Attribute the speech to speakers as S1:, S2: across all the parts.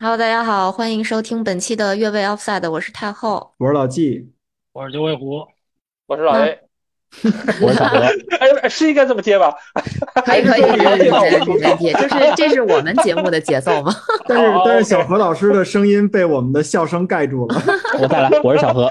S1: Hello，大家好，欢迎收听本期的越位 Offside，我是太后。
S2: 我是老纪，
S3: 我是九尾狐，
S4: 我是老 A，
S5: 我是小何，
S4: 哎，是应该这么接吧？
S1: 可 以可以，没问题
S4: 还是
S1: 没问题，就是这是我们节目的节奏吗。
S2: 但是
S4: 哦
S2: 但是小何老师的声音被我们的笑声盖住了。
S5: 我再来，我是小何。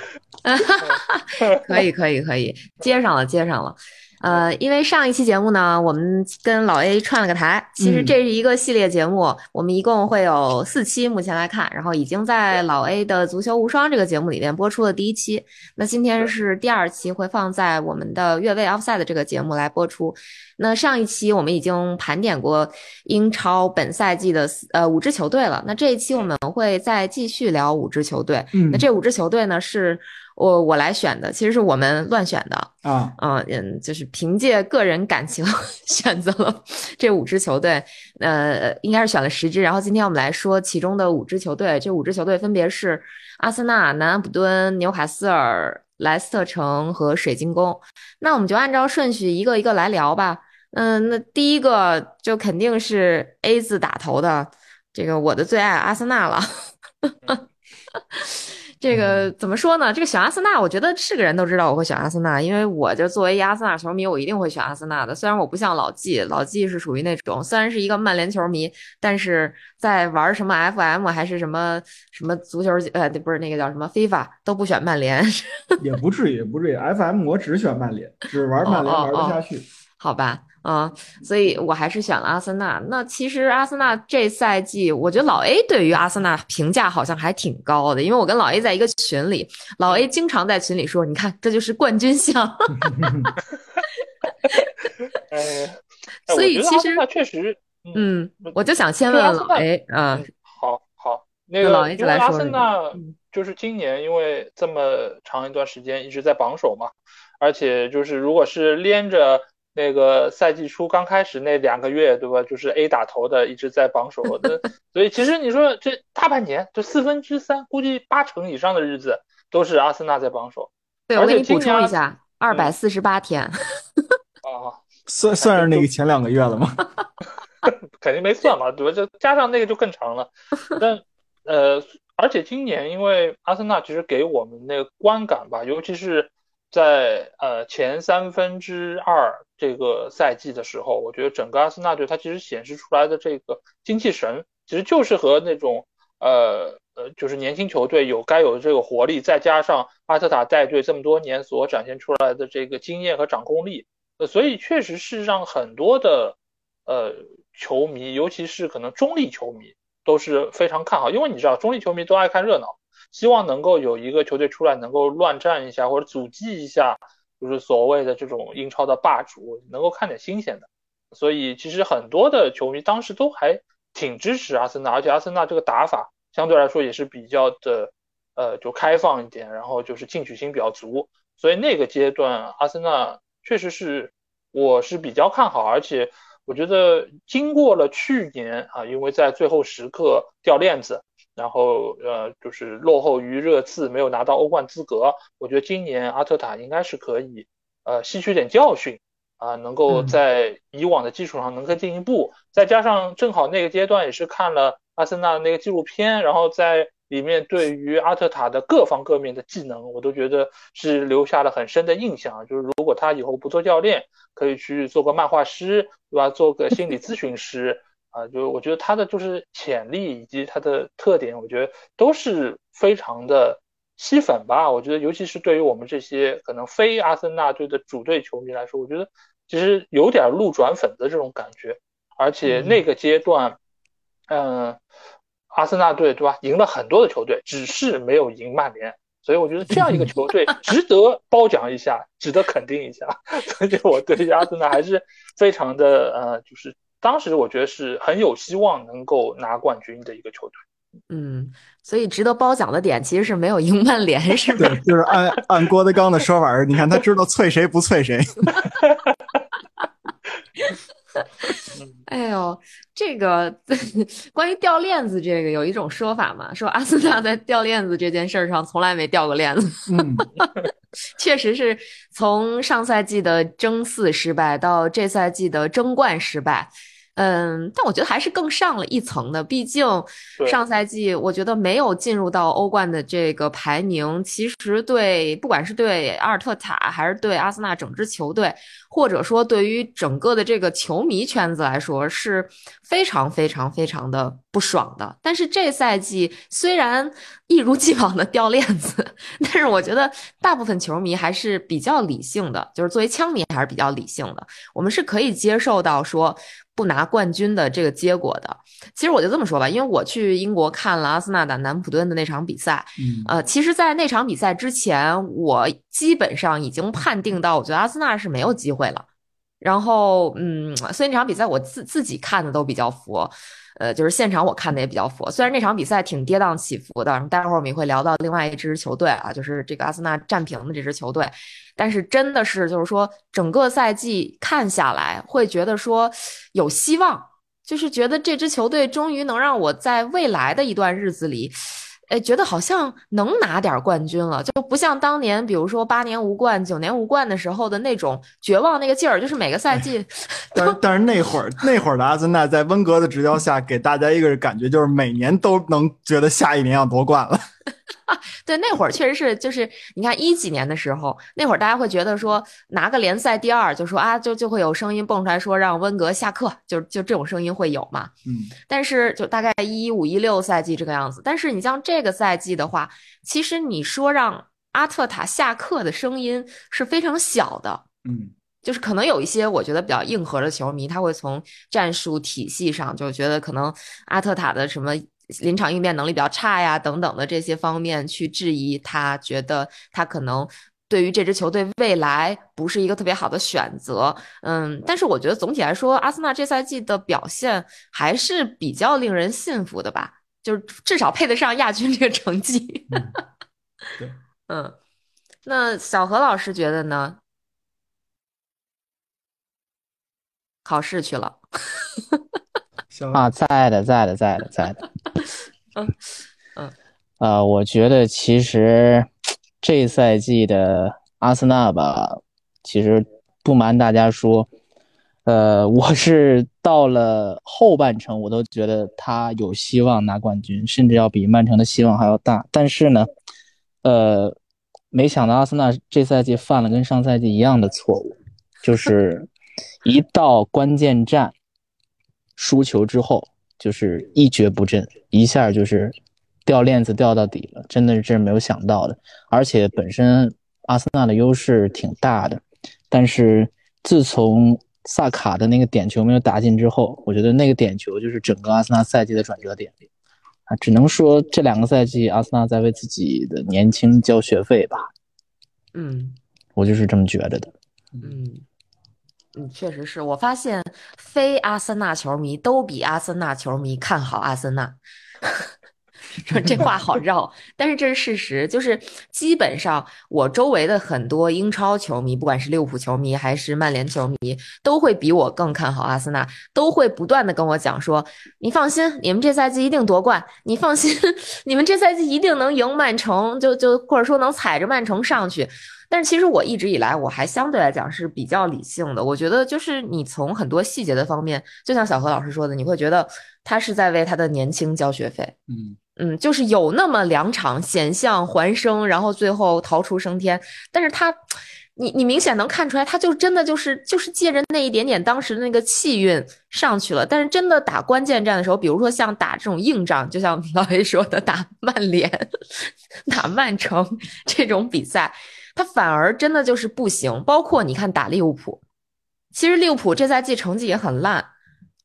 S1: 可以可以可以，接上了接上了。呃，因为上一期节目呢，我们跟老 A 串了个台。其实
S2: 嗯
S1: 这是一个系列节目，我们一共会有四期，目前来看，然后已经在老 A 的《足球无双》这个节目里面播出了第一期。那今天是第二期，会放在我们的越位 Offside 这个节目来播出。那上一期我们已经盘点过英超本赛季的呃五支球队了，那这一期我们会再继续聊五支球队。
S2: 嗯
S1: 那这五支球队呢，是我我来选的，其实是我们乱选的，
S2: 啊，
S1: 嗯嗯，就是凭借个人感情 选择了这五支球队，呃，应该是选了十支。然后今天我们来说其中的五支球队，这五支球队分别是阿森纳、南安普敦、纽卡斯尔、莱斯特城和水晶宫。那我们就按照顺序一个一个来聊吧。嗯，那第一个就肯定是 A 字打头的，这个我的最爱阿森纳了。这个怎么说呢？这个选阿森纳，我觉得是个人都知道我会选阿森纳，因为我就作为一阿森纳球迷，我一定会选阿森纳的。虽然我不像老纪，老纪是属于那种虽然是一个曼联球迷，但是在玩什么 FM 还是什么什么足球呃不是那个叫什么 FIFA 都不选曼联，
S2: 也不至于，也不至于。FM 我只选曼联，只玩曼联玩不下去。
S1: 好吧，嗯，所以我还是选了阿森纳。那其实阿森纳这赛季，我觉得老 A 对于阿森纳评价好像还挺高的，因为我跟老 A 在一个群里，老 A 经常在群里说：“你看，这就是冠军相。所以其实
S4: 确实，”
S1: 嗯，我就想先问问老 A 啊，
S4: 好好，那
S1: 个老
S4: 个
S1: A 来说这个
S4: 森纳
S1: 嗯
S4: 就是今年因为这么长一段时间一直在榜首嘛，而且就是如果是连着那个赛季初刚开始那两个月，对吧？就是 A 打头的一直在榜首，那 所以其实你说这大半年，这四分之三，估计八成以上的日子都是阿森纳在榜首
S1: 对
S4: 而且
S1: 我给你补充一下，二百四十八天，
S4: 啊。
S2: 算算是那个前两个月了吗？
S4: 肯定没算嘛，对吧？就加上那个就更长了。但呃，而且今年因为阿森纳其实给我们那个观感吧，尤其是在呃前三分之二这个赛季的时候，我觉得整个阿森纳队它其实显示出来的这个精气神，其实就是和那种呃呃就是年轻球队有该有的这个活力，再加上阿特塔带队这么多年所展现出来的这个经验和掌控力，呃，所以确实是让很多的呃球迷，尤其是可能中立球迷都是非常看好，因为你知道中立球迷都爱看热闹，希望能够有一个球队出来能够乱战一下或者阻击一下，就是所谓的这种英超的霸主，能够看点新鲜的。所以其实很多的球迷当时都还挺支持阿森纳，而且阿森纳这个打法相对来说也是比较的呃就开放一点，然后就是进取心比较足，所以那个阶段阿森纳确实是我是比较看好，而且我觉得经过了去年啊，因为在最后时刻掉链子，然后呃就是落后于热刺，没有拿到欧冠资格，我觉得今年阿特塔应该是可以呃吸取点教训。啊，能够
S2: 嗯
S4: 在以往的基础上能更进一步，再加上正好那个阶段也是看了阿森纳的那个纪录片，然后在里面对于阿特塔的各方各面的技能，我都觉得是留下了很深的印象。就是如果他以后不做教练，可以去做个漫画师，对吧？做个心理咨询师啊，就我觉得他的就是潜力以及他的特点，我觉得都是非常的吸粉吧。我觉得尤其是对于我们这些可能非阿森纳队的主队球迷来说，我觉得其实有点路转粉的这种感觉。而且那个阶段，嗯，阿森纳队对吧，赢了很多的球队，只是没有赢曼联。所以我觉得这样一个球队 值得褒奖一下，值得肯定一下。所以我对于阿森纳还是非常的呃，就是当时我觉得是很有希望能够拿冠军的一个球队。
S1: 嗯，所以值得褒奖的点其实是没有赢曼联，是吧？
S2: 对，就是按按郭德纲的说法，你看他知道脆谁不脆谁。
S1: 哎呦，这个 关于掉链子这个有一种说法嘛，说阿森纳在掉链子这件事儿上从来没掉过链子。
S2: 嗯，
S1: 确实是从上赛季的争四失败到这赛季的争冠失败，嗯，但我觉得还是更上了一层的。毕竟上赛季我觉得没有进入到欧冠的这个排名，其实对不管是对阿尔特塔还是对阿森纳整支球队，或者说对于整个的这个球迷圈子来说，是非常非常非常的不爽的。但是这赛季虽然一如既往的掉链子，但是我觉得大部分球迷还是比较理性的，就是作为枪迷还是比较理性的。我们是可以接受到说。不拿冠军的这个结果的，其实我就这么说吧，因为我去英国看了阿森纳打南普敦的那场比赛，
S2: 嗯，
S1: 呃，其实，在那场比赛之前，我基本上已经判定到，我觉得阿森纳是没有机会了。然后，嗯，所以那场比赛我自自己看的都比较佛。呃，就是现场我看的也比较佛，虽然那场比赛挺跌宕起伏的，待会儿我们也会聊到另外一支球队啊，就是这个阿森纳战平的这支球队，但是真的是就是说整个赛季看下来，会觉得说有希望，就是觉得这支球队终于能让我在未来的一段日子里。哎，觉得好像能拿点冠军了，就不像当年，比如说八年无冠、九年无冠的时候的那种绝望那个劲儿，就是每个赛季。
S2: 但是但是那会儿那会儿的阿森纳在温格的执教下，给大家一个感觉就是每年都能觉得下一年要夺冠了。
S1: 对，那会儿确实是，就是你看一几年的时候，那会儿大家会觉得说拿个联赛第二，就说啊，就就会有声音蹦出来说让温格下课，就就这种声音会有嘛。
S2: 嗯，
S1: 但是就大概一五一六赛季这个样子。但是你像这个赛季的话，其实你说让阿特塔下课的声音是非常小的。
S2: 嗯，
S1: 就是可能有一些我觉得比较硬核的球迷，他会从战术体系上就觉得可能阿特塔的什么。临场应变能力比较差呀，等等的这些方面去质疑他，觉得他可能对于这支球队未来不是一个特别好的选择。嗯，但是我觉得总体来说，阿森纳这赛季的表现还是比较令人信服的吧，就是至少配得上亚军这个成绩。
S2: 对，
S1: 嗯，那小何老师觉得呢？考试去了。
S5: 啊，在的，在的，在的，在的。
S1: 嗯嗯，
S5: 呃，我觉得其实这赛季的阿森纳吧，其实不瞒大家说，呃，我是到了后半程，我都觉得他有希望拿冠军，甚至要比曼城的希望还要大。但是呢，呃，没想到阿森纳这赛季犯了跟上赛季一样的错误，就是一到关键战。输球之后就是一蹶不振，一下就是掉链子掉到底了，真的是这没有想到的。而且本身阿森纳的优势挺大的，但是自从萨卡的那个点球没有打进之后，我觉得那个点球就是整个阿森纳赛季的转折点啊！只能说这两个赛季阿森纳在为自己的年轻交学费吧。
S1: 嗯，
S5: 我就是这么觉得的。
S1: 嗯。嗯，确实是我发现非阿森纳球迷都比阿森纳球迷看好阿森纳，说这话好绕，但是这是事实，就是基本上我周围的很多英超球迷，不管是利物浦球迷还是曼联球迷，都会比我更看好阿森纳，都会不断的跟我讲说，你放心，你们这赛季一定夺冠，你放心，你们这赛季一定能赢曼城，就就或者说能踩着曼城上去。但是其实我一直以来我还相对来讲是比较理性的，我觉得就是你从很多细节的方面，就像小何老师说的，你会觉得他是在为他的年轻交学费。
S2: 嗯
S1: 嗯，就是有那么两场险象环生，然后最后逃出升天。但是他，你你明显能看出来，他就真的就是就是借着那一点点当时的那个气运上去了。但是真的打关键战的时候，比如说像打这种硬仗，就像 老 A 说的，打 曼联、打曼城这种比赛。他反而真的就是不行，包括你看打利物浦，其实利物浦这赛季成绩也很烂，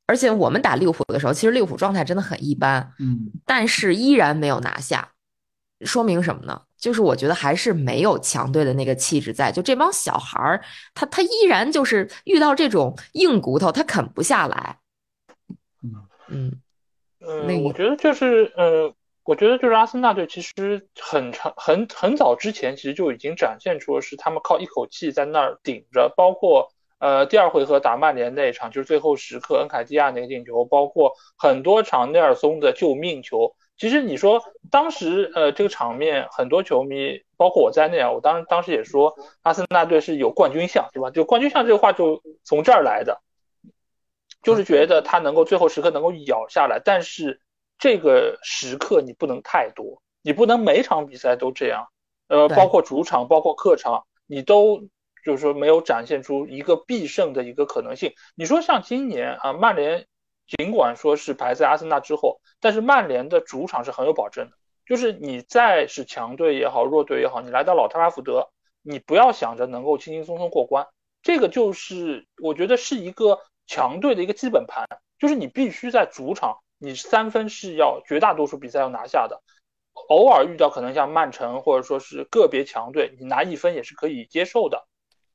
S1: 而且我们打利物浦的时候，其实利物浦状态真的很一般，
S2: 嗯，
S1: 但是依然没有拿下，说明什么呢？就是我觉得还是没有强队的那个气质在，就这帮小孩儿，他他依然就是遇到这种硬骨头，他啃不下来，
S2: 嗯
S1: 嗯
S4: 嗯，我觉得就是呃。我觉得就是阿森纳队其实很长很很早之前其实就已经展现出是他们靠一口气在那儿顶着，包括呃第二回合打曼联那一场就是最后时刻恩凯蒂亚那个进球，包括很多场内尔松的救命球。其实你说当时呃这个场面很多球迷包括我在内啊，我当当时也说阿森纳队是有冠军相，对吧？就冠军相这个话就从这儿来的。就是觉得他能够最后时刻能够咬下来，但是这个时刻你不能太多，你不能每场比赛都这样，呃，包括主场，包括客场，你都就是说没有展现出一个必胜的一个可能性。你说像今年啊，曼联尽管说是排在阿森纳之后，但是曼联的主场是很有保证的，就是你再是强队也好，弱队也好，你来到老特拉福德，你不要想着能够轻轻松松过关，这个就是我觉得是一个。强队的一个基本盘就是你必须在主场，你三分是要绝大多数比赛要拿下的，偶尔遇到可能像曼城或者说是个别强队，你拿一分也是可以接受的。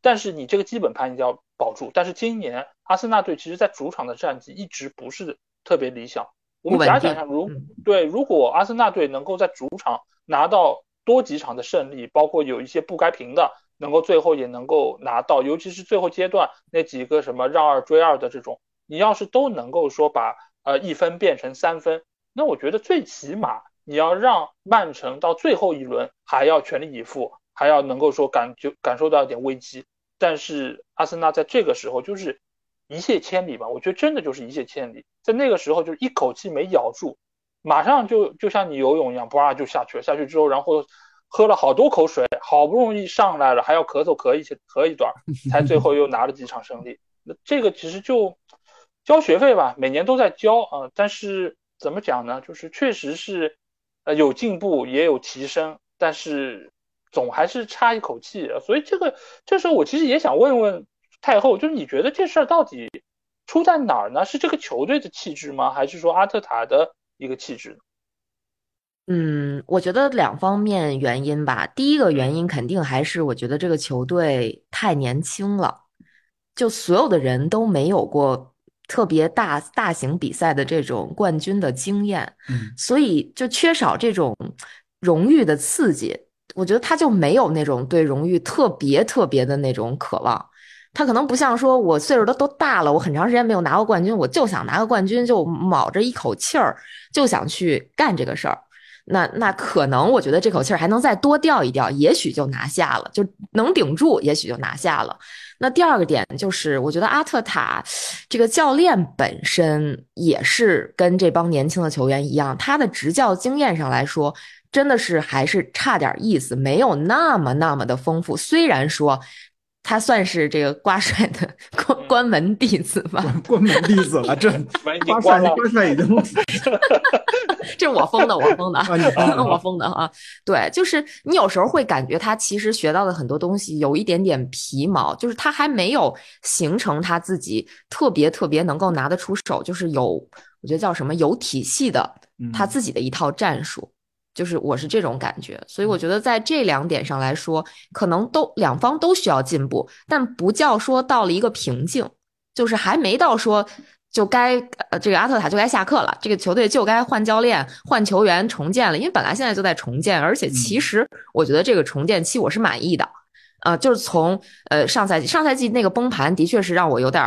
S4: 但是你这个基本盘一定要保住。但是今年阿森纳队其实在主场的战绩一直不是特别理想。我们假想一下，如对，如果阿森纳队能够在主场拿到多几场的胜利，包括有一些不该平的。能够最后也能够拿到，尤其是最后阶段那几个什么让二追二的这种，你要是都能够说把呃一分变成三分，那我觉得最起码你要让曼城到最后一轮还要全力以赴，还要能够说感就感受到一点危机。但是阿森纳在这个时候就是一泻千里吧，我觉得真的就是一泻千里，在那个时候就是一口气没咬住，马上就就像你游泳一样，啪就下去了。下去之后，然后。喝了好多口水，好不容易上来了，还要咳嗽咳一些咳一段，才最后又拿了几场胜利。那这个其实就交学费吧，每年都在交啊。但是怎么讲呢？就是确实是呃有进步也有提升，但是总还是差一口气。所以这个这时候我其实也想问问太后，就是你觉得这事儿到底出在哪儿呢？是这个球队的气质吗？还是说阿特塔的一个气质？
S1: 嗯，我觉得两方面原因吧。第一个原因肯定还是我觉得这个球队太年轻了，就所有的人都没有过特别大大型比赛的这种冠军的经验，所以就缺少这种荣誉的刺激。我觉得他就没有那种对荣誉特别特别的那种渴望。他可能不像说我岁数都都大了，我很长时间没有拿过冠军，我就想拿个冠军，就卯着一口气儿就想去干这个事儿。那那可能，我觉得这口气儿还能再多吊一吊，也许就拿下了，就能顶住，也许就拿下了。那第二个点就是，我觉得阿特塔这个教练本身也是跟这帮年轻的球员一样，他的执教经验上来说，真的是还是差点意思，没有那么那么的丰富。虽然说。他算是这个瓜帅的关关门弟子吧？
S2: 关门弟子了，这瓜帅瓜帅已经，
S1: 这我封的，我封的，我封的啊！对，就是你有时候会感觉他其实学到的很多东西有一点点皮毛，就是他还没有形成他自己特别特别能够拿得出手，就是有我觉得叫什么有体系的他自己的一套战术。就是我是这种感觉，所以我觉得在这两点上来说，可能都两方都需要进步，但不叫说到了一个瓶颈，就是还没到说就该呃这个阿特塔就该下课了，这个球队就该换教练、换球员、重建了，因为本来现在就在重建，而且其实我觉得这个重建期我是满意的，呃，就是从呃上赛季上赛季那个崩盘的确是让我有点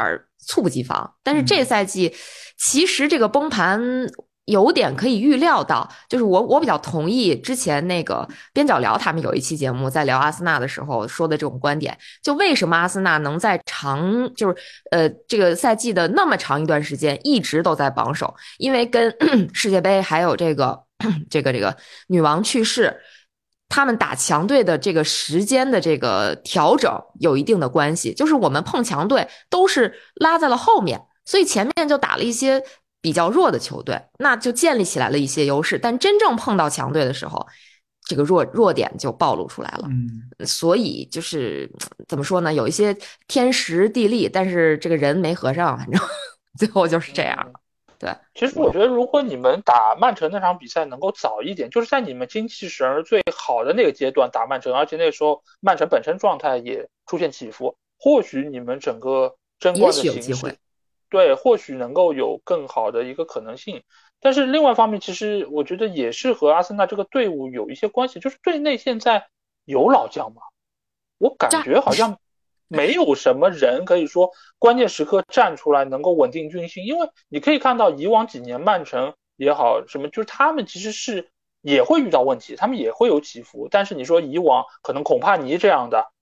S1: 猝不及防，但是这赛季其实这个崩盘。有点可以预料到，就是我我比较同意之前那个边角聊他们有一期节目在聊阿森纳的时候说的这种观点，就为什么阿森纳能在长就是呃这个赛季的那么长一段时间一直都在榜首，因为跟 世界杯还有这个 这个这个女王去世，他们打强队的这个时间的这个调整有一定的关系，就是我们碰强队都是拉在了后面，所以前面就打了一些。比较弱的球队，那就建立起来了一些优势，但真正碰到强队的时候，这个弱弱点就暴露出来了。嗯，所以就是怎么说呢？有一些天时地利，但是这个人没合上，反正 最后就是这样。对，
S4: 其实我觉得，如果你们打曼城那场比赛能够早一点，就是在你们精气神最好的那个阶段打曼城，而且那个时候曼城本身状态也出现起伏，或许你们整个争冠的形势。对，或许能够有更好的一个可能性，但是另外一方面，其实我觉得也是和阿森纳这个队伍有一些关系，就是队内现在有老将吗？我感觉好像 没有什么人可以说关键时刻站出来能够稳定军心，因为你可以看到以往几年曼城也好，什么就是他们其实是也会遇到问题，他们也会有起伏，但是你说以往可能孔帕尼这样的。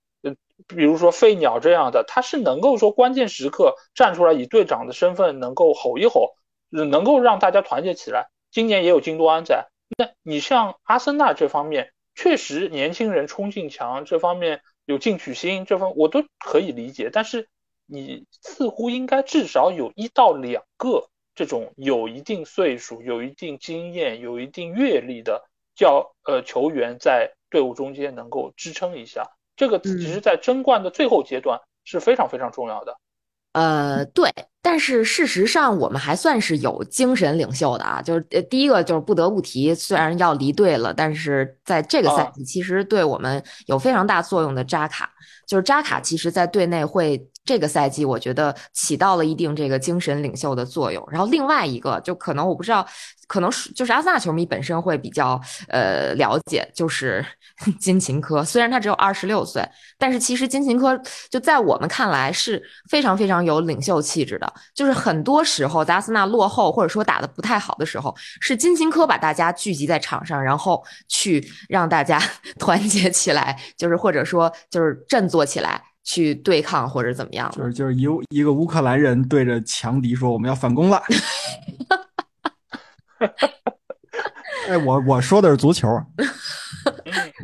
S4: 比如说费鸟这样的，他是能够说关键时刻站出来，以队长的身份能够吼一吼，能够让大家团结起来。今年也有金多安在，那你像阿森纳这方面，确实年轻人冲劲强，这方面有进取心，这方我都可以理解。但是你似乎应该至少有一到两个这种有一定岁数、有一定经验、有一定阅历的教呃球员在队伍中间能够支撑一下。这个其实，在争冠的最后阶段是非常非常重要的。
S1: 呃，对，但是事实上，我们还算是有精神领袖的啊。就是第一个，就是不得不提，虽然要离队了，但是在这个赛季，其实对我们有非常大作用的扎卡，就是扎卡，其实在队内会这个赛季，我觉得起到了一定这个精神领袖的作用。然后另外一个，就可能我不知道。可能是就是阿森纳球迷本身会比较呃了解，就是 金琴科，虽然他只有二十六岁，但是其实金琴科就在我们看来是非常非常有领袖气质的。就是很多时候在阿森纳落后或者说打的不太好的时候，是金琴科把大家聚集在场上，然后去让大家 团结起来，就是或者说就是振作起来去对抗或者怎么样。
S2: 就是就是一一个乌克兰人对着强敌说：“我们要反攻了。”哎，我我说的是足球，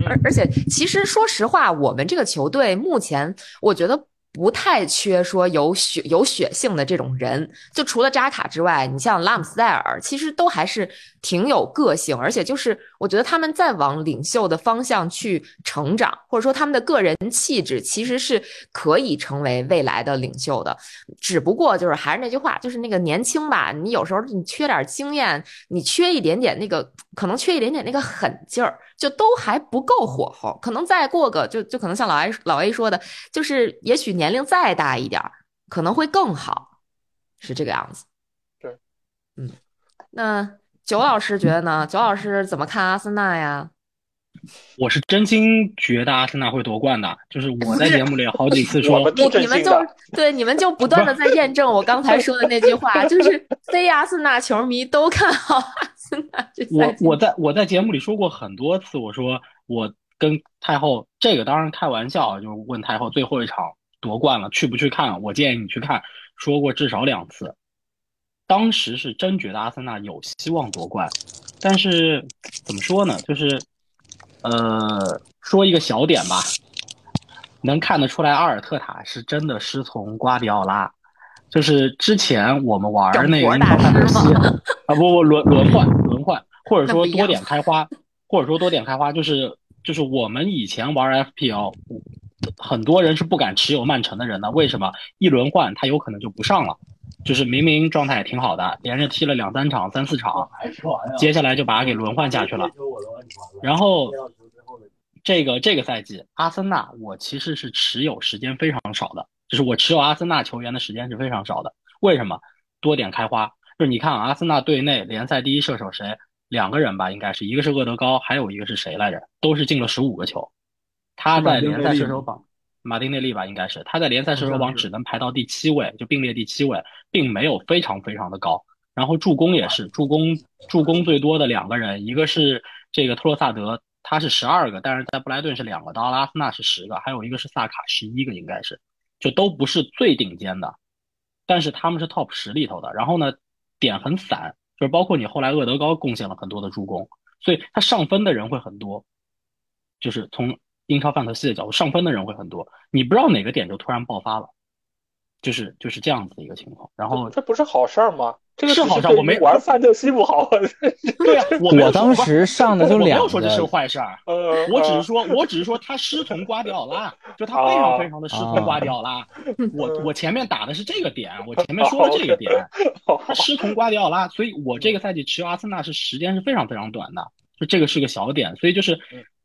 S1: 而而且其实说实话，我们这个球队目前我觉得。不太缺说有血有血性的这种人，就除了扎卡之外，你像拉姆斯戴尔，其实都还是挺有个性，而且就是我觉得他们在往领袖的方向去成长，或者说他们的个人气质其实是可以成为未来的领袖的。只不过就是还是那句话，就是那个年轻吧，你有时候你缺点经验，你缺一点点那个，可能缺一点点那个狠劲儿。就都还不够火候，可能再过个就就可能像老 A 老 A 说的，就是也许年龄再大一点儿，可能会更好，是这个样子。
S4: 对，
S1: 嗯，那九老师觉得呢？九老师怎么看阿森纳呀？
S3: 我是真心觉得阿森纳会夺冠的，就是我在节目里 好几次说，
S1: 你你们就对你们就不断的在验证我刚才说的那句话，就是非阿森纳球迷都看好阿森纳。
S3: 我我在我在节目里说过很多次，我说我跟太后这个当然开玩笑，就是问太后最后一场夺冠了去不去看？我建议你去看，说过至少两次。当时是真觉得阿森纳有希望夺冠，但是怎么说呢？就是。呃，说一个小点吧，能看得出来阿尔特塔是真的师从瓜迪奥拉，就是之前我们玩那个英超范德西啊，不不轮轮换轮换，或者说多点开花，或者说多点开花，就是就是我们以前玩 FPL，很多人是不敢持有曼城的人的，为什么？一轮换他有可能就不上了。就是明明状态也挺好的，连着踢了两三场、三四场，接下来就把他给轮换下去了。然后这个这个赛季，阿森纳我其实是持有时间非常少的，就是我持有阿森纳球员的时间是非常少的。为什么？多点开花，就是你看阿森纳队内联赛第一射手谁？两个人吧，应该是一个是厄德高，还有一个是谁来着？都是进了十五个球。他在联赛射手榜。马丁内利吧，应该是他在联赛射手榜只能排到第七位，就并列第七位，并没有非常非常的高。然后助攻也是，助攻助攻最多的两个人，一个是这个特洛萨德，他是十二个，但是在布莱顿是两个，到阿斯纳是十个，还有一个是萨卡十一个，应该是，就都不是最顶尖的，但是他们是 top 十里头的。然后呢，点很散，就是包括你后来厄德高贡献了很多的助攻，所以他上分的人会很多，就是从。英超范特西的角度，上分的人会很多，你不知道哪个点就突然爆发了，就是就是这样子的一个情况。然后
S4: 这不是好事儿吗？这个
S3: 是好事儿，我没
S4: 玩范特西不好。
S3: 对啊，我
S5: 我当时上的就两个。
S3: 我没有说这是坏事儿，我只是说，我只是说他师从瓜迪奥拉，就他非常非常的师从瓜迪奥拉。我我前面打的是这个点，我前面说了这个点，他师从瓜迪奥拉，所以我这个赛季持有阿森纳是时间是非常非常短的，就这个是个小点，所以就是。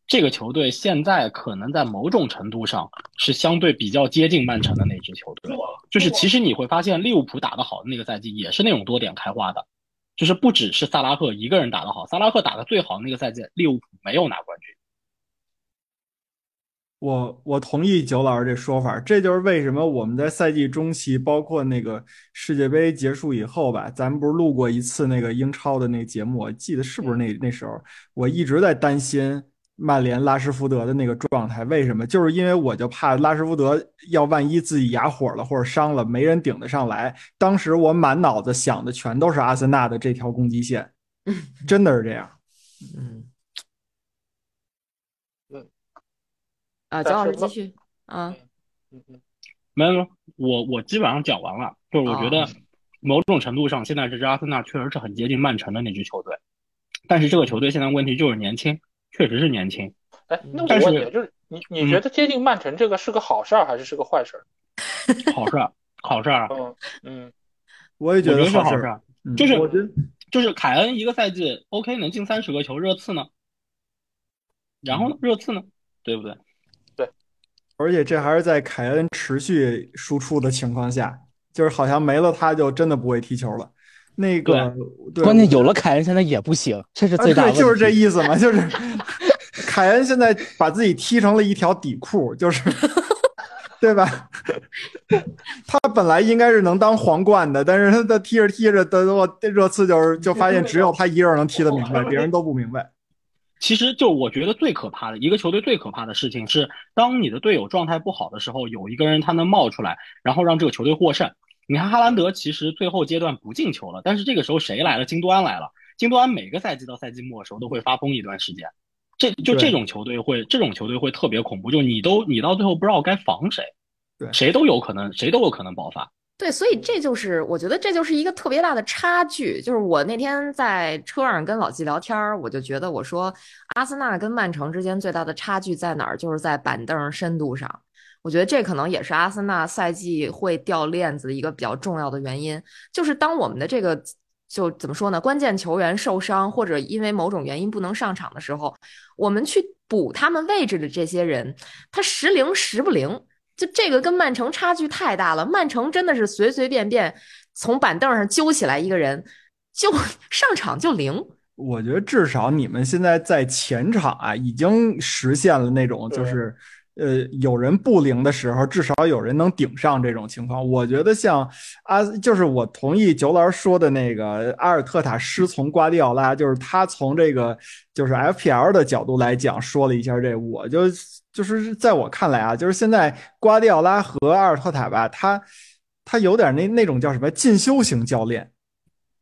S3: 这个球队现在可能在某种程度上是相对比较接近曼城的那支球队，就是其实你会发现利物浦打得好的那个赛季也是那种多点开花的，就是不只是萨拉赫一个人打得好，萨拉赫打得最好的那个赛季利物浦没有拿冠军。
S2: 我我同意九老师这说法，这就是为什么我们在赛季中期，包括那个世界杯结束以后吧，咱们不是录过一次那个英超的那个节目，我记得是不是那那时候，我一直在担心。曼联拉什福德的那个状态。为什么？就是因为我就怕拉什福德要万一自己哑火了或者伤了，没人顶得上来。当时我满脑子想的全都是阿森纳的这条攻击线，真的是这样。
S1: 嗯
S4: 嗯
S1: 啊，蒋老师继续啊。
S4: 嗯嗯
S3: 没有，没有我我基本上讲完了。就是我觉得
S1: 哦
S3: 某种程度上，现在这支阿森纳确实是很接近曼城的那支球队，但是这个球队现在问题就是年轻，确实是年轻。
S4: 哎，那
S3: 但是
S4: 我问你，就是你你
S3: 嗯
S4: 觉得接近曼城这个是个好事儿还是是个坏事儿？
S3: 好事儿，好事儿啊，
S4: 嗯嗯
S2: 我也觉
S3: 得是
S2: 好事
S3: 儿。
S2: 嗯
S3: 就是
S2: 我觉得
S3: 就是凯恩一个赛季 OK 能进三十个球，热刺呢？然后呢？热刺呢？对不对对？
S2: 而且这还是在凯恩持续输出的情况下，就是好像没了他就真的不会踢球了。那个
S5: 关键有了凯恩，现在也不行，这是
S2: 啊
S5: 最大问题。
S2: 对就是这意思嘛，就是凯恩现在把自己踢成了一条底裤，就是对吧？他本来应该是能当皇冠的，但是他他踢着踢着，的我热刺就是就发现只有他一个人能踢得明白，别人都不明白。
S3: 其实就我觉得最可怕的一个球队最可怕的事情是，当你的队友状态不好的时候，有一个人他能冒出来，然后让这个球队获胜。你看哈兰德其实最后阶段不进球了，但是这个时候谁来了？金多安来了。金多安每个赛季到赛季末的时候都会发疯一段时间，这就这种球队会这种球队会特别恐怖，就你都你到最后不知道该防谁，
S2: 对
S3: 谁都有可能谁都有可能爆发。
S1: 对，所以这就是我觉得这就是一个特别大的差距。就是我那天在车上跟老季聊天儿，我就觉得我说阿森纳跟曼城之间最大的差距在哪儿？就是在板凳深度上。我觉得这可能也是阿森纳赛季会掉链子的一个比较重要的原因，就是当我们的这个就怎么说呢，关键球员受伤或者因为某种原因不能上场的时候，我们去补他们位置的这些人，他时灵时不灵。就这个跟曼城差距太大了，曼城真的是随随便便从板凳上揪起来一个人，就上场就灵。
S2: 我觉得至少你们现在在前场啊，已经实现了那种就是，呃，有人不灵的时候，至少有人能顶上这种情况。我觉得像阿，就是我同意九老师说的那个阿尔特塔师从瓜迪奥拉，就是他从这个就是 FPL 的角度来讲说了一下这，我就就是在我看来啊，就是现在瓜迪奥拉和阿尔特塔吧，他他有点那那种叫什么进修型教练。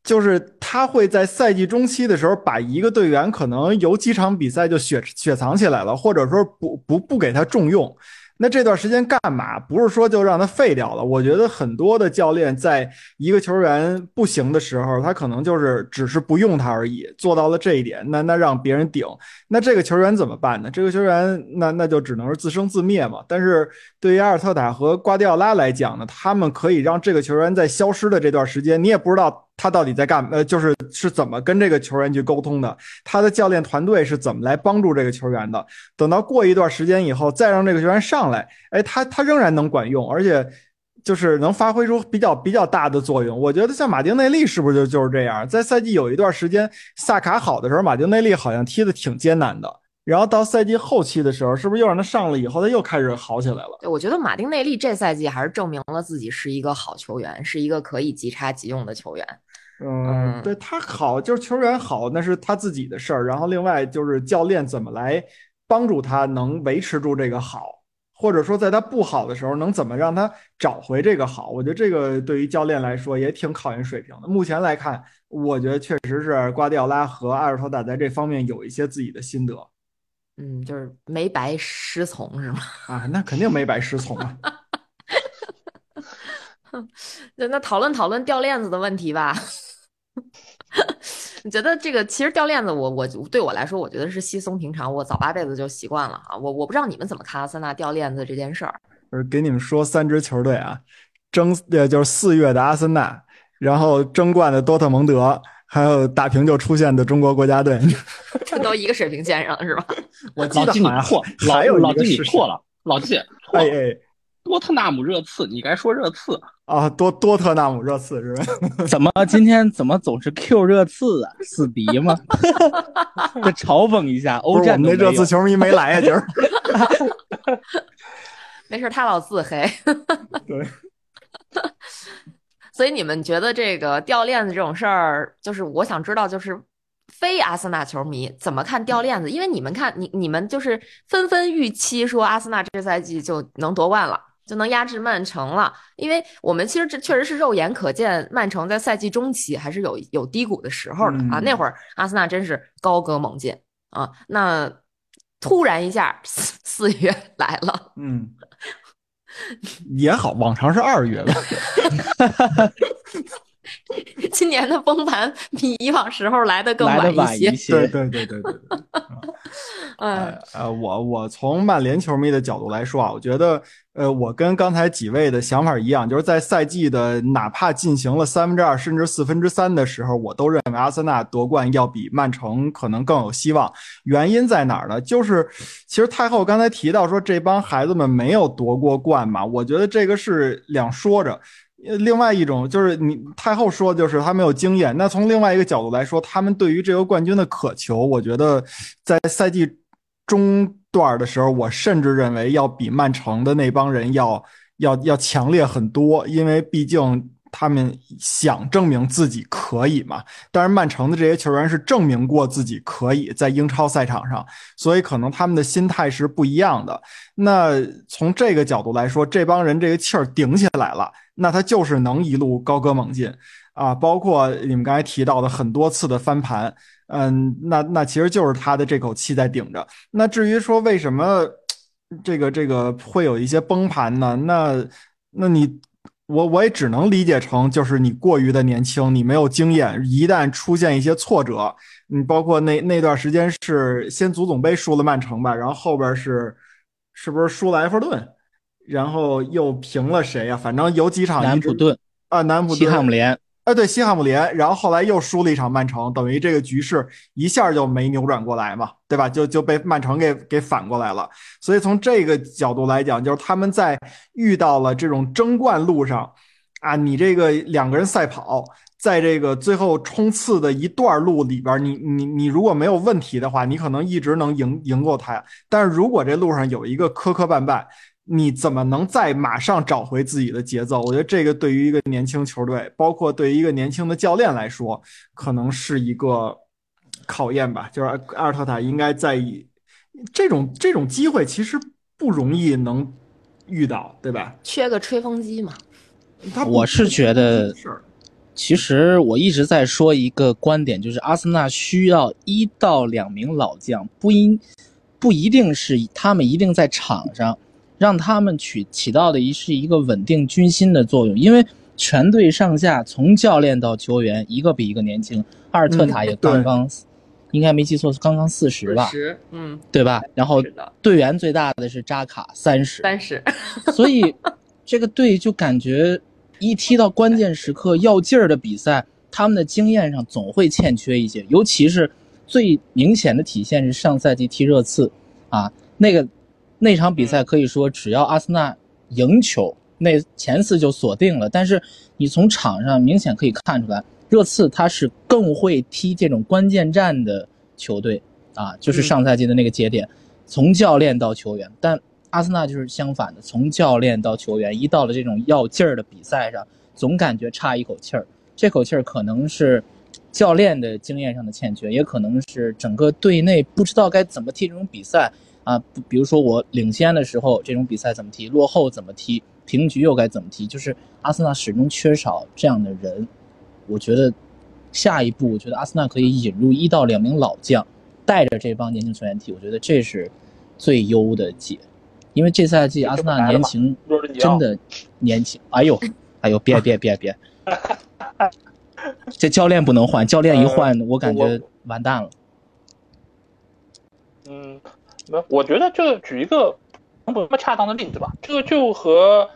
S2: 就是他会在赛季中期的时候，把一个队员可能有几场比赛就雪雪藏起来了，或者说不不不给他重用。那这段时间干嘛？不是说就让他废掉了。我觉得很多的教练在一个球员不行的时候，他可能就是只是不用他而已，做到了这一点。那那让别人顶，那这个球员怎么办呢？这个球员那那就只能是自生自灭嘛。但是对于阿尔特塔和瓜迪奥拉来讲呢，他们可以让这个球员在消失的这段时间，你也不知道。他到底在干？呃，就是是怎么跟这个球员去沟通的？他的教练团队是怎么来帮助这个球员的？等到过一段时间以后，再让这个球员上来，哎，他他仍然能管用，而且就是能发挥出比较比较大的作用。我觉得像马丁内利是不是就就是这样？在赛季有一段时间萨卡好的时候，马丁内利好像踢得挺艰难的。然后到赛季后期的时候，是不是又让他上了以后，他又开始好起来了？
S1: 对，我觉得马丁内利这赛季还是证明了自己是一个好球员，是一个可以即插即用的球员。
S2: 嗯，对他好，就是球员好，那是他自己的事儿。然后另外就是教练怎么来帮助他能维持住这个好，或者说在他不好的时候能怎么让他找回这个好。我觉得这个对于教练来说也挺考验水平的。目前来看，我觉得确实是瓜迪奥拉和阿尔托塔在这方面有一些自己的心得
S1: 嗯，就是没白师从是吗？
S2: 啊，那肯定没白师从啊。
S1: 那那讨论讨论掉链子的问题吧。你觉得这个其实掉链子我，我对我来说，我觉得是稀松平常，我早八辈子就习惯了啊。我我不知道你们怎么看阿森纳掉链子这件事儿。
S2: 就是给你们说三支球队啊，争呃就是四月的阿森纳，然后争冠的多特蒙德，还有打平就出现的中国国家队，
S1: 这都一个水平线上是吧？
S2: 我记得好像还有
S3: 老季你错了，老季错了。
S2: 哎哎
S3: 多特纳姆热刺，你该说热刺。
S2: 啊，多多特纳姆热刺是吧？
S5: 怎么今天怎么总是 Q 热刺啊？死敌吗？这嘲讽一下，欧
S2: 是我们那热刺球迷没来呀，今儿。
S1: 没事，他老自黑。
S2: 对，
S1: 所以你们觉得这个掉链子这种事儿，就是我想知道，就是非阿森纳球迷怎么看掉链子？因为你们看，你你们就是纷纷预期说阿森纳这赛季就能夺冠了，就能压制曼城了。因为我们其实这确实是肉眼可见，曼城在赛季中期还是有有低谷的时候的啊。
S2: 嗯
S1: 那会儿阿森纳真是高歌猛进啊，那突然一下四四月来了，
S2: 嗯，也好，往常是二月的。
S1: 今年的崩盘比以往时候来的更
S5: 来的晚
S1: 一些。
S2: 对对对对对。
S1: 嗯
S2: 呃，我我从曼联球迷的角度来说啊，我觉得，呃，我跟刚才几位的想法一样，就是在赛季的哪怕进行了三分之二甚至四分之三的时候，我都认为阿森纳夺冠要比曼城可能更有希望。原因在哪儿呢？就是其实太后刚才提到说这帮孩子们没有夺过冠嘛，我觉得这个是两说着。另外一种就是你太后说就是他没有经验。那从另外一个角度来说，他们对于这个冠军的渴求，我觉得在赛季中段的时候，我甚至认为要比曼城的那帮人要要要强烈很多，因为毕竟他们想证明自己可以嘛。但是曼城的这些球员是证明过自己可以在英超赛场上，所以可能他们的心态是不一样的。那从这个角度来说，这帮人这个气儿顶起来了。那他就是能一路高歌猛进啊，包括你们刚才提到的很多次的翻盘，嗯，那那其实就是他的这口气在顶着。那至于说为什么这个这个会有一些崩盘呢？那那你我我也只能理解成就是你过于的年轻，你没有经验，一旦出现一些挫折，你包括那那段时间是先足总杯输了曼城吧，然后后边是是不是输了埃弗顿？然后又平了谁呀、反正有几场
S5: 南普顿、
S2: 啊，南普顿、
S5: 西汉姆联，
S2: 啊，对，西汉姆联，然后后来又输了一场曼城，等于这个局势一下就没扭转过来嘛，对吧？就就被曼城给给反过来了。所以从这个角度来讲，就是他们在遇到了这种争冠路上，啊，你这个两个人赛跑，在这个最后冲刺的一段路里边，你你你如果没有问题的话，你可能一直能赢赢过他。但是如果这路上有一个磕磕绊绊，你怎么能再马上找回自己的节奏？我觉得这个对于一个年轻球队，包括对于一个年轻的教练来说，可能是一个考验吧。就是阿尔特塔应该在意这种这种机会，其实不容易能遇到，对吧？
S1: 缺个吹风机嘛。
S2: 他
S5: 我是觉得
S2: 是
S5: 其实我一直在说一个观点，就是阿森纳需要一到两名老将，不应不一定是他们一定在场上，让他们起起到的一是一个稳定军心的作用，因为全队上下从教练到球员一个比一个年轻，阿尔特塔也刚刚，应该没记错是刚刚四十吧，
S1: 十，嗯，
S5: 对吧？然后，队员最大的是扎卡三十，
S1: 三十，
S5: 所以这个队就感觉一踢到关键时刻要劲儿的比赛，他们的经验上总会欠缺一些，尤其是最明显的体现是上赛季踢热刺啊，那个那场比赛可以说只要阿森纳赢球，那前四就锁定了。但是你从场上明显可以看出来，热刺他是更会踢这种关键战的球队啊，就是上赛季的那个节点，从教练到球员，但。阿森纳就是相反的，从教练到球员，一到了这种要劲儿的比赛上，总感觉差一口气儿。这口气儿可能是教练的经验上的欠缺，也可能是整个队内不知道该怎么踢这种比赛啊。比如说我领先的时候，这种比赛怎么踢；落后怎么踢；平局又该怎么踢？就是阿森纳始终缺少这样的人。我觉得下一步，我觉得阿森纳可以引入一到两名老将，带着这帮年轻球员踢。我觉得这是最优的解。因为这赛季阿森纳年轻真的年轻，哎呦，哎呦，别别别别，这教练不能换，教练一换，我感觉完蛋了。
S4: 那，我觉得就举一个不那么恰当的例子吧，这个就和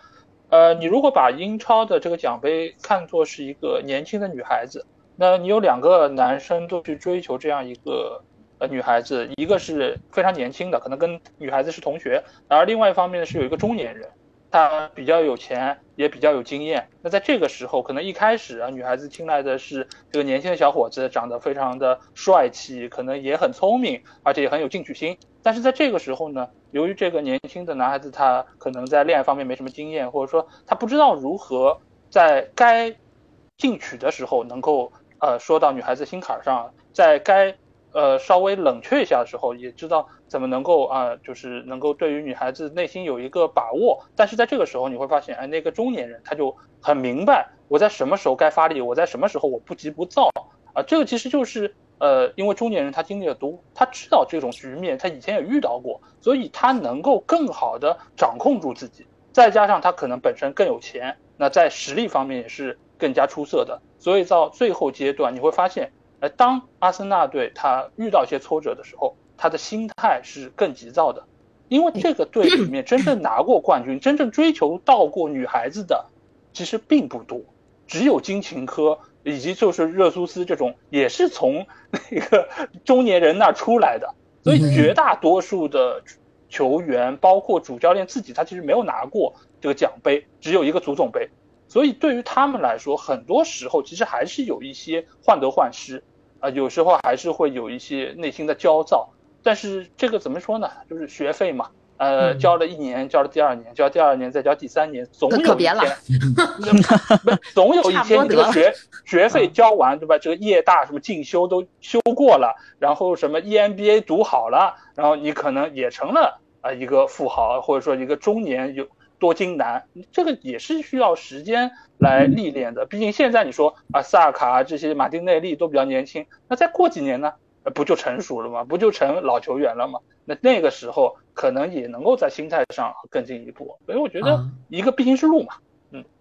S4: 呃，你如果把英超的这个奖杯看作是一个年轻的女孩子，那你有两个男生都去追求这样一个。呃，女孩子一个是非常年轻的，可能跟女孩子是同学，而另外一方面呢是有一个中年人，他比较有钱，也比较有经验。那在这个时候，可能一开始啊，女孩子青睐的是这个年轻的小伙子，长得非常的帅气，可能也很聪明，而且也很有进取心。但是在这个时候呢，由于这个年轻的男孩子他可能在恋爱方面没什么经验，或者说他不知道如何在该进取的时候能够呃说到女孩子心坎上。在该呃稍微冷却一下的时候，也知道怎么能够啊，就是能够对于女孩子内心有一个把握。但是在这个时候，你会发现，哎，那个中年人他就很明白我在什么时候该发力，我在什么时候我不急不躁啊。这个其实就是呃，因为中年人他经历的多，他知道这种局面，他以前也遇到过，所以他能够更好的掌控住自己。再加上他可能本身更有钱，那在实力方面也是更加出色的。所以到最后阶段，你会发现。呃，当阿森纳队他遇到一些挫折的时候，他的心态是更急躁的，因为这个队里面真正拿过冠军、真正追求到过女孩子的，其实并不多，只有金琴科以及就是热苏斯这种，也是从那个中年人那出来的，所以绝大多数的球员，包括主教练自己，他其实没有拿过这个奖杯，只有一个足总杯，所以对于他们来说，很多时候其实还是有一些患得患失。啊，有时候还是会有一些内心的焦躁，但是这个怎么说呢？就是学费嘛，呃，交了一年，交了第二年，交第二年，再交第三年，总有一天，不，总有一天你这个学 学费交完，对吧？这个业大什么进修都修过了，然后什么 EMBA 读好了，然后你可能也成了啊一个富豪，或者说一个中年有。多金难，这个也是需要时间来历练的。毕竟现在你说啊，萨尔卡这些马丁内利都比较年轻，那再过几年呢，不就成熟了吗？不就成老球员了吗？那那个时候可能也能够在心态上更进一步。所以我觉得一个必经之路嘛。
S1: 嗯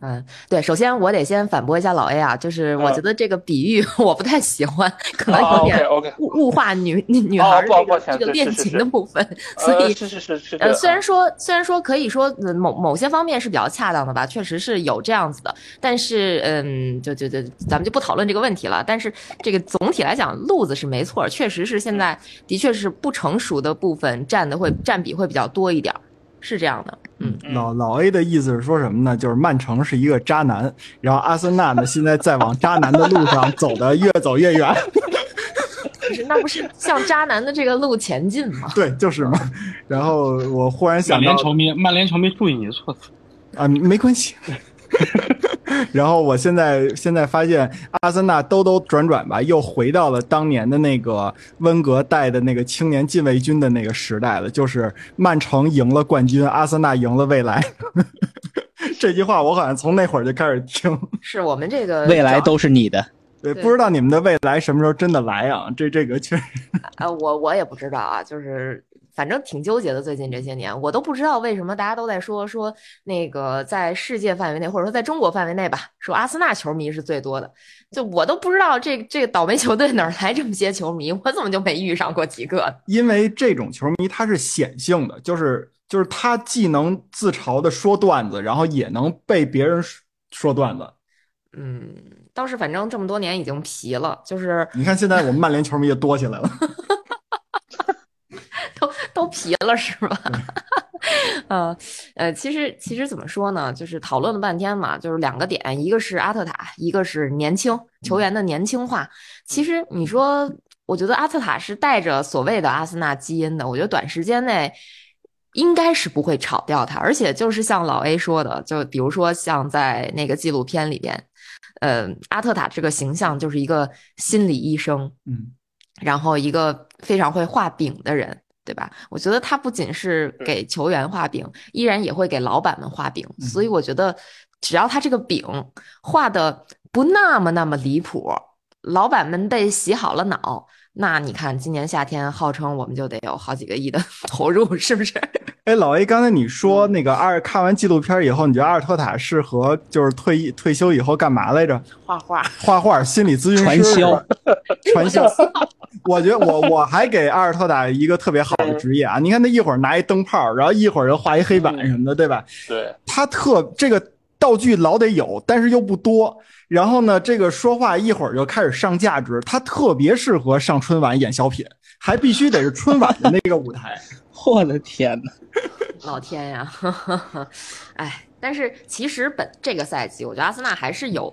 S1: 嗯，对，首先我得先反驳一下老 A 啊，就是我觉得这个比喻 我不太喜欢，可能有点物物化女 女孩这个这个恋情的部分，所以
S4: 是是是是
S1: 呃，虽然说虽然说可以说某某些方面是比较恰当的吧，确实是有这样子的，但是嗯，就就就咱们就不讨论这个问题了。但是这个总体来讲，路子是没错，确实是现在的确是不成熟的部分占的会占比会比较多一点。是这样的，嗯，
S2: 老老 A 的意思是说什么呢？就是曼城是一个渣男，然后阿森纳呢现在在往渣男的路上走的越走越远。
S1: 不是，那不是向渣男的这个路前进吗？
S2: 对，就是嘛。然后我忽然想到，
S3: 曼联球迷，曼联球迷注意你的措辞
S2: 啊，没关系。然后我现在现在发现，阿森纳兜兜转转吧，又回到了当年的那个温格带的那个青年禁卫军的那个时代了。就是曼城赢了冠军，阿森纳赢了未来。这句话我好像从那会儿就开始听。
S1: 是我们这个
S5: 未来都是你的。
S2: 对，不知道你们的未来什么时候真的来啊？这这个确实。
S1: 啊，我我也不知道啊，就是。反正挺纠结的，最近这些年，我都不知道为什么大家都在说说那个在世界范围内，或者说在中国范围内吧，说阿森纳球迷是最多的，就我都不知道这这个倒霉球队哪来这么些球迷，我怎么就没遇上过几个？
S2: 因为这种球迷他是显性的，就是就是他既能自嘲的说段子，然后也能被别人说段子。
S1: 嗯，倒是反正这么多年已经皮了，就是
S2: 你看现在我们曼联球迷也多起来了。
S1: 都 都皮了是吧？呃 呃，其实其实怎么说呢？就是讨论了半天嘛，就是两个点，一个是阿特塔，一个是年轻球员的年轻化。其实你说，我觉得阿特塔是带着所谓的阿森纳基因的，我觉得短时间内应该是不会炒掉他。而且就是像老 A 说的，就比如说像在那个纪录片里边，呃，阿特塔这个形象就是一个心理医生，
S2: 嗯，
S1: 然后一个非常会画饼的人。对吧？我觉得他不仅是给球员画饼，依然也会给老板们画饼。所以我觉得，只要他这个饼画的不那么那么离谱，老板们被洗好了脑。那你看，今年夏天号称我们就得有好几个亿的 投入，是不是？
S2: 哎，老 A，刚才你说那个阿尔看完纪录片以后，你觉得阿尔特塔适合就是退役退休以后干嘛来着？
S1: 画画，
S2: 画画，心理咨询师，
S5: 传销，
S2: 传销。我觉得我我还给阿尔特塔一个特别好的职业啊！你看他一会儿拿一灯泡，然后一会儿又画一黑板什么的，对吧？
S4: 对，
S2: 他特这个道具老得有，但是又不多。然后呢，这个说话一会儿就开始上价值，他特别适合上春晚演小品，还必须得是春晚的那个舞台。
S5: 我的天哪，
S1: 老天呀！哎，但是其实本这个赛季，我觉得阿森纳还是有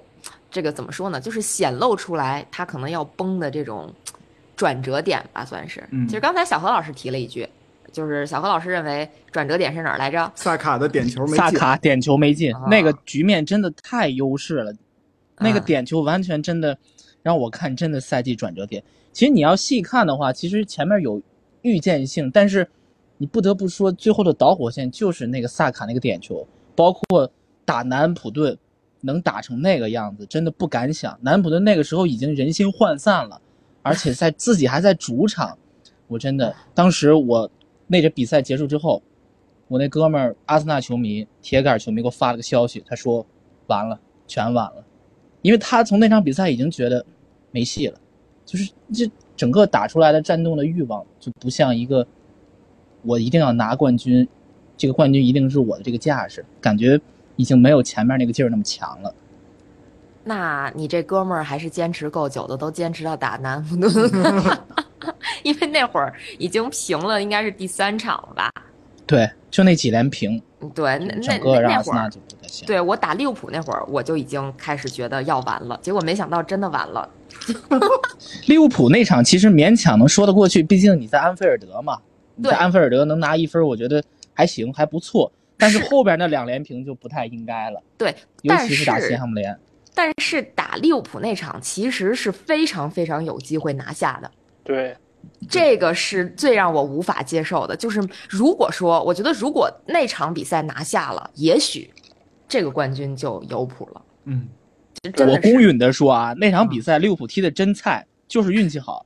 S1: 这个怎么说呢，就是显露出来他可能要崩的这种转折点吧，算是。其实刚才小何老师提了一句，就是小何老师认为转折点是哪儿来着？
S2: 萨卡的点球没进。
S5: 萨卡点球没进，那个局面真的太优势了。那个点球完全真的，让我看真的赛季转折点。其实你要细看的话，其实前面有预见性，但是你不得不说，最后的导火线就是那个萨卡那个点球，包括打南安普顿能打成那个样子，真的不敢想。南安普顿那个时候已经人心涣散了，而且在 自己还在主场，我真的当时我那个比赛结束之后，我那哥们儿阿森纳球迷、铁杆球迷给我发了个消息，他说完了，全完了，因为他从那场比赛已经觉得没戏了。就是这整个打出来的战斗的欲望就不像一个，我一定要拿冠军，这个冠军一定是我的这个架势，感觉已经没有前面那个劲儿那么强了。
S1: 那你这哥们儿还是坚持够久的，都坚持到打南安普顿，因为那会儿已经平了，应该是第三场了吧？
S5: 对，就那几连平，
S1: 对，那那
S5: 整个让
S1: 那会儿，
S5: 阿森纳就不太行。
S1: 对我打利物浦那会儿，我就已经开始觉得要完了，结果没想到真的完了。
S5: 利物浦那场其实勉强能说得过去，毕竟你在安菲尔德嘛，你在安菲尔德能拿一分，我觉得还行，还不错。但是
S1: 是
S5: 后边那两连平就不太应该了，
S1: 对，
S5: 尤其是打
S1: 是
S5: 西汉姆联。
S1: 但是打利物浦那场其实是非常非常有机会拿下的。
S4: 对，
S1: 这个是最让我无法接受的，就是如果说，我觉得如果那场比赛拿下了，也许这个冠军就有谱了。
S2: 嗯，
S1: 真的
S5: 我公允的说啊，那场比赛利物浦踢的真菜，就是运气好。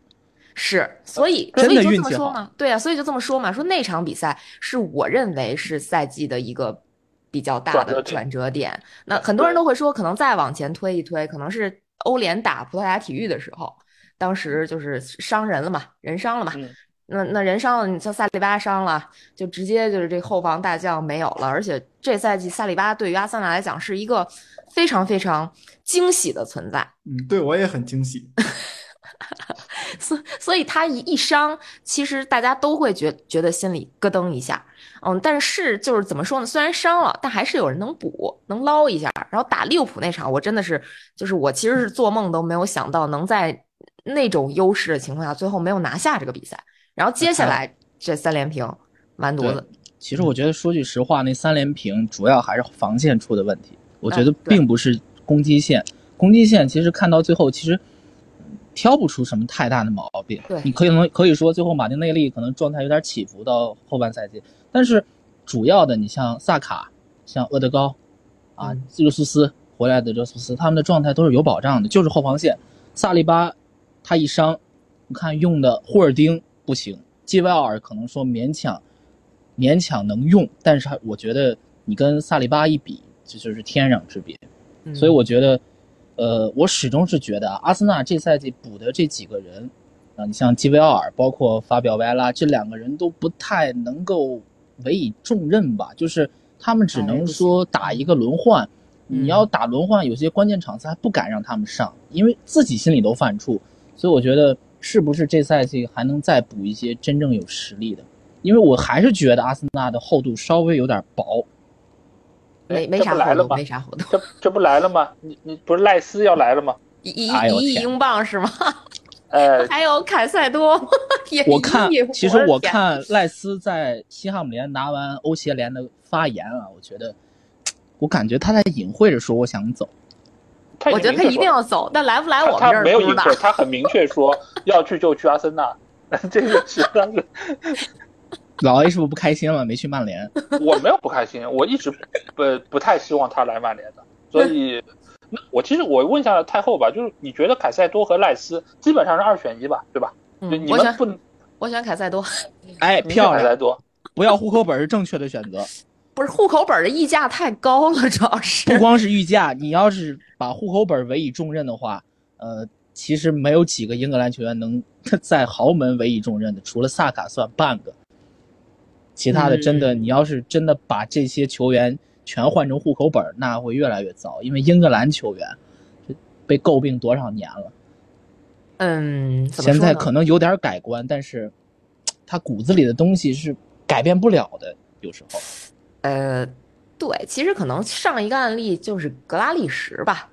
S1: 是，所以所
S5: 真的
S1: 以就这
S5: 运气好。
S1: 么说嘛，对啊，所以就这么说嘛，说那场比赛是我认为是赛季的一个比较大的
S4: 转折点。
S1: 那很多人都会说，可能再往前推一推，可能是欧联打葡萄牙体育的时候，当时就是伤人了嘛，人伤了嘛，
S4: 嗯
S1: 那那人伤了，你像萨利巴伤了，就直接就是这后防大将没有了。而且这赛季萨利巴对于阿森纳来讲是一个非常非常惊喜的存在，
S2: 嗯，对我也很惊喜。
S1: 所所以他一一伤，其实大家都会觉觉得心里咯噔一下。嗯，但是就是怎么说呢？虽然伤了，但还是有人能补，能捞一下。然后打利物浦那场，我真的是，就是我其实是做梦都没有想到能在那种优势的情况下，最后没有拿下这个比赛。然后接下来这三连平，完犊子。
S5: 其实我觉得说句实话，那三连平主要还是防线出的问题。我觉得并不是攻击线，攻击线其实看到最后其实嗯挑不出什么太大的毛病。
S1: 对
S5: 你可以能可以说最后马丁内利可能状态有点起伏到后半赛季，但是主要的你像萨卡、像厄德高啊
S2: 嗯、
S5: 热苏斯回来的热苏斯，他们的状态都是有保障的，就是后防线。萨利巴他一伤，我看用的霍尔丁不行，基维奥尔可能说勉强勉强能用，但是我觉得你跟萨利巴一比，这就是天壤之别。
S1: 嗯
S5: 所以我觉得，呃，我始终是觉得啊，阿森纳这赛季补的这几个人，啊，你像基维奥尔，包括法比奥维埃拉，这两个人都不太能够委以重任吧，就是他们只能说打一个轮换。
S1: 嗯
S5: 你要打轮换，有些关键场次还不敢让他们上，因为自己心里都犯怵。所以我觉得，是不是这赛季还能再补一些真正有实力的？因为我还是觉得阿森纳的厚度稍微有点薄。
S1: 没没啥
S4: 来了吗
S1: 没啥厚度，
S4: 这这不来了吗？你你不是赖斯要来了吗？
S1: 一一一亿英镑是吗？
S4: 呃，
S1: 还有凯塞多，也
S5: 我看，其实我看赖斯在西汉姆联拿完欧协联的发言啊，我觉得，我感觉他在隐晦着说我想走。
S4: 他
S1: 我觉得他一定要走，但来不来我们这儿
S4: 没有隐晦，。他很明确说 要去就去阿森纳。这个是当时
S5: 老 A 是不是不开心了？没去曼联？
S4: 我没有不开心，我一直不不太希望他来曼联的，所以，那我其实我问一下太后吧，就是你觉得凯塞多和赖斯基本上是二选一吧，对吧？
S1: 嗯，
S4: 你们不能
S1: 我选凯塞多，
S5: 哎，漂亮！
S4: 凯塞多，
S5: 不要户口本是正确的选择。
S1: 不是户口本的溢价太高了，主要是不。
S5: 光是溢价，你要是把户口本委以重任的话，呃，其实没有几个英格兰球员能在豪门委以重任的，除了萨卡算半个。其他的真的，你要是真的把这些球员全换成户口本，那会越来越糟，因为英格兰球员被诟病多少年了，
S1: 嗯，
S5: 现在可能有点改观，但是他骨子里的东西是改变不了的，有时候。
S1: 呃，对，其实可能上一个案例就是格拉利什吧，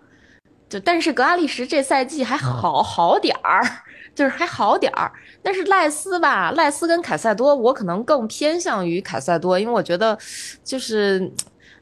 S1: 就但是格拉利什这赛季还好好点儿，就是还好点儿。但是赖斯吧，赖斯跟凯塞多，我可能更偏向于凯塞多，因为我觉得就是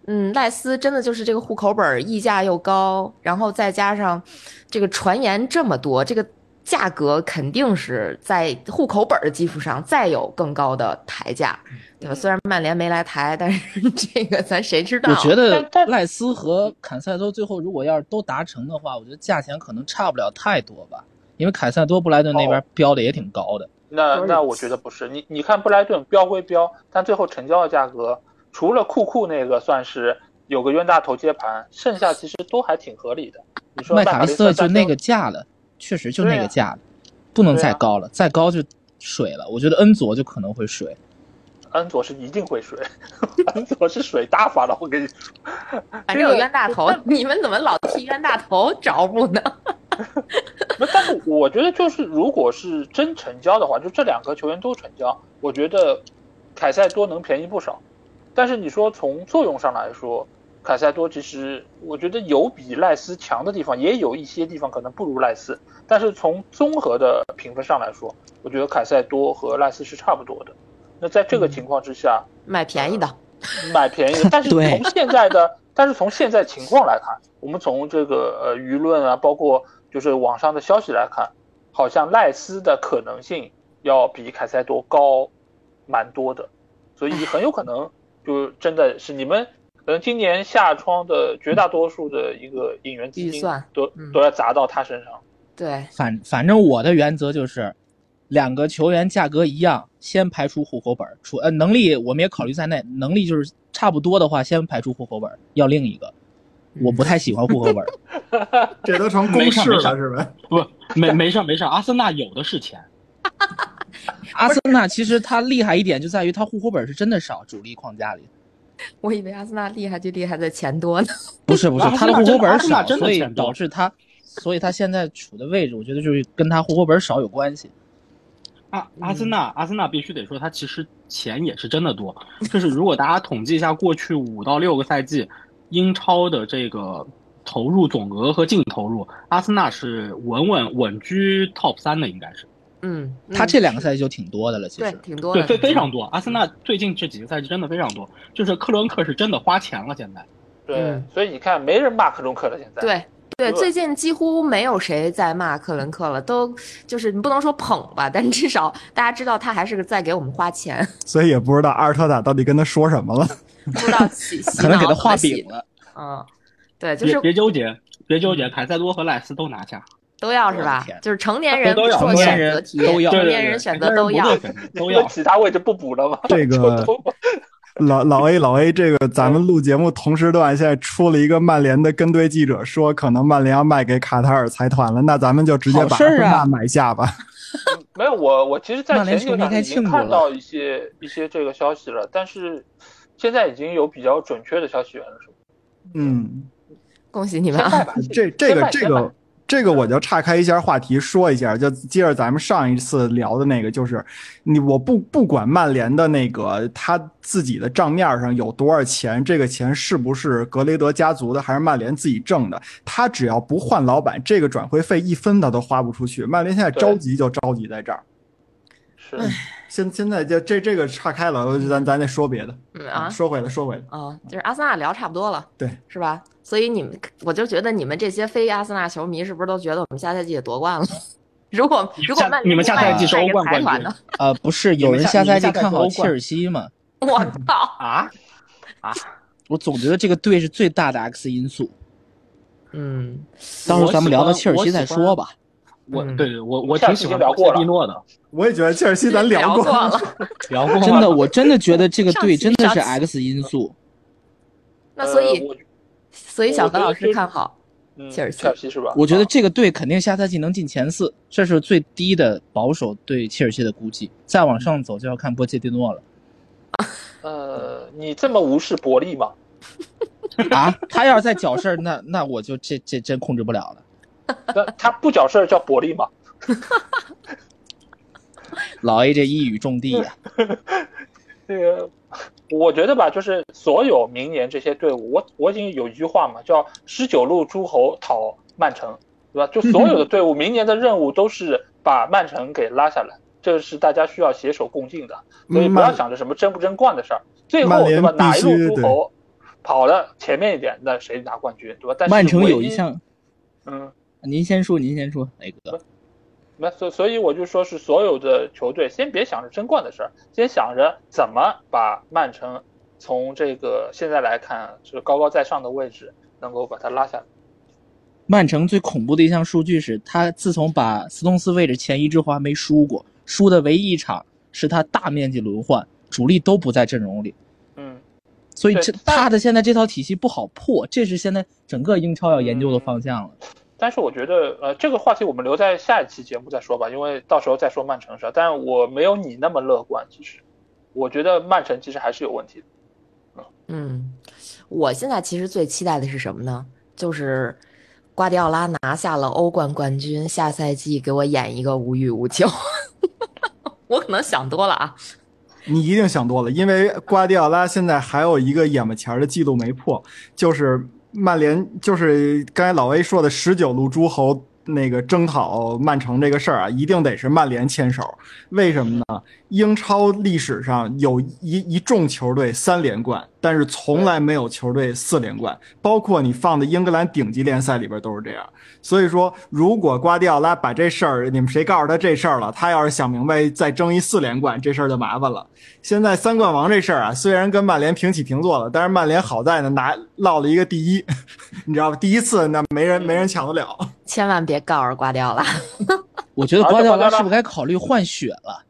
S1: 嗯，赖斯真的就是这个户口本溢价又高，然后再加上这个传言这么多，这个价格肯定是在户口本的基础上再有更高的抬价，对吧？虽然曼联没来抬，但是这个咱谁知道？
S5: 我觉得赖斯和坎塞多最后如果要是都达成的话，我觉得价钱可能差不了太多吧，因为凯塞多布莱顿那边
S4: 哦
S5: 标的也挺高的。
S1: 就是
S4: 那那我觉得不是，你你看布莱顿标归标，但最后成交的价格，除了库库那个算是有个冤大头接盘，剩下其实都还挺合理的。你说
S5: 麦卡利斯特就那个价了，确实就那个价了，不能再高了，再高就水了。我觉得恩佐就可能会水。
S4: 恩佐是一定会水，恩佐是水大发了，我跟你说。
S1: 反正有冤大头，你们怎么老替冤大头找补呢？
S4: 那但是我觉得就是，如果是真成交的话，就这两个球员都成交，我觉得凯塞多能便宜不少。但是你说从作用上来说，凯塞多其实我觉得有比赖斯强的地方，也有一些地方可能不如赖斯。但是从综合的评分上来说，我觉得凯塞多和赖斯是差不多的。那在这个情况之下，
S1: 买便宜的，
S4: 买便宜的，但是从现在的，但是从现在情况来看，我们从这个呃舆论啊，包括就是网上的消息来看，好像赖斯的可能性要比凯塞多高蛮多的，所以很有可能就真的是你们可能今年夏窗的绝大多数的一个引援资金都
S1: 嗯
S4: 都要砸到他身上。
S1: 对，
S5: 反反正我的原则就是，两个球员价格一样，先排除户口本儿，除呃能力我们也考虑在内，能力就是差不多的话，先排除户口本儿，要另一个。我不太喜欢户口本儿，
S2: 这都成公式了是吧？
S3: 不，没没事儿没事儿，阿森纳有的是钱。
S5: 阿森纳其实他厉害一点就在于他户口本儿是真的少，主力框架里
S1: 我以为阿森纳厉害就厉害在钱多呢。
S5: 不是不是他的户口本儿少，所以导致他，所以他现在处的位置，我觉得就是跟他户口本儿少有关系。
S3: 阿阿森纳，阿森纳必须得说，他其实钱也是真的多。就是如果大家统计一下过去五到六个赛季英超的这个投入总额和净投入，阿森纳是稳稳稳居 top 三的，应该是
S1: 嗯，嗯
S5: 他这两个赛季就挺多的了，其实。
S3: 对，
S1: 挺多的，
S3: 非非常多。阿森纳最近这几个赛季真的非常多，就是克伦克是真的花钱了，现在。
S4: 对，
S1: 嗯
S4: 所以你看没人骂克伦克了，现在。
S1: 对对，最近几乎没有谁在骂克伦克了，都就是你不能说捧吧，但至少大家知道他还是在给我们花钱，
S2: 所以也不知道阿尔特塔到底跟他说什么了。
S1: 不知道洗洗
S5: 可能给他画饼了。
S1: 嗯，对，就
S3: 别
S1: 是
S3: 别纠结，别纠结，凯塞多和赖斯都拿下，
S1: 都要是吧？就是成年人
S3: 都要
S1: 做
S5: 成年
S1: 选择题，
S5: 人都要
S1: 成年人选择都要。
S3: 都要。
S4: 其他位置不补了吗？
S2: 这个 老老 A 老 A，这个咱们录节目同时段现在出了一个曼联的跟队记者说，可能曼联要卖给卡塔尔财团了，那咱们就直接把
S5: 好事儿啊
S2: 阿森纳买下吧。
S4: 没有，我我其实，在
S5: 曼联
S4: 前几
S5: 球迷该
S4: 天已经看到一些一些这个消息了，但是现在已经有比较准确的消息源了，是吧？
S2: 嗯，
S1: 恭喜你们啊！
S2: 这这个这个这个我就岔开一下话题说一下，就接着咱们上一次聊的那个，就是你我不不管曼联的那个他自己的账面上有多少钱，这个钱是不是格雷德家族的，还是曼联自己挣的，他只要不换老板，这个转会费一分他都花不出去。曼联现在着急就着急在这儿。
S4: 是
S2: 现现在就这这个岔开了，咱咱得说别的。
S1: 嗯啊
S2: 说回来说回来，
S1: 啊，就是阿森纳聊差不多了，
S2: 对，
S1: 是吧？所以你们，我就觉得你们这些非阿森纳球迷是不是都觉得我们下赛季也夺冠了？如果如果曼
S3: 你们下赛季是欧冠冠军
S1: 呢？
S5: 呃，不是，有人
S3: 下
S5: 下赛季看好切尔西吗？
S1: 我操！
S3: 啊啊！
S5: 我总觉得这个队是最大的 X 因素。
S1: 嗯，
S5: 到时候咱们聊到切尔西再说吧。
S1: 嗯
S3: 我对对我我挺喜欢波切蒂诺的，
S2: 我也觉得切尔西咱
S1: 聊
S2: 过
S1: 过 了。
S3: 聊过
S5: 真的，我真的觉得这个队真的是 X 因素。
S1: 那所以所以小何老师看好
S4: 嗯
S1: 切尔西
S4: 切尔西是吧？
S5: 我觉得
S4: 啊
S5: 这个队肯定下赛季能进前四，这是最低的保守对切尔西的估计。再往上走就要看波切蒂诺了
S4: 呃，你这么无视伯利吗？
S5: 啊！他要是再搅事儿，那那我就这这真控制不了了。
S4: 那他不搅事儿叫伯利吗？
S5: 老 A 这一语中的呀、
S4: 这个，我觉得吧，就是所有明年这些队伍，我我已经有一句话嘛，叫“十九路诸侯讨曼城”，对吧？就所有的队伍明年的任务都是把曼城给拉下来，这是大家需要携手共进的，所以不要想着什么争不争冠的事儿。最后对吧？哪一路诸侯跑了前面一点，那谁拿冠军，对吧？但是
S5: 曼城有一项，
S4: 嗯，
S5: 您先说，您先说哪个？
S4: 那所所以我就说是所有的球队先别想着争冠的事儿，先想着怎么把曼城从这个现在来看是高高在上的位置能够把它拉下来。
S5: 曼城最恐怖的一项数据是，他自从把斯通斯位置前移之后还没输过，输的唯一一场是他大面积轮换，主力都不在阵容里，
S4: 嗯，
S5: 所以这他的现在这套体系不好破，这是现在整个英超要研究的方向了。
S4: 但是我觉得呃这个话题我们留在下一期节目再说吧，因为到时候再说曼城的事儿。但我没有你那么乐观，其实我觉得曼城其实还是有问题的。
S1: 嗯，我现在其实最期待的是什么呢？就是瓜迪奥拉拿下了欧冠冠军，下赛季给我演一个无欲无求。我可能想多了啊。
S2: 你一定想多了，因为瓜迪奥拉现在还有一个眼巴前儿的记录没破，就是曼联，就是刚才老 A 说的十九路诸侯那个征讨曼城这个事儿啊，一定得是曼联牵手。为什么呢？英超历史上有一一众球队三连冠，但是从来没有球队四连冠，包括你放的英格兰顶级联赛里边都是这样。所以说，如果瓜迪奥拉把这事儿，你们谁告诉他这事儿了，他要是想明白再争一四连冠，这事儿就麻烦了。现在三冠王这事儿啊，虽然跟曼联平起平坐了，但是曼联好在呢拿落了一个第一，你知道吧？第一次那没人没人抢得了。
S1: 千万别告诉瓜迪奥拉，
S5: 我觉得瓜迪奥拉
S4: 而且瓜迪奥拉
S5: 是不是该考虑换血了？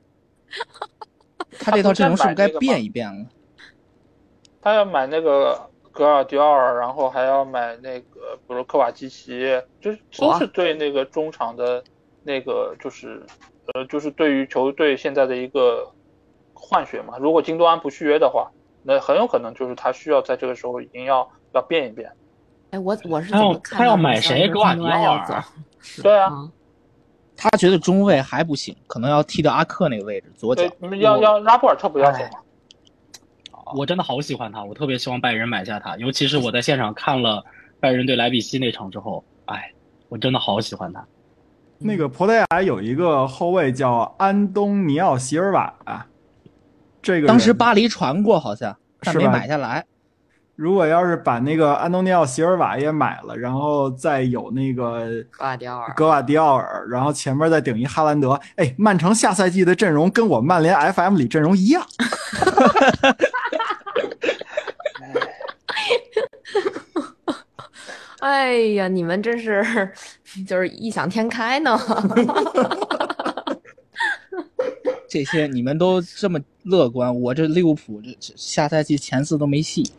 S5: 他这套阵容是不是该变一变了？
S4: 他要买那个格尔迪奥尔，然后还要买那个比如科瓦基奇，就是都是对那个中场的那个就是呃就是对于球队现在的一个换血嘛。如果京多安不续约的话，那很有可能就是他需要在这个时候已经要要变一变。
S1: 哎，我我是
S3: 他要
S1: 怎么看
S3: 他要买谁格瓦
S1: 范多安要
S3: 迪奥尔
S1: 走
S4: 对啊，
S1: 啊
S5: 他觉得中卫还不行，可能要踢到阿克那个位置，左脚，。
S4: 你们要要拉波尔特不要走嘛？
S3: 我真的好喜欢他，我特别希望拜仁买下他，尤其是我在现场看了拜仁对莱比锡那场之后，哎，我真的好喜欢他。
S2: 那个葡萄牙有一个后卫叫安东尼奥·席尔瓦，这个
S5: 当时巴黎传过，好像但没
S2: 是
S5: 买下来。
S2: 如果要是把那个安东尼奥·席尔瓦也买了，然后再有那个
S1: 瓜迪奥尔。
S2: 格瓦迪奥尔，然后前面再顶一哈兰德，哎，曼城下赛季的阵容跟我曼联 FM 里阵容一样。
S1: 哎呀，你们真是 就是异想天开呢。
S5: 这些你们都这么乐观，我这利物浦这这下赛季前四都没戏。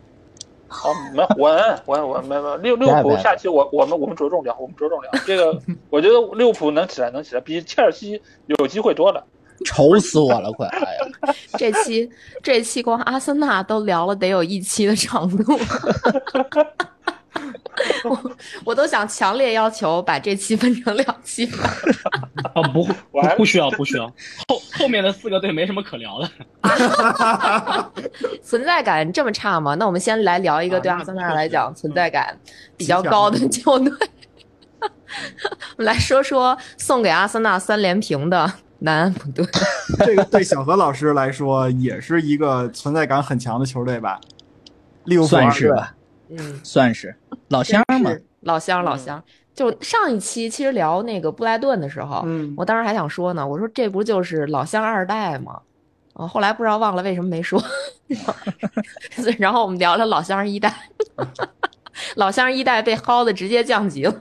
S4: 好，没稳稳稳没没利利物浦下期我我们我们着重聊，我们着重聊这个，我觉得利物浦能起来能起来，比切尔西有机会多了。
S5: 愁死我了，快！哎呀，
S1: 这期这期光阿森纳都聊了得有一期的长度，我我都想强烈要求把这期分成两期吧。
S3: 啊，不 不不需要不需要，后后面的四个队没什么可聊的。
S1: 存在感这么差吗？那我们先来聊一个对阿森纳来讲存在感比较高的球队。我们来说说送给阿森纳三连平的南安普顿。
S2: 这个对小何老师来说也是一个存在感很强的球队吧？利物浦
S5: 算是吧，
S1: 嗯，
S5: 算是。老乡嘛。
S1: 老乡老乡。就上一期其实聊那个布莱顿的时候，
S2: 嗯。
S1: 我当时还想说呢，我说这不就是老乡二代吗？啊，后来不知道忘了为什么没说，然后我们聊聊老乡一代，老乡一代被薅的直接降级了，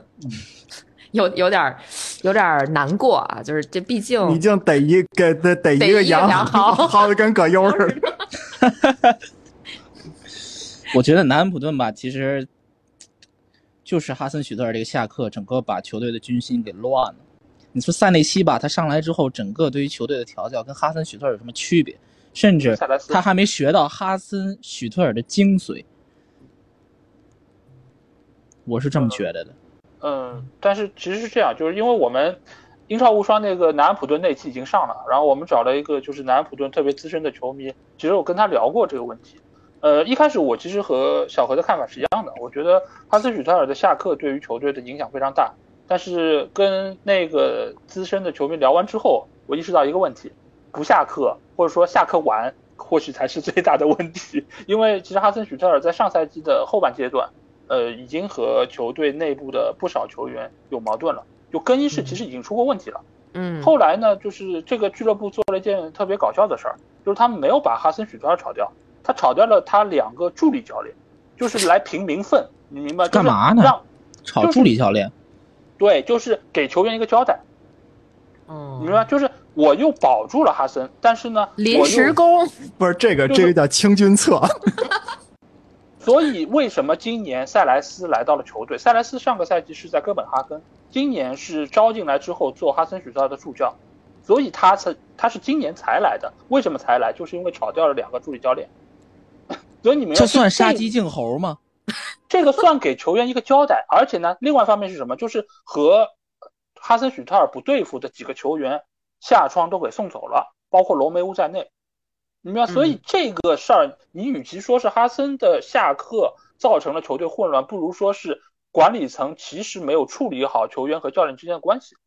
S1: 有有点儿有点儿难过啊，就是这毕竟
S2: 已经逮一个逮逮一个羊
S1: 羊 薅
S2: 薅的跟葛优似的。
S5: 我觉得南安普顿吧，其实就是哈森许特尔这个下课，整个把球队的军心给乱了。你说塞内西吧，他上来之后，整个对于球队的调教跟哈森许特尔有什么区别？甚至他还没学到哈森许特尔的精髓。我是这么觉得的。
S4: 嗯，嗯但是其实是这样，就是因为我们英超无双那个南安普顿那期已经上了，然后我们找了一个就是南安普顿特别资深的球迷，其实我跟他聊过这个问题。呃，一开始我其实和小何的看法是一样的，我觉得哈森许特尔的下课对于球队的影响非常大。但是跟那个资深的球迷聊完之后，我意识到一个问题：不下课或者说下课晚，或许才是最大的问题。因为其实哈森许特尔在上赛季的后半阶段，呃，已经和球队内部的不少球员有矛盾了，就更衣室其实已经出过问题了。
S1: 嗯，
S4: 后来呢，就是这个俱乐部做了一件特别搞笑的事儿，就是他们没有把哈森许特尔炒掉，他炒掉了他两个助理教练，就是来平名分，你明白？
S5: 干嘛呢？
S4: 让
S5: 炒助理教练？
S4: 对，就是给球员一个交代。
S1: 嗯，
S4: 你明白？就是我又保住了哈森，但是呢，
S1: 临时工
S2: 不是这个，
S4: 就是
S2: 这个叫清君侧。
S4: 所以为什么今年塞莱斯来到了球队？塞莱斯上个赛季是在哥本哈根，今年是招进来之后做哈森许特尔的助教，所以他才他是今年才来的。为什么才来？就是因为炒掉了两个助理教练。所以你们要
S5: 这算杀
S4: 这
S5: 鸡儆猴吗？
S4: 这个算给球员一个交代，而且呢，另外一方面是什么？就是和哈森许特尔不对付的几个球员下窗都给送走了，包括罗梅乌在内。你明白？所以这个事儿，你与其说是哈森的下课造成了球队混乱，不如说是管理层其实没有处理好球员和教练之间的关系。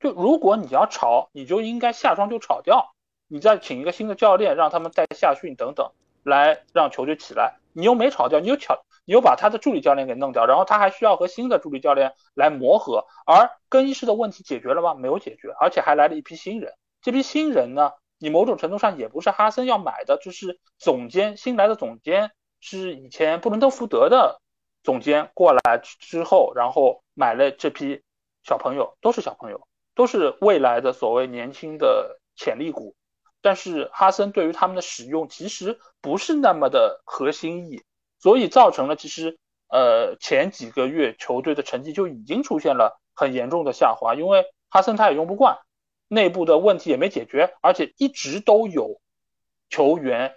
S4: 就如果你要炒，你就应该下窗就炒掉，你再请一个新的教练，让他们带下训等等，来让球队起来。你又没炒掉，你又炒，你又把他的助理教练给弄掉，然后他还需要和新的助理教练来磨合。而更衣室的问题解决了吗？没有解决，而且还来了一批新人。这批新人呢，你某种程度上也不是哈森要买的，就是总监新来的总监是以前布伦特福德的总监过来之后，然后买了这批小朋友，都是小朋友，都是未来的所谓年轻的潜力股。但是哈森对于他们的使用其实不是那么的合心意，所以造成了其实呃前几个月球队的成绩就已经出现了很严重的下滑，因为哈森他也用不惯，内部的问题也没解决，而且一直都有球员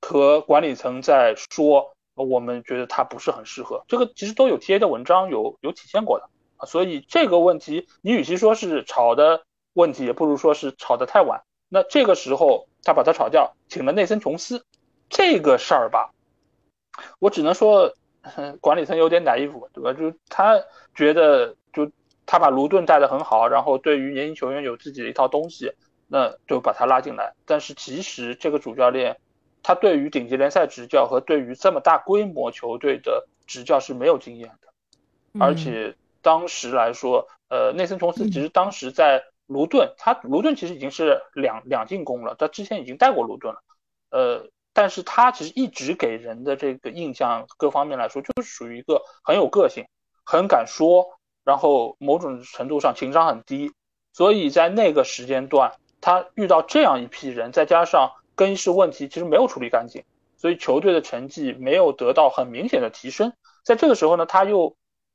S4: 和管理层在说我们觉得他不是很适合，这个其实都有贴的文章有有体现过的啊，所以这个问题你与其说是炒的问题，也不如说是炒得太晚。那这个时候他把他炒掉，请了内森琼斯，这个事儿吧，我只能说，管理层有点 naive，对吧？就他觉得，就他把卢顿带得很好，然后对于年轻球员有自己的一套东西，那就把他拉进来。但是其实这个主教练，他对于顶级联赛执教和对于这么大规模球队的执教是没有经验的，而且当时来说，呃，内森琼斯其实当时在。卢顿，他卢顿其实已经是两两进攻了，他之前已经带过卢顿了，呃，但是他其实一直给人的这个印象各方面来说，就是属于一个很有个性、很敢说，然后某种程度上情商很低，所以在那个时间段，他遇到这样一批人，再加上更衣室问题其实没有处理干净，所以球队的成绩没有得到很明显的提升。在这个时候呢，他又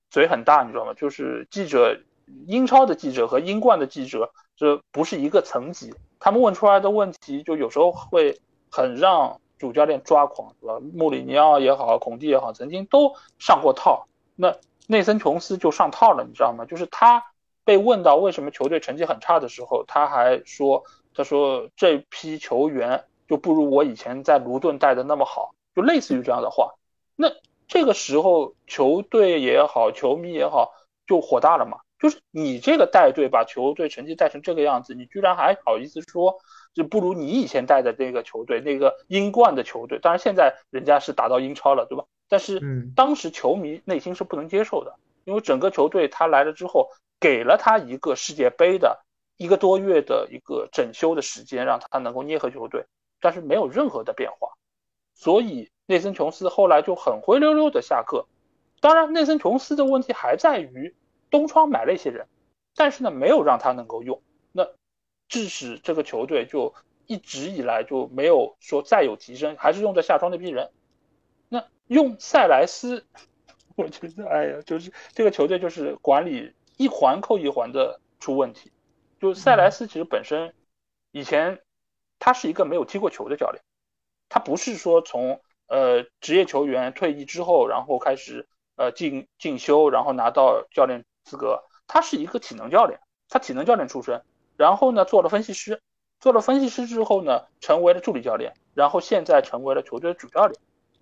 S4: 嘴很大，你知道吗？就是记者。英超的记者和英冠的记者这不是一个层级，他们问出来的问题就有时候会很让主教练抓狂，对吧？穆里尼奥也好，孔蒂也好，曾经都上过套。那内森琼斯就上套了，你知道吗？就是他被问到为什么球队成绩很差的时候，他还说：“他说这批球员就不如我以前在卢顿带的那么好，就类似于这样的话。”那这个时候球队也好，球迷也好，就火大了嘛。就是你这个带队把球队成绩带成这个样子，你居然还好意思说，就不如你以前带的那个球队，那个英冠的球队。当然现在人家是打到英超了，对吧？但是当时球迷内心是不能接受的，因为整个球队他来了之后，给了他一个世界杯的一个多月的一个整修的时间，让他能够捏合球队，但是没有任何的变化，所以内森琼斯后来就很灰溜溜的下课。当然，内森琼斯的问题还在于。东窗买了一些人，但是呢，没有让他能够用，那致使这个球队就一直以来就没有说再有提升，还是用在下窗那批人。那用塞莱斯，我觉得，哎呀，就是这个球队就是管理一环扣一环的出问题。就塞莱斯其实本身以前他是一个没有踢过球的教练，他不是说从呃职业球员退役之后，然后开始呃进进修，然后拿到教练。资格，他是一个体能教练，他体能教练出身，然后呢做了分析师，做了分析师之后呢成为了助理教练，然后现在成为了球队的主教练。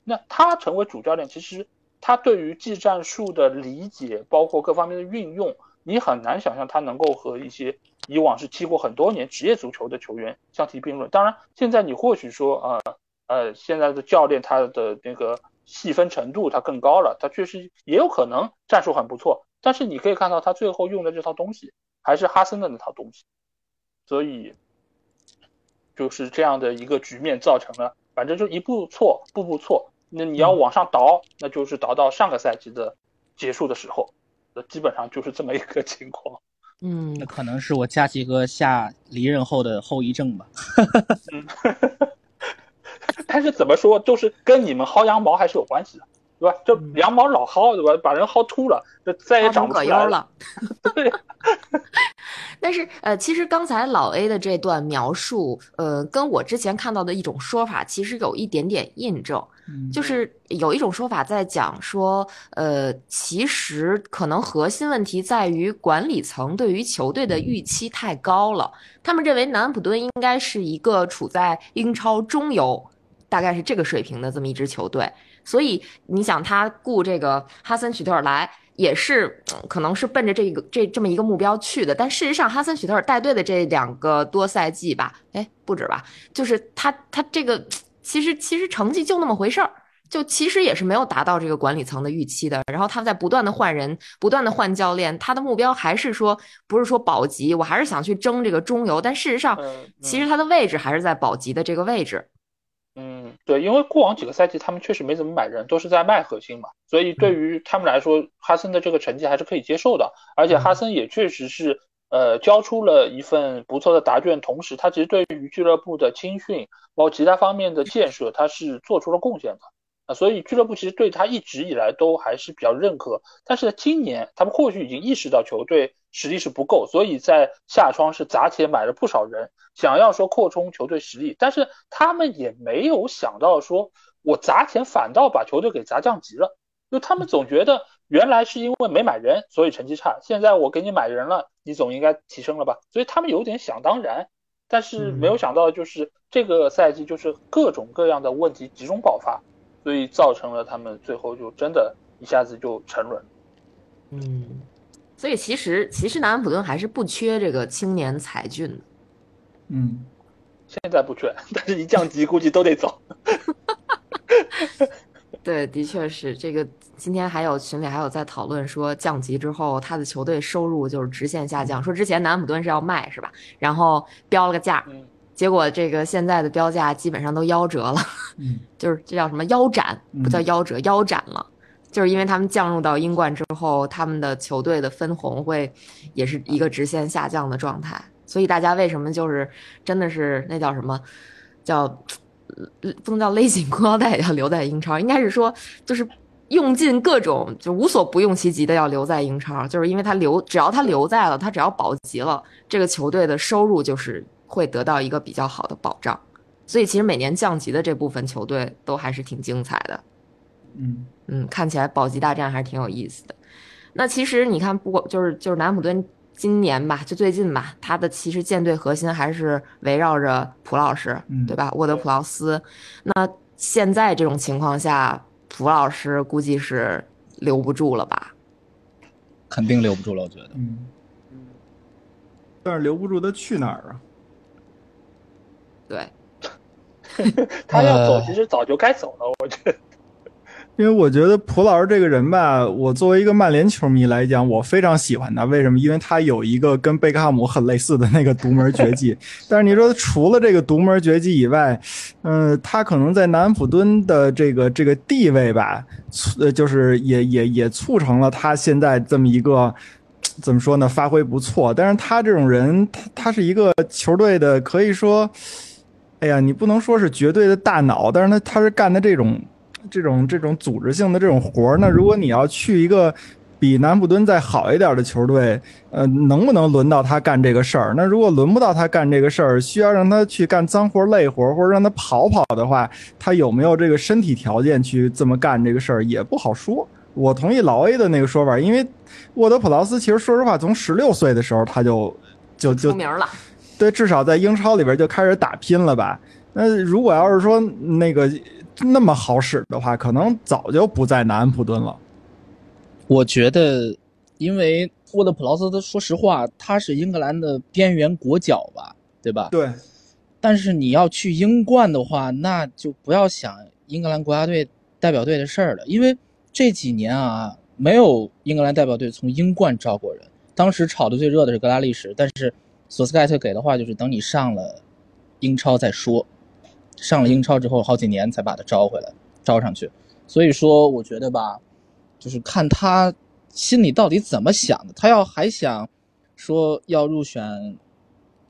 S4: 那他成为主教练，其实他对于技战术的理解，包括各方面的运用，你很难想象他能够和一些以往是踢过很多年职业足球的球员相提并论。当然，现在你或许说，呃呃，现在的教练他的那个细分程度他更高了，他确实也有可能战术很不错。但是你可以看到他最后用的这套东西还是哈森的那套东西，所以就是这样的一个局面造成了，反正就一步错，步步错。那你要往上倒，那就是倒到上个赛季的结束的时候，那基本上就是这么一个情况。
S1: 嗯
S5: 那，可能是我佳琪哥下离任后的后遗症吧。
S4: 嗯 但是怎么说，就是跟你们薅羊毛还是有关系的，对吧？这羊毛老薅，对吧？把人薅秃了，这再也长不出来
S1: 了。
S4: 对，
S1: 但是呃，其实刚才老 A 的这段描述，呃，跟我之前看到的一种说法其实有一点点印证。
S2: 嗯
S1: 就是有一种说法在讲说，呃，其实可能核心问题在于管理层对于球队的预期太高了。他们认为南安普敦应该是一个处在英超中游，大概是这个水平的这么一支球队。所以你想，他雇这个哈森许特尔来，也是、嗯可能是奔着这个这这么一个目标去的。但事实上，哈森许特尔带队的这两个多赛季吧，哎，不止吧，就是他他这个其实其实成绩就那么回事儿。就其实也是没有达到这个管理层的预期的，然后他在不断的换人，不断的换教练，他的目标还是说不是说保级，我还是想去争这个中游，但事实上，
S4: 嗯，
S1: 其实他的位置还是在保级的这个位置。
S4: 嗯，对，因为过往几个赛季他们确实没怎么买人，都是在卖核心嘛，所以对于他们来说，哈森的这个成绩还是可以接受的，而且哈森也确实是呃交出了一份不错的答卷，同时他其实对于俱乐部的青训包括其他方面的建设，他是做出了贡献的。啊，所以俱乐部其实对他一直以来都还是比较认可，但是今年他们或许已经意识到球队实力是不够，所以在夏窗是砸钱买了不少人，想要说扩充球队实力，但是他们也没有想到说我砸钱反倒把球队给砸降级了，就他们总觉得原来是因为没买人所以成绩差，现在我给你买人了，你总应该提升了吧，所以他们有点想当然，但是没有想到就是这个赛季就是各种各样的问题集中爆发。所以造成了他们最后就真的一下子就沉沦。
S1: 嗯，所以其实其实南安普顿还是不缺这个青年才俊的。
S2: 嗯，
S4: 现在不缺，但是一降级估计都得走。
S1: 对，的确是这个。今天还有群里还有在讨论说，降级之后他的球队收入就是直线下降。说之前南安普顿是要卖是吧？然后标了个价，
S4: 嗯
S1: 结果这个现在的标价基本上都夭折了，
S2: 嗯。
S1: 就是这叫什么腰斩，不叫夭折，腰斩了。就是因为他们降入到英冠之后，他们的球队的分红会也是一个直线下降的状态，所以大家为什么就是真的是那叫什么叫呃不能叫勒紧裤腰带要留在英超，应该是说就是用尽各种就无所不用其极的要留在英超，就是因为他留只要他留在了，他只要保级了，这个球队的收入就是会得到一个比较好的保障。所以其实每年降级的这部分球队都还是挺精彩的。
S2: 嗯
S1: 嗯，看起来保级大战还是挺有意思的。那其实你看，不过就是就是南普敦今年吧，就最近吧，他的其实舰队核心还是围绕着普老师，
S2: 嗯
S1: 对吧？沃德普劳斯。那现在这种情况下，普老师估计是留不住了吧？
S5: 肯定留不住了，我觉得。
S2: 嗯，但是留不住他去哪儿啊？
S1: 对，
S4: 他要走，
S5: 呃
S4: 其实早就该走了，我觉得。
S2: 因为我觉得普老师这个人吧，我作为一个曼联球迷来讲，我非常喜欢他。为什么？因为他有一个跟贝克汉姆很类似的那个独门绝技。但是你说除了这个独门绝技以外，嗯、他可能在南安普敦的这个这个地位吧，促呃，就是也也也促成了他现在这么一个。怎么说呢？发挥不错，但是他这种人，他他是一个球队的，可以说，哎呀，你不能说是绝对的大脑，但是他他是干的这种这种这种组织性的这种活儿。那如果你要去一个比南普敦再好一点的球队，呃，能不能轮到他干这个事儿？那如果轮不到他干这个事儿，需要让他去干脏活累活，或者让他跑跑的话，他有没有这个身体条件去这么干这个事儿，也不好说。我同意老 A 的那个说法，因为沃德普劳斯其实说实话，从十六岁的时候他就就就
S1: 出名了。
S2: 对，至少在英超里边就开始打拼了吧。那如果要是说那个那么好使的话，可能早就不在南安普敦了。
S5: 我觉得，因为沃德普劳斯，他说实话，他是英格兰的边缘国脚吧，对吧？
S2: 对，
S5: 但是你要去英冠的话，那就不要想英格兰国家队代表队的事儿了，因为这几年啊，没有英格兰代表队从英冠招过人。当时炒的最热的是格拉利什，但是索斯盖特给的话就是等你上了英超再说，上了英超之后好几年才把他招回来，招上去。所以说，我觉得吧，就是看他心里到底怎么想的。他要还想说要入选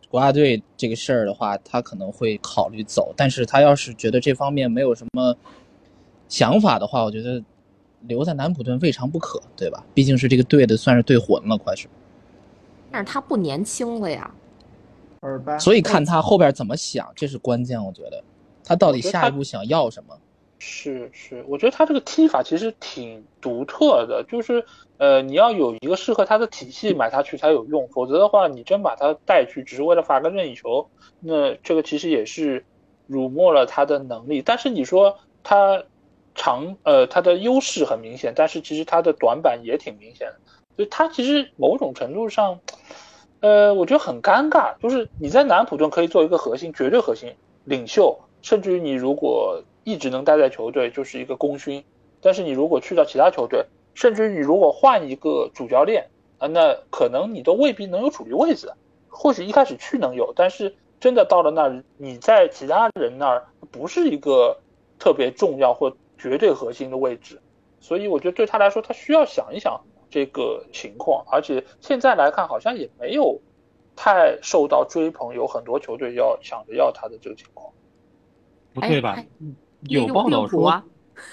S5: 国家队这个事儿的话，他可能会考虑走。但是他要是觉得这方面没有什么想法的话，我觉得留在南普顿未尝不可，对吧？毕竟是这个队的，算是队魂了，快是。
S1: 但是他不年轻了呀，
S2: 二八，
S5: 所以看他后边怎么想，这是关键。我觉得他到底下一步想要什么？
S4: 是是，我觉得他这个踢法其实挺独特的，就是呃，你要有一个适合他的体系买他去才有用，否则的话，你真把他带去只是为了罚个任意球，那这个其实也是辱没了他的能力。但是你说他长呃他的优势很明显，但是其实他的短板也挺明显的，所以他其实某种程度上，呃，我觉得很尴尬，就是你在南普顿可以做一个核心，绝对核心领袖，甚至于你如果。一直能待在球队就是一个功勋，但是你如果去到其他球队，甚至于你如果换一个主教练啊，那可能你都未必能有主力位置。或许一开始去能有，但是真的到了那儿，你在其他人那儿不是一个特别重要或绝对核心的位置。所以我觉得对他来说，他需要想一想这个情况。而且现在来看，好像也没有太受到追捧，有很多球队要想着要他的这个情况。
S3: 不对吧？有报道说，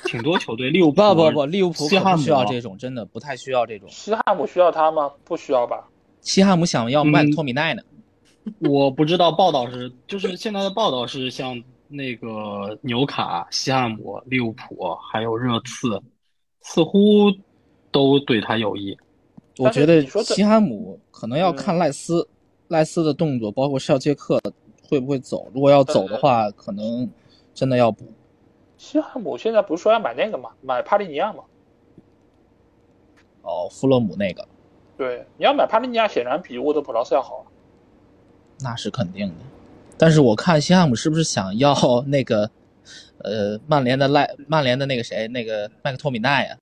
S3: 挺多球队，利物浦
S5: 不不不，利物浦
S3: 西汉姆
S5: 需要这种，真的不太需要这种。
S4: 西汉姆需要他吗？不需要吧。
S5: 西汉姆想要麦托米奈呢。
S3: 我不知道报道是，就是现在的报道是，像那个纽卡、西汉姆、利物浦还有热刺，似乎都对他有益。
S5: 我觉得西汉姆可能要看赖斯，赖斯的动作，包括绍切克会不会走。如果要走的话，可能真的要补。
S4: 西汉姆现在不是说要买那个吗？买帕利尼亚吗？
S5: 哦，富勒姆那个。
S4: 对，你要买帕利尼亚，显然比沃德普劳斯要好。
S5: 那是肯定的。但是我看西汉姆是不是想要那个，呃，曼联的赖曼联的那个谁，那个麦克托米奈呀？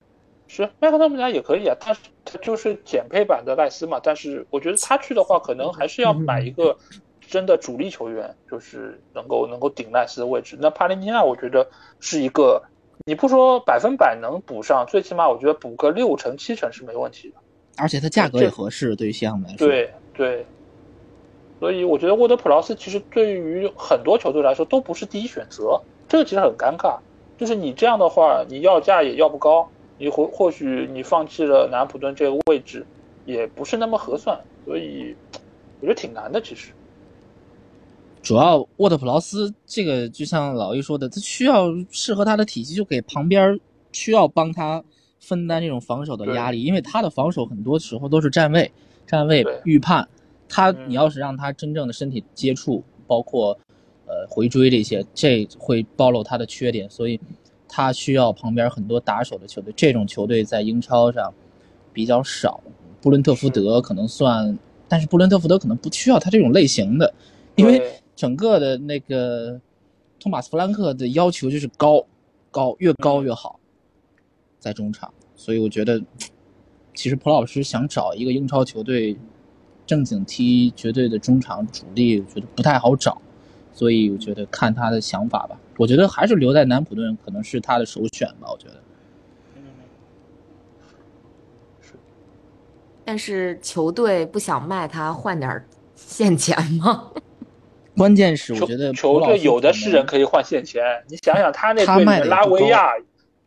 S4: 是麦克托米奈也可以啊，他他就是减配版的赖斯嘛。但是我觉得他去的话，可能还是要买一个。真的主力球员就是能够能够顶赖斯的位置，那帕林尼亚我觉得是一个，你不说百分百能补上，最起码我觉得补个六成七成是没问题的，
S5: 而且它价格也合适，对于西汉姆来
S4: 说。对对，所以我觉得沃德普劳斯其实对于很多球队来说都不是第一选择，这个其实很尴尬，就是你这样的话，你要价也要不高，你或或许你放弃了南普顿这个位置，也不是那么合算，所以我觉得挺难的其实。
S5: 主要沃特普劳斯这个就像老一说的，他需要适合他的体系，就给旁边需要帮他分担这种防守的压力，因为他的防守很多时候都是站位、站位预判，他你要是让他真正的身体接触，包括呃回追这些，这会暴露他的缺点，所以他需要旁边很多打手的球队，这种球队在英超上比较少，布伦特福德可能算，但是布伦特福德可能不需要他这种类型的，因为。整个的那个托马斯·弗兰克的要求就是高，高越高越好，在中场，所以我觉得，其实普老师想找一个英超球队正经踢绝对的中场主力，我觉得不太好找，所以我觉得看他的想法吧，我觉得还是留在南普顿可能是他的首选吧，我觉得。
S1: 但是球队不想卖他换点现钱吗？
S5: 关键是我觉得
S4: 球队有的是人可以换现钱，你想想他那队的拉维亚，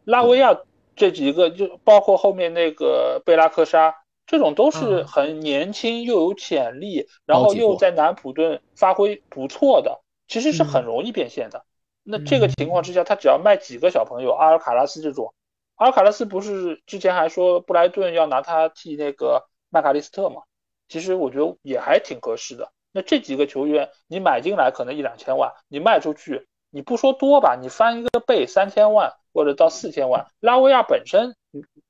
S4: 拉维亚这几个就包括后面那个贝拉克沙，这种都是很年轻又有潜力，然后又在南普顿发挥不错的，其实是很容易变现的。那这个情况之下，他只要卖几个小朋友，阿尔卡拉斯这种，阿尔卡拉斯不是之前还说布莱顿要拿他替那个麦卡利斯特吗？其实我觉得也还挺合适的。那这几个球员，你买进来可能一两千万，你卖出去，你不说多吧，你翻一个倍三千万或者到四千万。拉维亚本身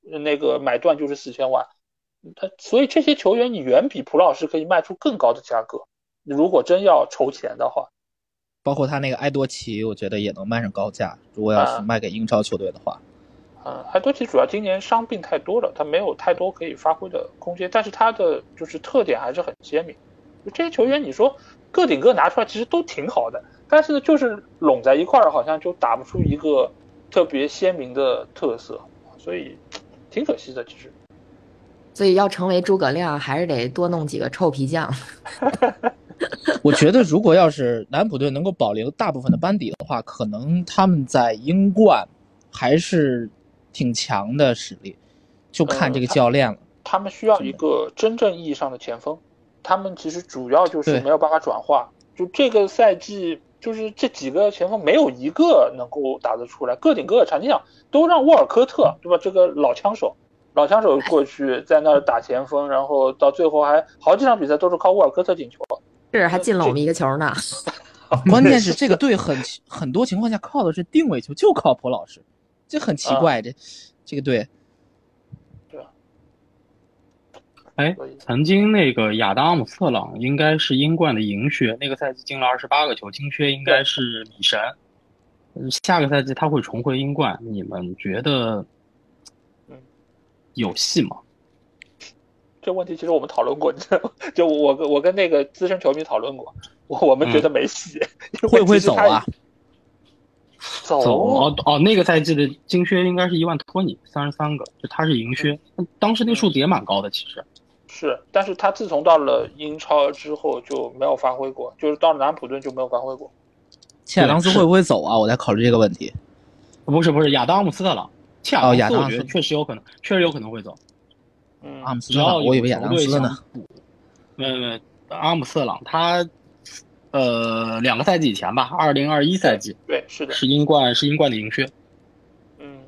S4: 那个买断就是四千万，他所以这些球员你远比普老师可以卖出更高的价格。如果真要筹钱的话，
S5: 包括他那个埃多奇，我觉得也能卖上高价。如果要是卖给英超球队的话，
S4: 嗯，埃多奇主要今年伤病太多了，他没有太多可以发挥的空间。但是他的就是特点还是很鲜明。这些球员你说个顶个拿出来其实都挺好的，但是呢，就是拢在一块儿，好像就打不出一个特别鲜明的特色，所以挺可惜的。其实，
S1: 所以要成为诸葛亮，还是得多弄几个臭皮匠。
S5: 我觉得，如果要是南普队能够保留大部分的班底的话，可能他们在英冠还是挺强的实力，就看这个教练了。
S4: 他们需要一个真正意义上的前锋，他们其实主要就是没有办法转化。就这个赛季，就是这几个前锋没有一个能够打得出来，个顶个。你想，都让沃尔科特对吧？这个老枪手，老枪手过去在那儿打前锋，然后到最后还好几场比赛都是靠沃尔科特进球。
S1: 是，还进了我们一个球呢。
S5: 关键是这个队很很多情况下靠的是定位球，就靠普老师，这很奇怪。这这个队，
S4: 对啊。
S3: 哎，曾经那个亚当阿姆斯特朗应该是英冠的银靴，那个赛季进了二十八个球，金靴应该是米神。下个赛季他会重回英冠，你们觉得有戏吗？
S4: 这问题其实我们讨论过，你知道吗？就我跟我跟那个资深球迷讨论过，我我们觉得没戏。
S5: 会不会走啊？
S4: 走
S3: 哦哦，那个赛季的金靴应该是伊万托尼，三十三个，就他是银靴，当时那数字也蛮高的，其实。
S4: 是，但是他自从到了英超之后就没有发挥过，就是到了南普顿就没有发挥过。
S5: 切尔当斯会不会走啊？我在考虑这个问题。
S3: 不是不是，亚当阿姆斯特朗，切尔当斯我觉得确实有可能，确实有可能会走。
S4: 嗯，
S5: 阿姆斯特朗，我以为亚当斯呢。
S3: 没有没有，阿姆斯特朗他，呃，两个赛季以前吧，二零二一赛季，
S4: 对，是的，
S3: 是英冠，是英冠的银靴。
S4: 嗯，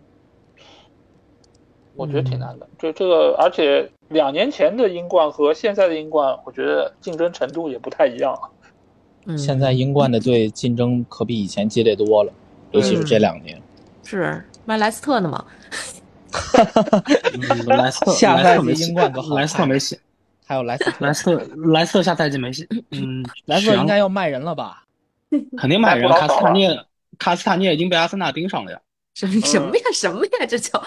S4: 我觉得挺难的，就这个，而且两年前的英冠和现在的英冠，我觉得竞争程度也不太一样。
S1: 嗯，
S5: 现在英冠的队竞争可比以前激烈多了，尤其是这两年。
S1: 是卖莱斯特的吗？
S3: 哈哈哈！莱斯特
S5: 下赛季英冠
S3: 莱斯特没戏，
S5: 还有莱斯
S3: 莱斯特莱斯特下赛季没戏。嗯，
S5: 莱斯特应该要卖人了吧？
S3: 肯定卖人。卡斯塔涅卡斯塔涅已经被阿森纳盯上了呀。
S1: 什什么呀？什么呀？这叫？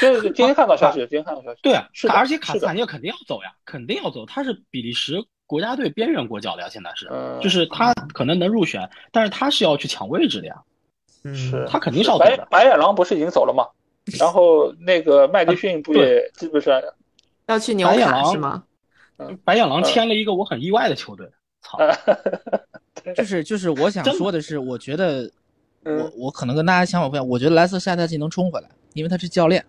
S4: 对对，今天看到消息，今天看到消息。
S3: 对啊，
S4: 是
S3: 而且卡斯塔涅肯定要走呀，肯定要走。他是比利时国家队边缘国脚了呀，现在是，就是他可能能入选，但是他是要去抢位置的呀。
S4: 是，
S3: 他肯定是要走的。
S4: 白眼狼不是已经走了吗？然后那个麦迪逊不也基本上
S1: 要去纽卡是吗？
S3: 白眼狼签了一个我很意外的球队，操！
S5: 就是就是我想说的是，我觉得我我可能跟大家想法不一样，我觉得莱斯下赛季能冲回来，因为他是教练。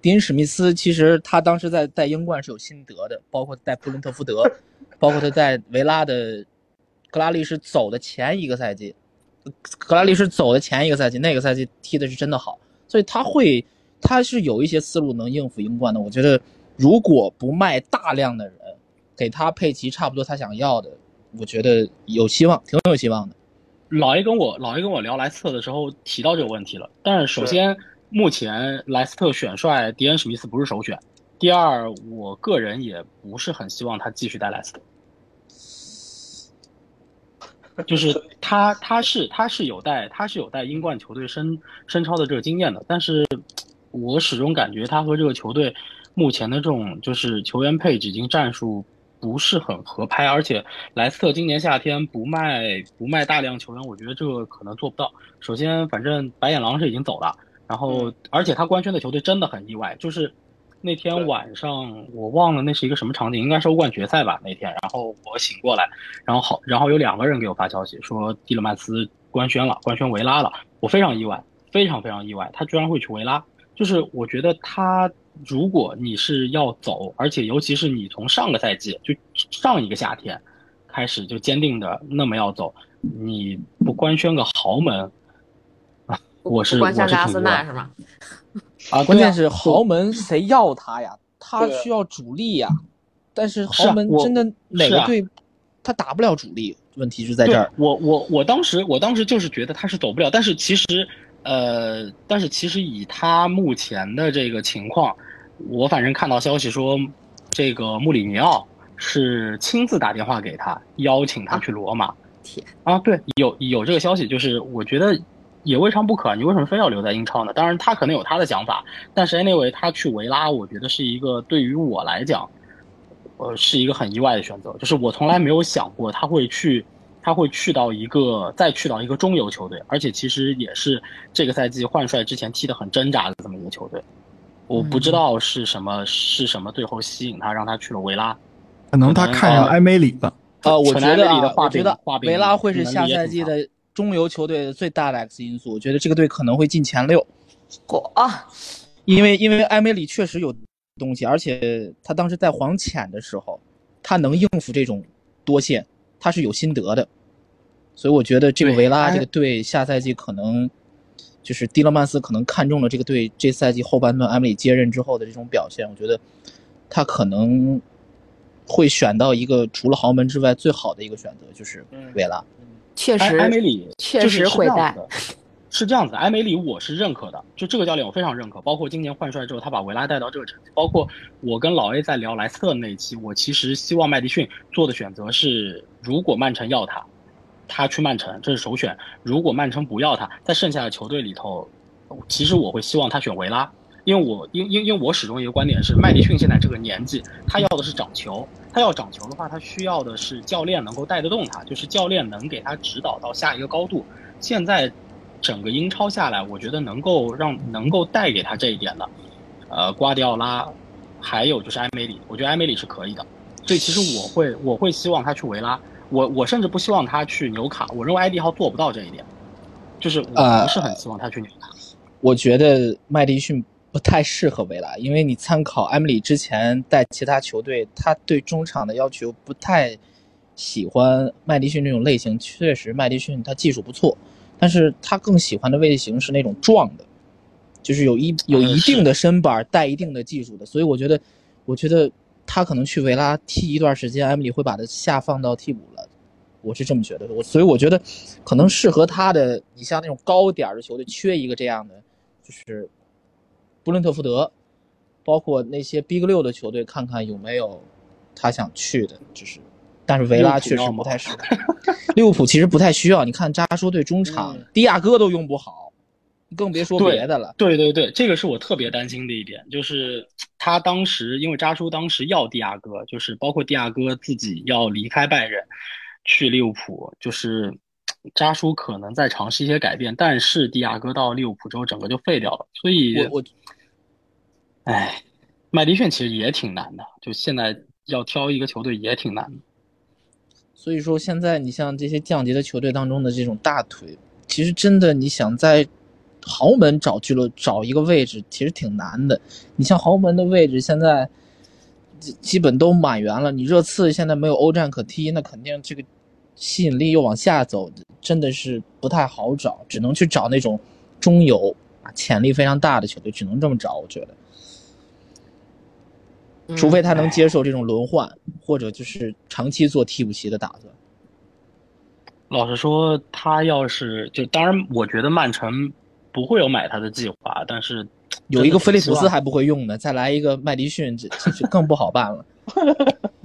S5: 迪恩史密斯其实他当时在带英冠是有心得的，包括带布伦特福德，包括他在维拉的格拉利什走的前一个赛季，格拉利什走的前一个赛季，那个赛季踢的是真的好，所以他会。他是有一些思路能应付英冠的，我觉得如果不卖大量的人，给他配齐差不多他想要的，我觉得有希望，挺有希望的。
S3: 老爷跟我老爷跟我聊莱斯特的时候提到这个问题了，但是首先目前莱斯特选帅迪恩史密斯不是首选，第二我个人也不是很希望他继续带莱斯特。就是他，他是他是有带他是有带英冠球队升升超的这个经验的，但是我始终感觉他和这个球队目前的这种就是球员配置、已经战术不是很合拍，而且莱斯特今年夏天不卖不卖大量球员，我觉得这个可能做不到。首先，反正白眼狼是已经走了，然后而且他官宣的球队真的很意外，就是。那天晚上我忘了那是一个什么场景，应该是欧冠决赛吧。那天，然后我醒过来，然后好，然后有两个人给我发消息说蒂勒曼斯官宣了，官宣维拉了。我非常意外，非常非常意外，他居然会去维拉。就是我觉得他，如果你是要走，而且尤其是你从上个赛季就上一个夏天开始就坚定的那么要走，你不官宣个豪门啊？我是我是
S1: 阿森纳是吗？
S5: 啊，关键是豪门谁要他呀？他需要主力呀。但是豪门真的哪个队，他打不了主力？问题就在这儿。
S3: 我我我当时我当时就是觉得他是走不了，但是其实，呃，但是其实以他目前的这个情况，我反正看到消息说，这个穆里尼奥是亲自打电话给他，邀请他去罗马。
S1: 天
S3: 啊，对，有有这个消息，就是我觉得也未尝不可。你为什么非要留在英超呢？当然，他可能有他的想法，但是 anyway，他去维拉，我觉得是一个对于我来讲，呃，是一个很意外的选择。就是我从来没有想过他会去，他会去到一个再去到一个中游球队，而且其实也是这个赛季换帅之前踢得很挣扎的这么一个球队。我不知道是什么是什么最后吸引他，让他去了维拉。
S2: 可能他看上埃梅里了。
S5: 呃，我觉得
S3: 里的
S5: 啊，我觉得维拉会是下赛季的中游球队最大的 X 因素。我觉得这个队可能会进前六。
S1: 果
S5: 因为因为埃梅里确实有东西，而且他当时在黄潜的时候，他能应付这种多线，他是有心得的。所以我觉得这个维拉这个队下赛季可能就是蒂勒曼斯可能看中了这个队这赛季后半段埃梅里接任之后的这种表现，我觉得他可能。会选到一个除了豪门之外最好的一个选择，就是维拉。
S1: 确实，
S3: 艾梅里
S1: 确实会带。
S3: 是这样子，埃梅里我是认可的，就这个教练我非常认可。包括今年换帅之后，他把维拉带到这个成绩。包括我跟老 A 在聊莱斯特那一期，我其实希望麦迪逊做的选择是，如果曼城要他，他去曼城，这是首选；如果曼城不要他，在剩下的球队里头，其实我会希望他选维拉。因为我因因因为我始终一个观点是，麦迪逊现在这个年纪，他要的是长球。他要长球的话，他需要的是教练能够带得动他，就是教练能给他指导到下一个高度。现在整个英超下来，我觉得能够让能够带给他这一点的，呃，瓜迪奥拉，还有就是埃梅里，我觉得埃梅里是可以的。所以其实我会我会希望他去维拉，我我甚至不希望他去纽卡，我认为埃迪号做不到这一点，就是我不是很希望他去纽卡。
S5: 我觉得麦迪逊。不太适合维拉，因为你参考埃米里之前带其他球队，他对中场的要求不太喜欢麦迪逊这种类型。确实，麦迪逊他技术不错，但是他更喜欢的类型是那种壮的，就是有一有一定的身板带一定的技术的。所以我觉得，我觉得他可能去维拉踢一段时间，埃米里会把他下放到替补了。我是这么觉得，我所以我觉得可能适合他的，你像那种高点的球队缺一个这样的，就是。布伦特福德，包括那些 Big 六的球队，看看有没有他想去的。就是，但是维拉确实不太适合。利物浦其实不太需要。你看扎叔对中场，迪亚哥都用不好，更别说别的了。
S3: 对对对，这个是我特别担心的一点，就是他当时因为扎叔当时要迪亚哥，就是包括迪亚哥自己要离开拜仁去利物浦，就是扎叔可能在尝试一些改变，但是迪亚哥到利物浦之后，整个就废掉了。所以，
S5: 我我。
S3: 哎，麦迪逊其实也挺难的，就现在要挑一个球队也挺难的。
S5: 所以说，现在你像这些降级的球队当中的这种大腿，其实真的你想在豪门找俱乐找一个位置，其实挺难的。你像豪门的位置现在基本都满员了，你热刺现在没有欧战可踢，那肯定这个吸引力又往下走，真的是不太好找，只能去找那种中游啊潜力非常大的球队，只能这么找，我觉得。除非他能接受这种轮换，或者就是长期做替补席的打算。
S3: 老实说，他要是就当然，我觉得曼城不会有买他的计划，但是
S5: 有一个菲利普斯还不会用呢，再来一个麦迪逊，这这更不好办了。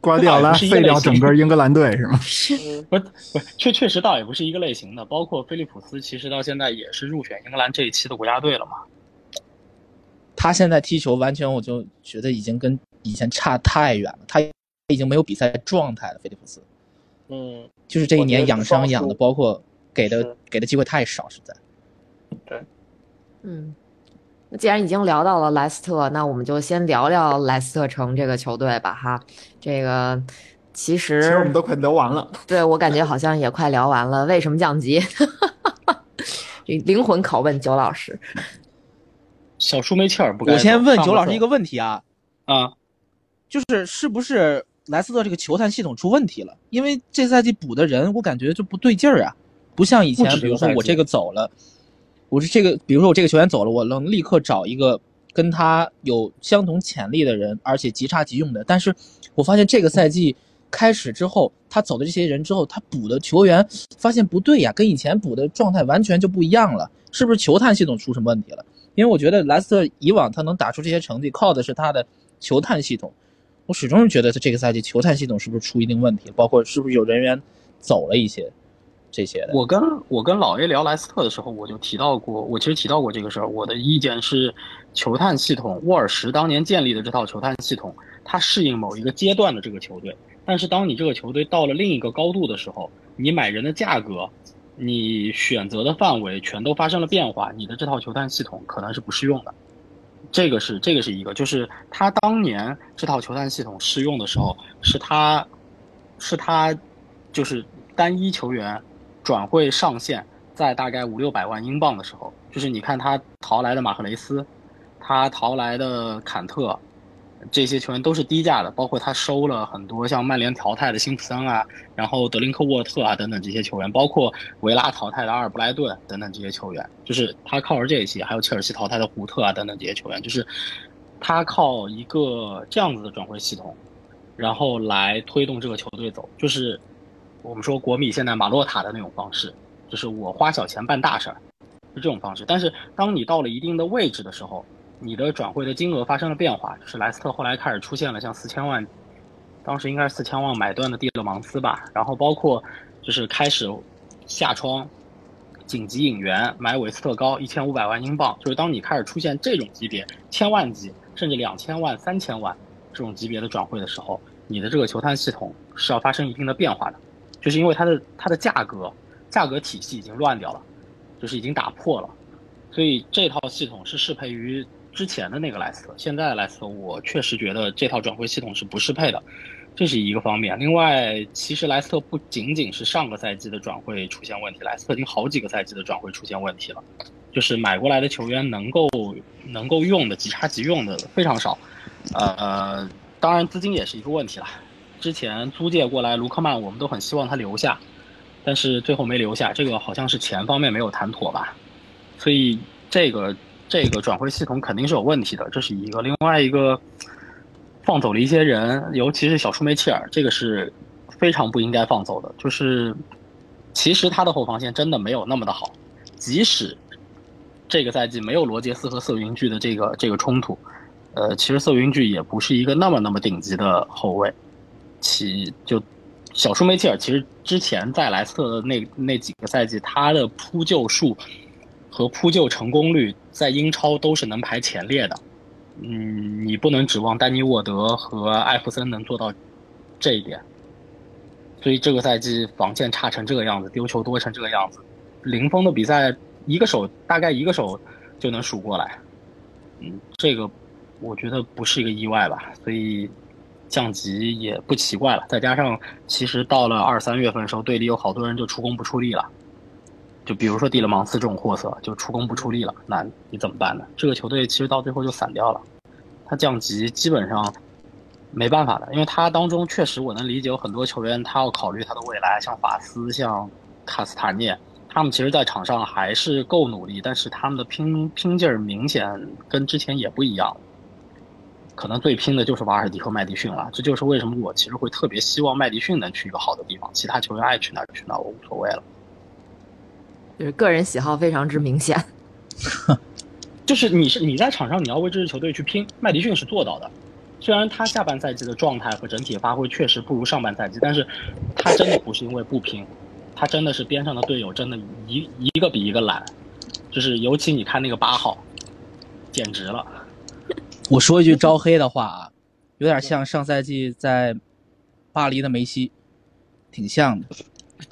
S2: 瓜迪奥拉废掉整个英格兰队是吗？
S3: 不是不是，确确实倒也不是一个类型的。包括菲利普斯，其实到现在也是入选英格兰这一期的国家队了嘛。
S5: 他现在踢球完全，我就觉得已经跟以前差太远了。他已经没有比赛状态了，菲利普斯。
S4: 嗯，
S5: 就是这一年养伤养的，包括给的给的机会太少，实在。
S4: 对，
S1: 嗯，那既然已经聊到了莱斯特，那我们就先聊聊莱斯特城这个球队吧，哈。这个其实
S2: 其实我们都快聊完了。
S1: 对我感觉好像也快聊完了。为什么降级？灵魂拷问九老师。
S3: 小舒梅切尔不？
S5: 我先问九老师一个问题啊，
S3: 啊，
S5: 就是是不是莱斯特这个球探系统出问题了？因为这赛季补的人，我感觉就不对劲儿啊，不像以前，比如说我这个走了，我是这个，比如说我这个球员走了，我能立刻找一个跟他有相同潜力的人，而且即插即用的。但是我发现这个赛季开始之后，他走的这些人之后，他补的球员发现不对呀，跟以前补的状态完全就不一样了，是不是球探系统出什么问题了？因为我觉得莱斯特以往他能打出这些成绩，靠的是他的球探系统。我始终是觉得他这个赛季球探系统是不是出一定问题，包括是不是有人员走了一些这些。
S3: 我跟我跟老 A 聊莱斯特的时候，我就提到过，我其实提到过这个事儿。我的意见是，球探系统，沃尔什当年建立的这套球探系统，它适应某一个阶段的这个球队。但是当你这个球队到了另一个高度的时候，你买人的价格，你选择的范围全都发生了变化，你的这套球探系统可能是不适用的。这个是这个是一个，就是他当年这套球探系统适用的时候，是他，是他，就是单一球员转会上限在大概五六百万英镑的时候，就是你看他淘来的马赫雷斯，他淘来的坎特。这些球员都是低价的，包括他收了很多像曼联淘汰的辛普森啊，然后德林克沃特啊等等这些球员，包括维拉淘汰的阿尔布莱顿等等这些球员，就是他靠着这些，还有切尔西淘汰的胡特啊等等这些球员，就是他靠一个这样子的转会系统，然后来推动这个球队走，就是我们说国米现在马洛塔的那种方式，就是我花小钱办大事儿，是这种方式。但是当你到了一定的位置的时候，你的转会的金额发生了变化，就是莱斯特后来开始出现了像四千万，当时应该是四千万买断的蒂勒芒斯吧，然后包括就是开始下窗紧急引援买韦斯特高一千五百万英镑，就是当你开始出现这种级别千万级甚至两千万三千万这种级别的转会的时候，你的这个球探系统是要发生一定的变化的，就是因为它的它的价格价格体系已经乱掉了，就是已经打破了，所以这套系统是适配于。之前的那个莱斯特，现在的莱斯特，我确实觉得这套转会系统是不适配的，这是一个方面。另外，其实莱斯特不仅仅是上个赛季的转会出现问题，莱斯特已经好几个赛季的转会出现问题了，就是买过来的球员能够能够用的即插即用的非常少，呃，当然资金也是一个问题了。之前租借过来卢克曼，我们都很希望他留下，但是最后没留下，这个好像是钱方面没有谈妥吧，所以这个。这个转会系统肯定是有问题的，这是一个。另外一个，放走了一些人，尤其是小舒梅切尔，这个是非常不应该放走的。就是，其实他的后防线真的没有那么的好，即使这个赛季没有罗杰斯和瑟云巨的这个这个冲突，呃，其实瑟云巨也不是一个那么那么顶级的后卫。其就小舒梅切尔，其实之前在莱斯特的那那几个赛季，他的扑救数。和扑救成功率在英超都是能排前列的，嗯，你不能指望丹尼沃德和艾弗森能做到这一点。所以这个赛季防线差成这个样子，丢球多成这个样子，零封的比赛一个手大概一个手就能数过来，嗯，这个我觉得不是一个意外吧，所以降级也不奇怪了。再加上其实到了二三月份的时候，队里有好多人就出工不出力了。就比如说蒂勒芒斯这种货色，就出工不出力了，那你怎么办呢？这个球队其实到最后就散掉了，他降级基本上没办法的，因为他当中确实我能理解有很多球员他要考虑他的未来，像法斯、像卡斯塔涅，他们其实在场上还是够努力，但是他们的拼拼劲儿明显跟之前也不一样，可能最拼的就是瓦尔迪和麦迪逊了。这就是为什么我其实会特别希望麦迪逊能去一个好的地方，其他球员爱去哪去哪我无所谓了。
S1: 就是个人喜好非常之明显，
S3: 就是你是你在场上你要为这支球队去拼，麦迪逊是做到的。虽然他下半赛季的状态和整体发挥确实不如上半赛季，但是他真的不是因为不拼，他真的是边上的队友真的一一个比一个懒，就是尤其你看那个八号，简直了。
S5: 我说一句招黑的话啊，有点像上赛季在巴黎的梅西，挺像的。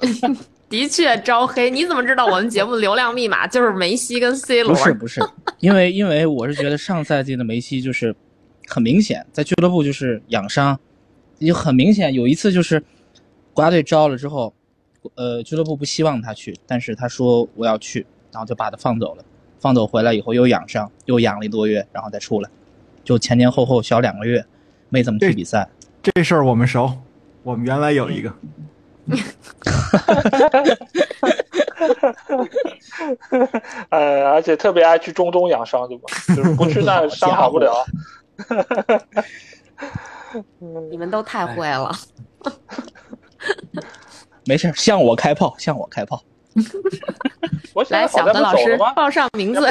S1: 的确招黑，你怎么知道我们节目流量密码就是梅西跟 C 罗？
S5: 不是 不是，因为因为我是觉得上赛季的梅西就是很明显在俱乐部就是养伤，也很明显有一次就是国家队招了之后，呃俱乐部不希望他去，但是他说我要去，然后就把他放走了，放走回来以后又养伤，又养了一多月，然后再出来，就前前后后小两个月没怎么去比赛。
S2: 这事儿我们熟，我们原来有一个。
S4: 哈哈哈哈哈！呃，而且特别爱去中东养伤，对吧？就是不去那 伤好不了。
S1: 你们都太会了。
S5: 没事，向我开炮，向我开炮。
S1: 来，小何老师报上名字。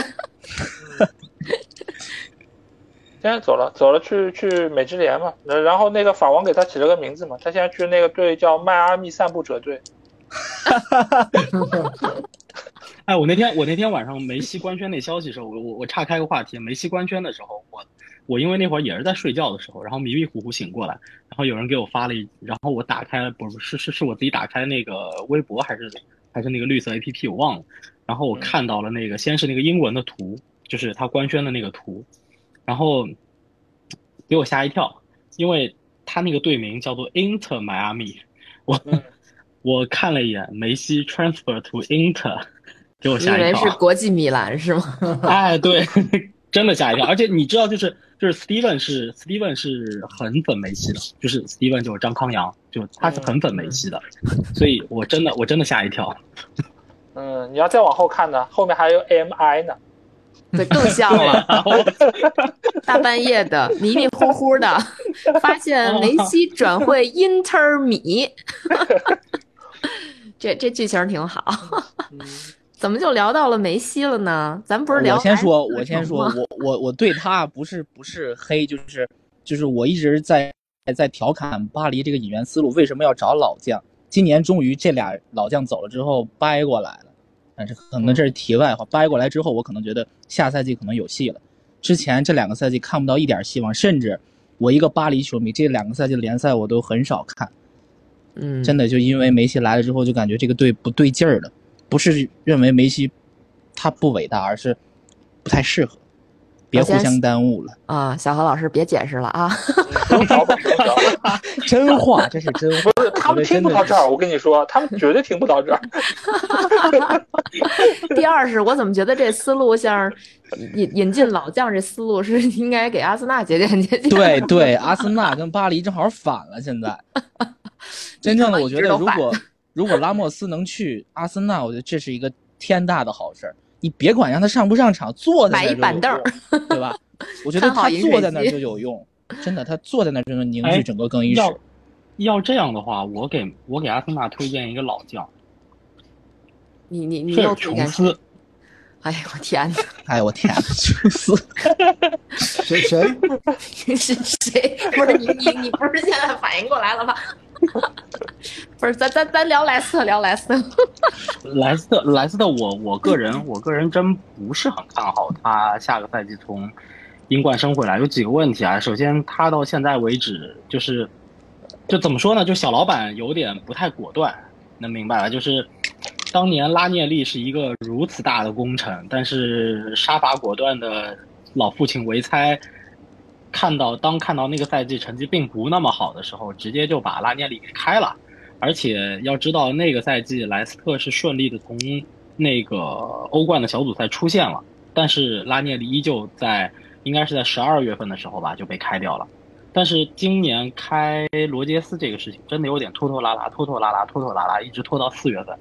S4: 现在走了，走了去去美职联嘛，然然后那个法王给他起了个名字嘛，他现在去那个队叫迈阿密散步者队。
S3: 哈哈哈哎，我那天我那天晚上梅西官宣那消息的时候，我我我岔开个话题，梅西官宣的时候，我我因为那会儿也是在睡觉的时候，然后迷迷糊糊醒过来，然后有人给我发了一，然后我打开了，不是是是是我自己打开那个微博还是还是那个绿色 A P P 我忘了，然后我看到了那个先是那个英文的图，就是他官宣的那个图，然后给我吓一跳，因为他那个队名叫做 Inter Miami，我 我看了一眼梅西 transfer to Inter。给我吓一跳，
S1: 是国际米兰是吗？
S3: 哎，对，真的吓一跳。而且你知道，就是就是 Steven 是 Steven 是很粉梅西的，就是 Steven 就是张康阳，就他是很粉梅西的，所以我真的我真的吓一跳。
S4: 嗯，你要再往后看呢，后面还有 MI 呢。
S1: 对，更像了。大半夜的，迷迷糊糊的，发现梅西转会英特尔米，这这剧情挺好。怎么就聊到了梅西了呢？咱不是聊
S5: 我先说，我先说，我我我对他不是不是黑，就是就是我一直在在调侃巴黎这个引援思路为什么要找老将。今年终于这俩老将走了之后掰过来了，但是可能这是题外话。掰过来之后，我可能觉得下赛季可能有戏了。之前这两个赛季看不到一点希望，甚至我一个巴黎球迷，这两个赛季的联赛我都很少看。
S1: 嗯，
S5: 真的就因为梅西来了之后，就感觉这个队不对劲儿了。不是认为梅西他不伟大，而是不太适合，别互相耽误了。
S1: 啊，小何老师别解释了啊。
S5: 真话，这是真话。
S4: 不是，他们听不到这儿，我跟你说，他们绝对听不到这儿。
S1: 第二是我怎么觉得这思路像引引进老将这思路是应该给阿森纳节俭节俭。
S5: 对对，阿森纳跟巴黎正好反了。现在，真正的我觉得，如果如果拉莫斯能去阿森纳，我觉得这是一个天大的好事儿。你别管让他上不上场，坐在那儿
S1: 买一板凳儿
S5: 就有用，对吧？我觉得他坐在那儿就有用，真的，他坐在那儿就能凝聚
S3: 哎
S5: 整个更衣室。
S3: 要要这样的话，我给我给阿森纳推荐一个老将，
S1: 你你你又推荐
S3: 琼斯。
S1: 哎呦 我天哪！
S5: 哎，我天呐，琼斯
S2: 谁谁？
S1: 是谁？不是你你你不是现在反应过来了吧？不是，咱咱咱聊莱斯特，聊莱斯特。
S3: 莱斯特，莱斯特我，我个人，我个人真不是很看好他下个赛季从英冠升回来。有几个问题啊，首先他到现在为止就是，就怎么说呢？就小老板有点不太果断，能明白吧？就是当年拉涅利是一个如此大的工程，但是杀伐果断的老父亲维猜。看到当看到那个赛季成绩并不那么好的时候，直接就把拉涅利给开了。而且要知道，那个赛季莱斯特是顺利的从那个欧冠的小组赛出现了，但是拉涅利依旧在应该是在十二月份的时候吧就被开掉了。但是今年开罗杰斯这个事情真的有点拖拖拉拉、拖拖拉拉、拖拖拉拉，一直拖到四月份。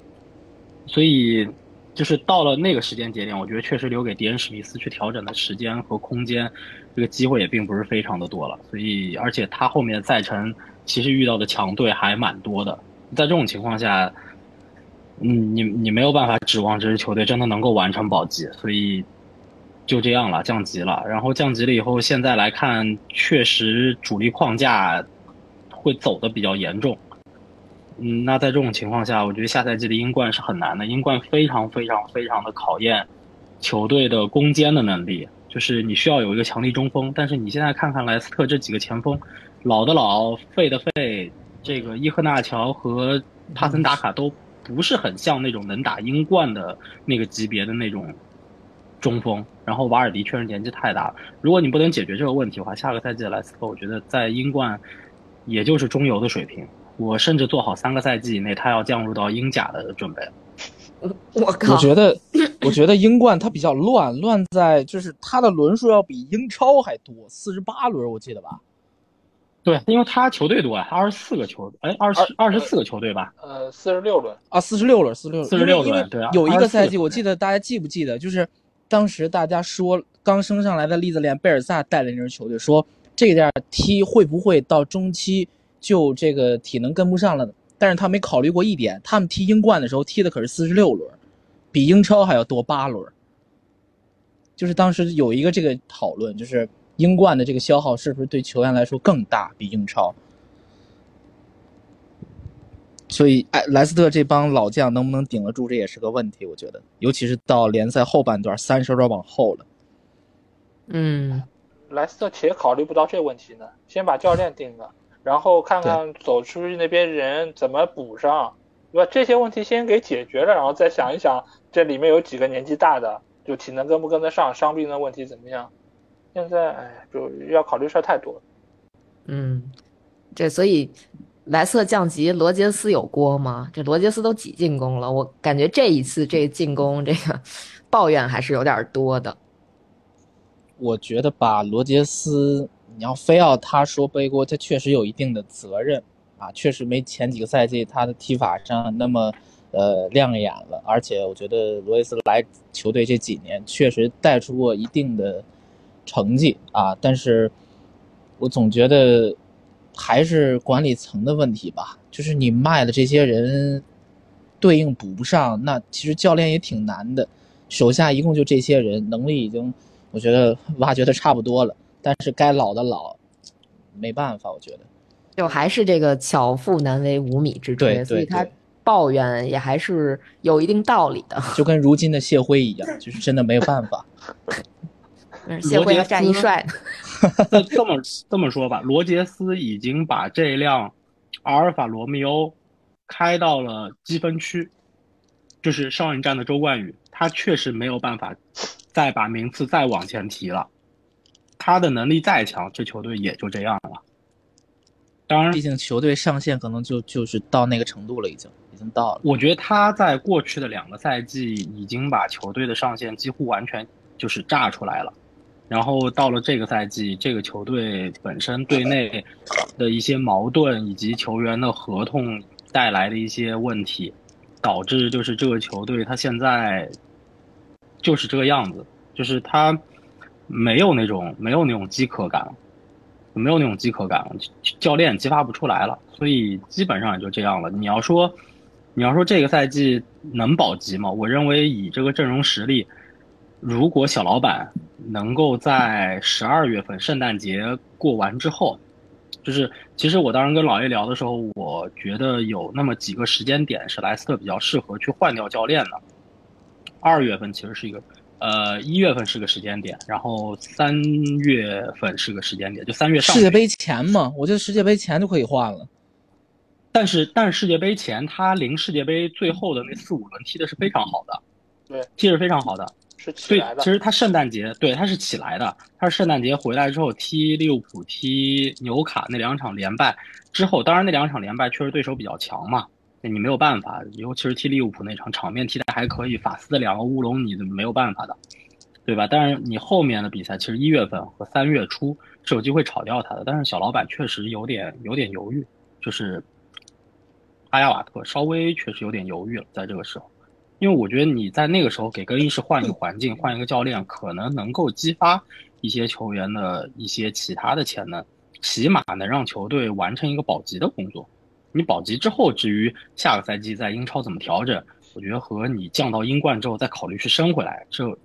S3: 所以就是到了那个时间节点，我觉得确实留给迪恩史密斯去调整的时间和空间，这个机会也并不是非常的多了。所以，而且他后面赛程其实遇到的强队还蛮多的。在这种情况下，嗯，你你没有办法指望这支球队真的能够完成保级，所以就这样了，降级了。然后降级了以后，现在来看，确实主力框架会走的比较严重。嗯，那在这种情况下，我觉得下赛季的英冠是很难的。英冠非常非常非常的考验球队的攻坚的能力，就是你需要有一个强力中锋。但是你现在看看莱斯特这几个前锋，老的老，废的废，这个伊赫纳乔和帕森达卡都不是很像那种能打英冠的那个级别的那种中锋。然后瓦尔迪确实年纪太大了，如果你不能解决这个问题的话，下个赛季的莱斯特，我觉得在英冠也就是中游的水平。我甚至做好三个赛季以内，他要降入到英甲的准备。
S1: 我靠！
S5: 我觉得，我觉得英冠它比较乱，乱在就是它的轮数要比英超还多，四十八轮我记得吧？
S3: 对，因为他球队多啊，二十四个球，哎，二十二十四个球队吧？
S4: 呃，四十六轮
S5: 啊，四十六轮，四十六
S3: 四十六轮，对啊。
S5: 有一个赛季，我记得大家记不记得，就是当时大家说刚升上来的利兹联贝尔萨带领这支球队，说这样踢会不会到中期就这个体能跟不上了？但是他没考虑过一点，他们踢英冠的时候踢的可是四十六轮，比英超还要多八轮。就是当时有一个这个讨论，就是英冠的这个消耗是不是对球员来说更大，比英超？所以，哎，莱斯特这帮老将能不能顶得住，这也是个问题。我觉得，尤其是到联赛后半段，三十轮往后了。
S1: 嗯，
S4: 莱斯特且考虑不到这问题呢，先把教练定了，然后看看走出去那边人怎么补上，对吧？这些问题先给解决了，然后再想一想这里面有几个年纪大的，就体能跟不跟得上，伤病的问题怎么样？现在，哎，就要考虑事儿太多了。
S1: 嗯，这所以。莱瑟降级，罗杰斯有锅吗？这罗杰斯都几进攻了，我感觉这一次这进攻这个抱怨还是有点多的。
S5: 我觉得吧，罗杰斯，你要非要他说背锅，他确实有一定的责任啊，确实没前几个赛季他的踢法上那么呃亮眼了。而且我觉得罗伊斯来球队这几年确实带出过一定的成绩啊，但是我总觉得。还是管理层的问题吧，就是你卖的这些人，对应补不上，那其实教练也挺难的。手下一共就这些人，能力已经，我觉得 挖掘的差不多了。但是该老的老，没办法，我觉得。
S1: 就还是这个巧妇难为无米之炊，所以他抱怨也还是有一定道理的。
S5: 就跟如今的谢辉一样，就是真的没有办法。
S1: 谢辉战一帅。
S3: 这么这么说吧，罗杰斯已经把这辆阿尔法罗密欧开到了积分区，就是上一站的周冠宇，他确实没有办法再把名次再往前提了。他的能力再强，这球队也就这样了。当然，
S5: 毕竟球队上限可能就就是到那个程度了，已经已经到了。
S3: 我觉得他在过去的两个赛季已经把球队的上限几乎完全就是炸出来了。然后到了这个赛季，这个球队本身队内的一些矛盾，以及球员的合同带来的一些问题，导致就是这个球队他现在就是这个样子，就是他没有那种没有那种饥渴感，没有那种饥渴感，教练激发不出来了，所以基本上也就这样了。你要说你要说这个赛季能保级吗？我认为以这个阵容实力。如果小老板能够在十二月份圣诞节过完之后，就是其实我当时跟老叶聊的时候，我觉得有那么几个时间点是莱斯特比较适合去换掉教练的。二月份其实是一个，呃，一月份是个时间点，然后三月份是个时间点，就三月上
S5: 世界杯前嘛，我觉得世界杯前就可以换了。
S3: 但是，但是世界杯前他临世界杯最后的那四五轮踢的是非常好的，
S4: 对，
S3: 踢是非常好的。
S4: 所以
S3: 其实他圣诞节对他是起来的，他是圣诞节回来之后踢利物浦、踢纽卡那两场连败之后，当然那两场连败确实对手比较强嘛，你没有办法，尤其是踢利物浦那场场面踢的还可以，法斯的两个乌龙你没有办法的，对吧？但是你后面的比赛其实一月份和三月初是有机会炒掉他的，但是小老板确实有点有点犹豫，就是阿亚瓦特稍微确实有点犹豫了，在这个时候。因为我觉得你在那个时候给更衣室换一个环境，换一个教练，可能能够激发一些球员的一些其他的潜能，起码能让球队完成一个保级的工作。你保级之后，至于下个赛季在英超怎么调整，我觉得和你降到英冠之后再考虑去升回来，这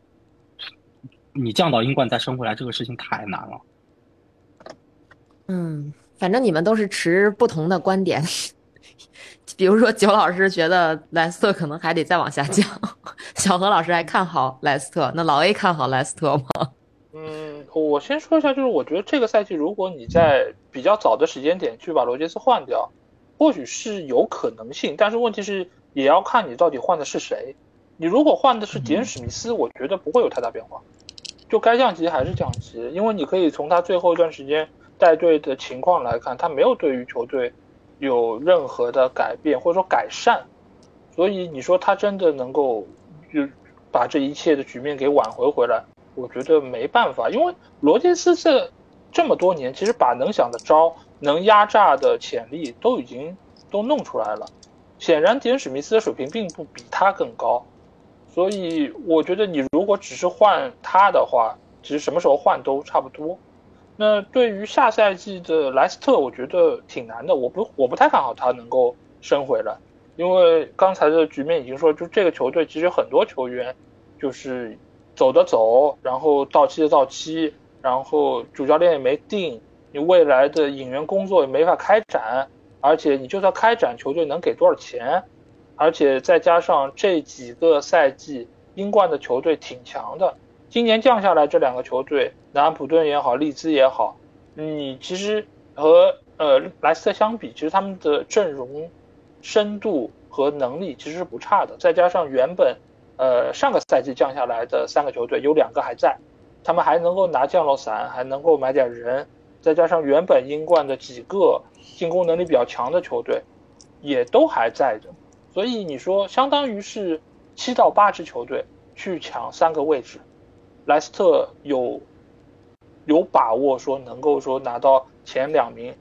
S3: 你降到英冠再升回来这个事情太难了。
S1: 嗯，反正你们都是持不同的观点。比如说，九老师觉得莱斯特可能还得再往下降，小何老师还看好莱斯特，那老 A 看好莱斯特吗？
S4: 嗯，我先说一下，就是我觉得这个赛季，如果你在比较早的时间点去把罗杰斯换掉，或许是有可能性，但是问题是也要看你到底换的是谁。你如果换的是迪恩史密斯，我觉得不会有太大变化，就该降级还是降级，因为你可以从他最后一段时间带队的情况来看，他没有对于球队。有任何的改变或者说改善，所以你说他真的能够就把这一切的局面给挽回回来？我觉得没办法，因为罗杰斯这这么多年，其实把能想的招、能压榨的潜力都已经都弄出来了。显然，迪恩史密斯的水平并不比他更高，所以我觉得你如果只是换他的话，其实什么时候换都差不多。那对于下赛季的莱斯特，我觉得挺难的。我不，我不太看好他能够升回来，因为刚才的局面已经说，就这个球队其实很多球员就是走的走，然后到期的到期，然后主教练也没定，你未来的引援工作也没法开展，而且你就算开展，球队能给多少钱？而且再加上这几个赛季英冠的球队挺强的，今年降下来这两个球队，南安普顿也好，利兹也好，你其实和呃莱斯特相比，其实他们的阵容深度和能力其实是不差的。再加上原本呃上个赛季降下来的三个球队有两个还在，他们还能够拿降落伞，还能够买点人，再加上原本英冠的几个进攻能力比较强的球队，也都还在的。所以你说，相当于是七到八支球队去抢三个位置，莱斯特有有把握说能够说拿到前两名，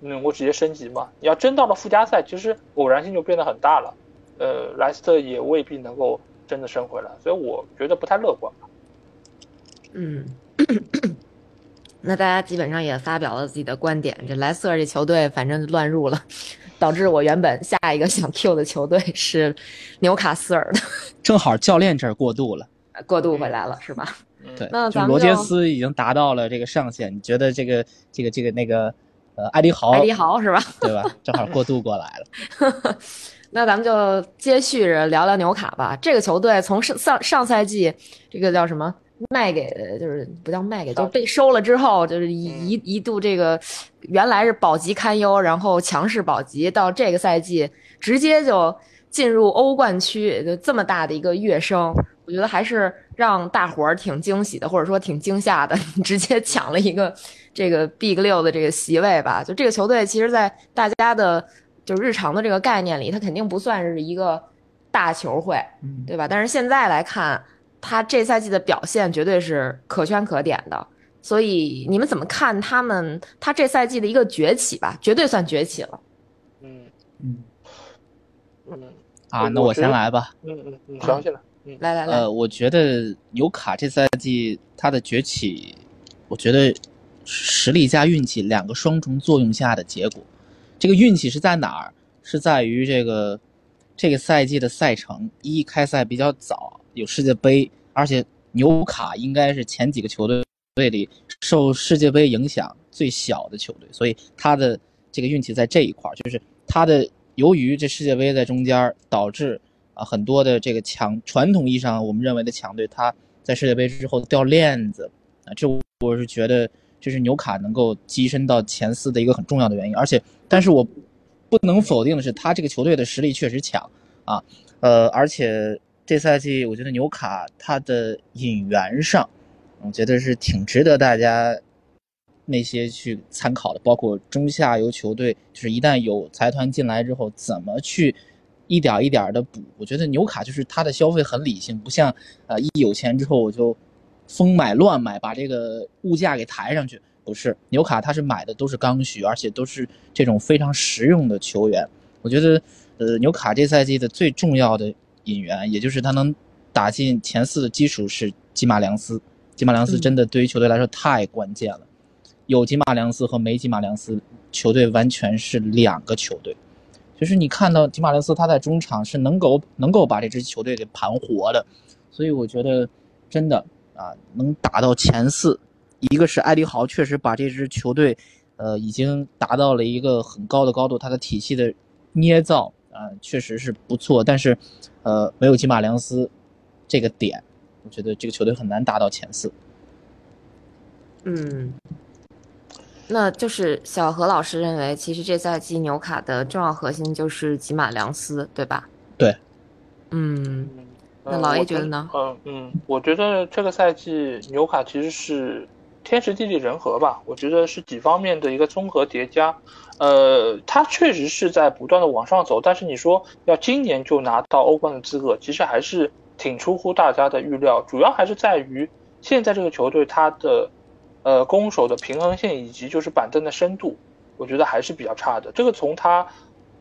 S4: 能够直接升级吗？你要真到了附加赛，其实偶然性就变得很大了。呃，莱斯特也未必能够真的升回来，所以我觉得不太乐观吧。
S1: 嗯，那大家基本上也发表了自己的观点。这莱斯特这球队反正乱入了，导致我原本下一个想 Q 的球队是纽卡斯尔的，
S5: 正好教练这儿过渡了，
S1: 过渡回来了是吧？
S5: 对，
S1: 那咱们
S5: 就罗杰斯已经达到了这个上限，你觉得这个这个这个那个呃艾迪豪
S1: 艾迪豪是吧？
S5: 对吧？正好过渡过来了。
S1: 那咱们就接续着聊聊纽卡吧。这个球队从上上上赛季这个叫什么卖给，就是不叫卖给，就被收了之后，就是一一一度这个原来是保级堪忧，然后强势保级，到这个赛季直接就进入欧冠区，就这么大的一个跃升，我觉得还是让大伙儿挺惊喜的，或者说挺惊吓的，直接抢了一个这个 Big 六的这个席位吧。就这个球队，其实，在大家的就日常的这个概念里，它肯定不算是一个大球会，
S2: 嗯
S1: 对吧？但是现在来看，他这赛季的表现绝对是可圈可点的。所以你们怎么看他们他这赛季的一个崛起吧？绝对算崛起了。
S4: 嗯
S2: 嗯
S4: 嗯
S5: 啊，那我先来吧。
S4: 嗯嗯嗯，详细了。
S1: 来来来，
S5: 呃，我觉得纽卡这赛季他的崛起，我觉得实力加运气两个双重作用下的结果。这个运气是在哪儿？是在于这个这个赛季的赛程，一开赛比较早，有世界杯，而且纽卡应该是前几个球队队里受世界杯影响最小的球队，所以他的这个运气在这一块儿，就是他的由于这世界杯在中间儿，导致啊很多的这个强传统意义上我们认为的强队，他在世界杯之后掉链子啊，这我是觉得这是纽卡能够跻身到前四的一个很重要的原因，而且但是我不能否定的是，他这个球队的实力确实强啊，呃，而且这赛季我觉得纽卡他的引援上，我觉得是挺值得大家那些去参考的，包括中下游球队，就是一旦有财团进来之后，怎么去一点一点的补。我觉得纽卡就是他的消费很理性，不像呃一有钱之后我就疯买乱买，把这个物价给抬上去。不是纽卡，他是买的都是刚需，而且都是这种非常实用的球员。我觉得，呃，纽卡这赛季的最重要的引援，也就是他能打进前四的基础是吉马良斯。吉马良斯真的对于球队来说太关键了，有吉马良斯和没吉马良斯，球队完全是两个球队。就是你看到吉马良斯他在中场是能够能够把这支球队给盘活的，所以我觉得真的啊能打到前四。一个是埃迪豪确实把这支球队，呃，已经达到了一个很高的高度，他的体系的捏造啊确实是不错，但是呃没有吉马良斯这个点，我觉得这个球队很难达到前四。
S1: 嗯，那就是小何老师认为，其实这赛季纽卡的重要核心就是吉马良斯，对吧？
S5: 对。
S1: 嗯，
S4: 嗯，
S1: 那老 A 觉得呢
S4: 嗯嗯，我觉得这个赛季纽卡其实是天时地利人和吧，我觉得是几方面的一个综合叠加。呃，他确实是在不断的往上走，但是你说要今年就拿到欧冠的资格，其实还是挺出乎大家的预料。主要还是在于现在这个球队它的呃攻守的平衡性以及就是板凳的深度，我觉得还是比较差的。这个从他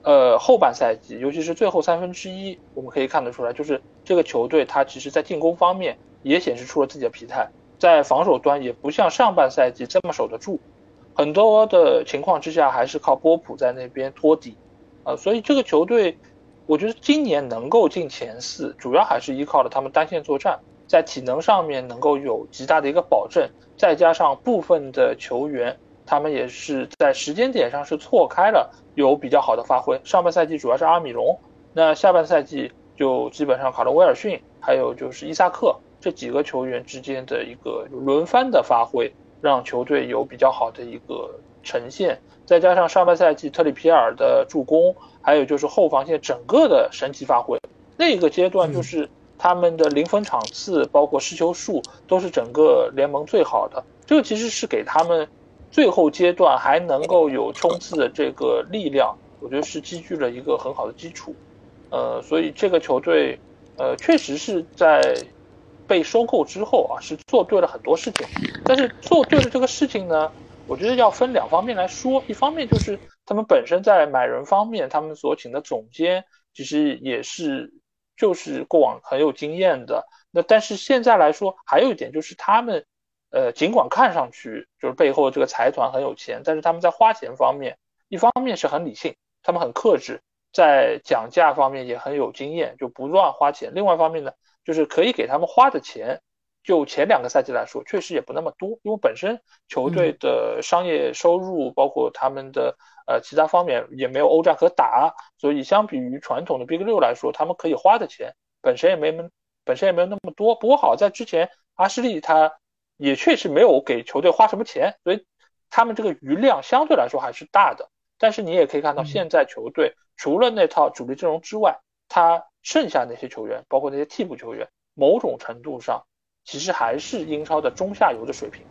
S4: 呃后半赛季，尤其是最后三分之一，我们可以看得出来，就是这个球队它其实在进攻方面也显示出了自己的疲态，在防守端也不像上半赛季这么守得住。很多的情况之下还是靠波普在那边托底，啊、所以这个球队，我觉得今年能够进前四，主要还是依靠了他们单线作战。在体能上面能够有极大的一个保证，再加上部分的球员，他们也是在时间点上是错开了，有比较好的发挥。上半赛季主要是阿米隆，那下半赛季就基本上卡罗威尔逊，还有就是伊萨克这几个球员之间的一个轮番的发挥，让球队有比较好的一个呈现。再加上上半赛季特里皮尔的助攻，还有就是后防线整个的神奇发挥，那个阶段就是他们的零分场次，包括失球数都是整个联盟最好的。这个其实是给他们最后阶段还能够有冲刺的这个力量，我觉得是积聚了一个很好的基础。呃，所以这个球队，呃，确实是在被收购之后啊，是做对了很多事情。但是做对了这个事情呢？我觉得要分两方面来说，一方面就是他们本身在买人方面，他们所请的总监其实也是就是过往很有经验的。那但是现在来说，还有一点就是他们，呃，尽管看上去就是背后这个财团很有钱，但是他们在花钱方面，一方面是很理性，他们很克制，在讲价方面也很有经验，就不乱花钱。另外一方面呢，就是可以给他们花的钱。就前两个赛季来说，确实也不那么多，因为本身球队的商业收入，包括他们的呃其他方面也没有欧战可打，所以相比于传统的 Big 六来说，他们可以花的钱本身也没本身也没有那么多。不过好在之前阿什利他也确实没有给球队花什么钱，所以他们这个余量相对来说还是大的。但是你也可以看到，现在球队除了那套主力阵容之外，他剩下那些球员，包括那些替补球员，某种程度上。其实还是英超的中下游的水平，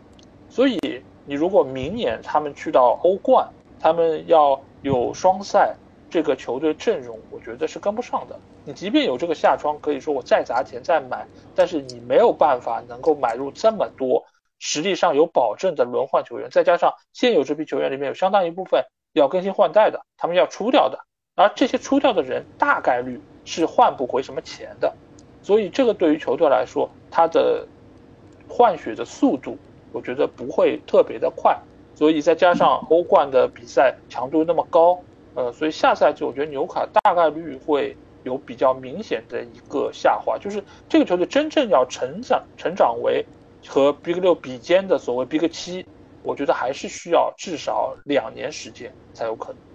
S4: 所以你如果明年他们去到欧冠，他们要有双赛，这个球队阵容我觉得是跟不上的。你即便有这个下窗，可以说我再砸钱再买，但是你没有办法能够买入这么多实力上有保证的轮换球员，再加上现有这批球员里面有相当一部分要更新换代的，他们要出掉的，而这些出掉的人大概率是换不回什么钱的。所以这个对于球队来说，它的换血的速度，我觉得不会特别的快。所以再加上欧冠的比赛强度那么高，呃，所以下赛季我觉得纽卡大概率会有比较明显的一个下滑。就是这个球队真正要成长成长为和 Big 六比肩的所谓 Big 七，我觉得还是需要至少两年时间才有可能。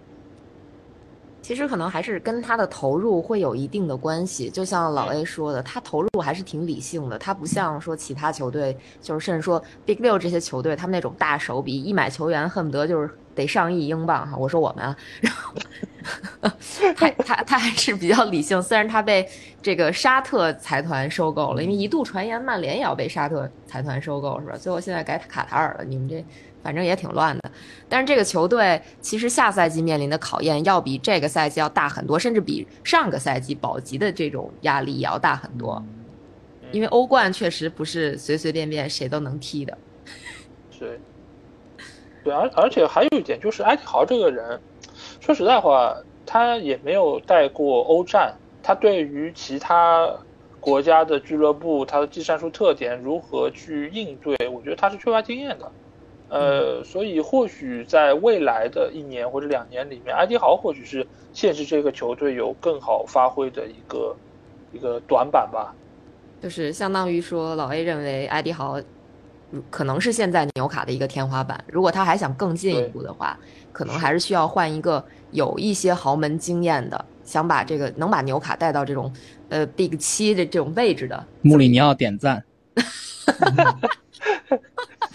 S1: 其实可能还是跟他的投入会有一定的关系，就像老 A 说的，他投入还是挺理性的。他不像说其他球队，就是甚至说 Big 六这些球队，他们那种大手笔，一买球员恨不得就是得上亿英镑哈。我说我们，啊，然后 他他他还是比较理性。虽然他被这个沙特财团收购了，因为一度传言曼联也要被沙特财团收购，是吧？最后现在改卡塔尔了，你们这。反正也挺乱的，但是这个球队其实下赛季面临的考验要比这个赛季要大很多，甚至比上个赛季保级的这种压力也要大很多。因为欧冠确实不是随随便便谁都能踢的。
S4: 对，对，而而且还有一点就是埃迪豪这个人，说实在话，他也没有带过欧战，他对于其他国家的俱乐部，他的技战术特点如何去应对，我觉得他是缺乏经验的。呃，所以或许在未来的一年或者两年里面，埃迪豪或许是现实这个球队有更好发挥的一个一个短板吧。
S1: 就是相当于说，老 A 认为埃迪豪可能是现在纽卡的一个天花板。如果他还想更进一步的话，可能还是需要换一个有一些豪门经验的，想把这个能把纽卡带到这种呃 Big 七的这种位置的。
S5: 穆里尼奥点赞。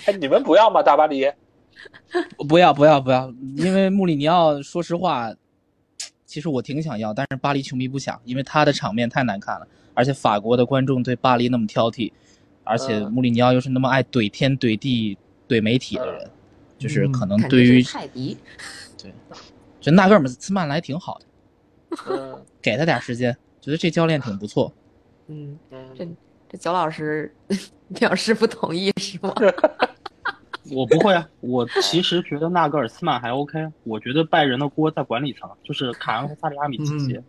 S4: 哎，你们不要吗？大巴黎？
S5: 不要不要不要！因为穆里尼奥，说实话，其实我挺想要，但是巴黎球迷不想，因为他的场面太难看了，而且法国的观众对巴黎那么挑剔，而且穆里尼奥又是那么爱怼天怼地怼媒体的人，就是可能对于
S1: 泰迪，
S5: 对，就纳格尔斯曼来挺好的，给他点时间，觉得这教练挺不错。
S1: 嗯嗯，这这九老师 表示不同意是吗？
S3: 我不会啊，我其实觉得纳格尔斯曼还 OK。我觉得拜仁的锅在管理层，就是卡恩和萨里阿米奇奇，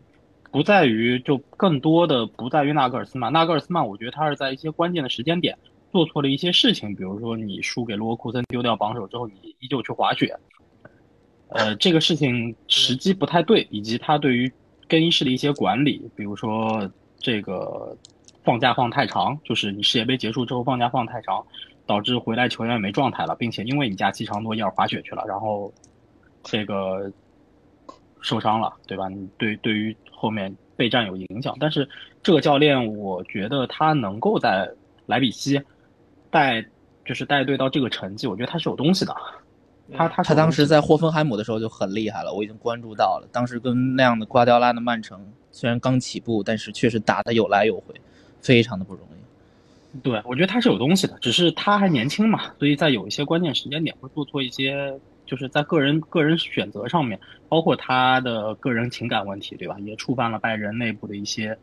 S3: 不在于就更多的不在于纳格尔斯曼。纳格尔斯曼，我觉得他是在一些关键的时间点做错了一些事情，比如说你输给罗库森丢掉榜首之后，你依旧去滑雪，呃，这个事情时机不太对，以及他对于更衣室的一些管理，比如说这个。放假放太长，就是你世界杯结束之后放假放太长，导致回来球员没状态了，并且因为你假期长诺伊尔滑雪去了，然后这个受伤了，对吧？你对对于后面备战有影响。但是这个教练，我觉得他能够在莱比锡带，就是带队到这个成绩，我觉得他是有东西的。他他
S5: 他当时在霍芬海姆的时候就很厉害了，我已经关注到了。当时跟那样的瓜迪奥拉的曼城，虽然刚起步，但是确实打得有来有回，非常的不容易。
S3: 对，我觉得他是有东西的，只是他还年轻嘛，所以在有一些关键时间点会做错一些，就是在个人个人选择上面，包括他的个人情感问题，对吧？也触犯了拜仁内部的一些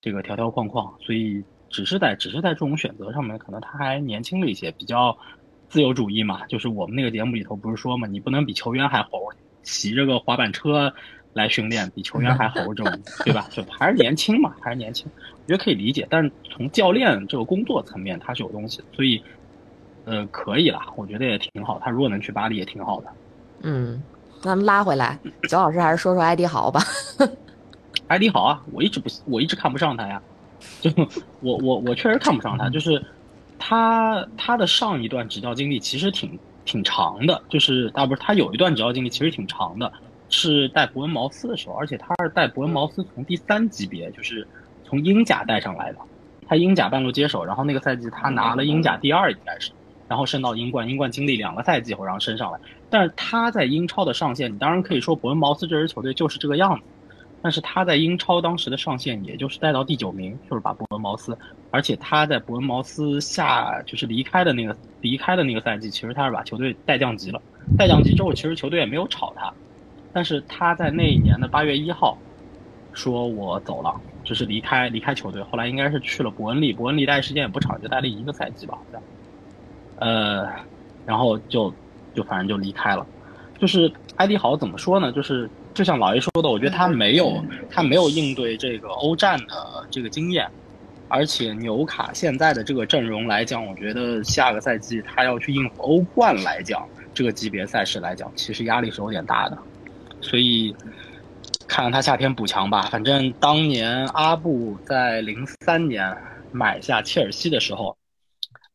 S3: 这个条条框框，所以只是在只是在这种选择上面，可能他还年轻了一些，比较。自由主义嘛，就是我们那个节目里头不是说嘛，你不能比球员还猴，骑着个滑板车来训练比球员还猴，这种对吧？就还是年轻嘛，还是年轻，我觉得可以理解。但是从教练这个工作层面，他是有东西，所以呃可以啦，我觉得也挺好。他如果能去巴黎也挺好的。
S1: 嗯，那拉回来，九老师还是说说埃迪豪吧。
S3: 埃迪豪啊，我一直不，我一直看不上他呀，就我我我确实看不上他，就是。他他的上一段执教经历其实挺挺长的，就是啊不是他有一段执教经历其实挺长的，是带伯恩茅斯的时候，而且他是带伯恩茅斯从第三级别，就是从英甲带上来的，他英甲半路接手，然后那个赛季他拿了英甲第二应该是，然后升到英冠，英冠经历两个赛季后然后升上来，但是他在英超的上限，你当然可以说伯恩茅斯这支球队就是这个样子。但是他在英超当时的上限也就是带到第九名，就是把伯恩茅斯，而且他在伯恩茅斯下就是离开的那个离开的那个赛季，其实他是把球队带降级了。带降级之后，其实球队也没有炒他，但是他在那一年的八月一号，说我走了，就是离开离开球队。后来应该是去了伯恩利，伯恩利待时间也不长，就待了一个赛季吧，好像。呃，然后就就反正就离开了。就是埃迪豪怎么说呢？就是。就像老爷说的，我觉得他没有他没有应对这个欧战的这个经验，而且纽卡现在的这个阵容来讲，我觉得下个赛季他要去应付欧冠来讲，这个级别赛事来讲，其实压力是有点大的。所以看看他夏天补强吧。反正当年阿布在零三年买下切尔西的时候。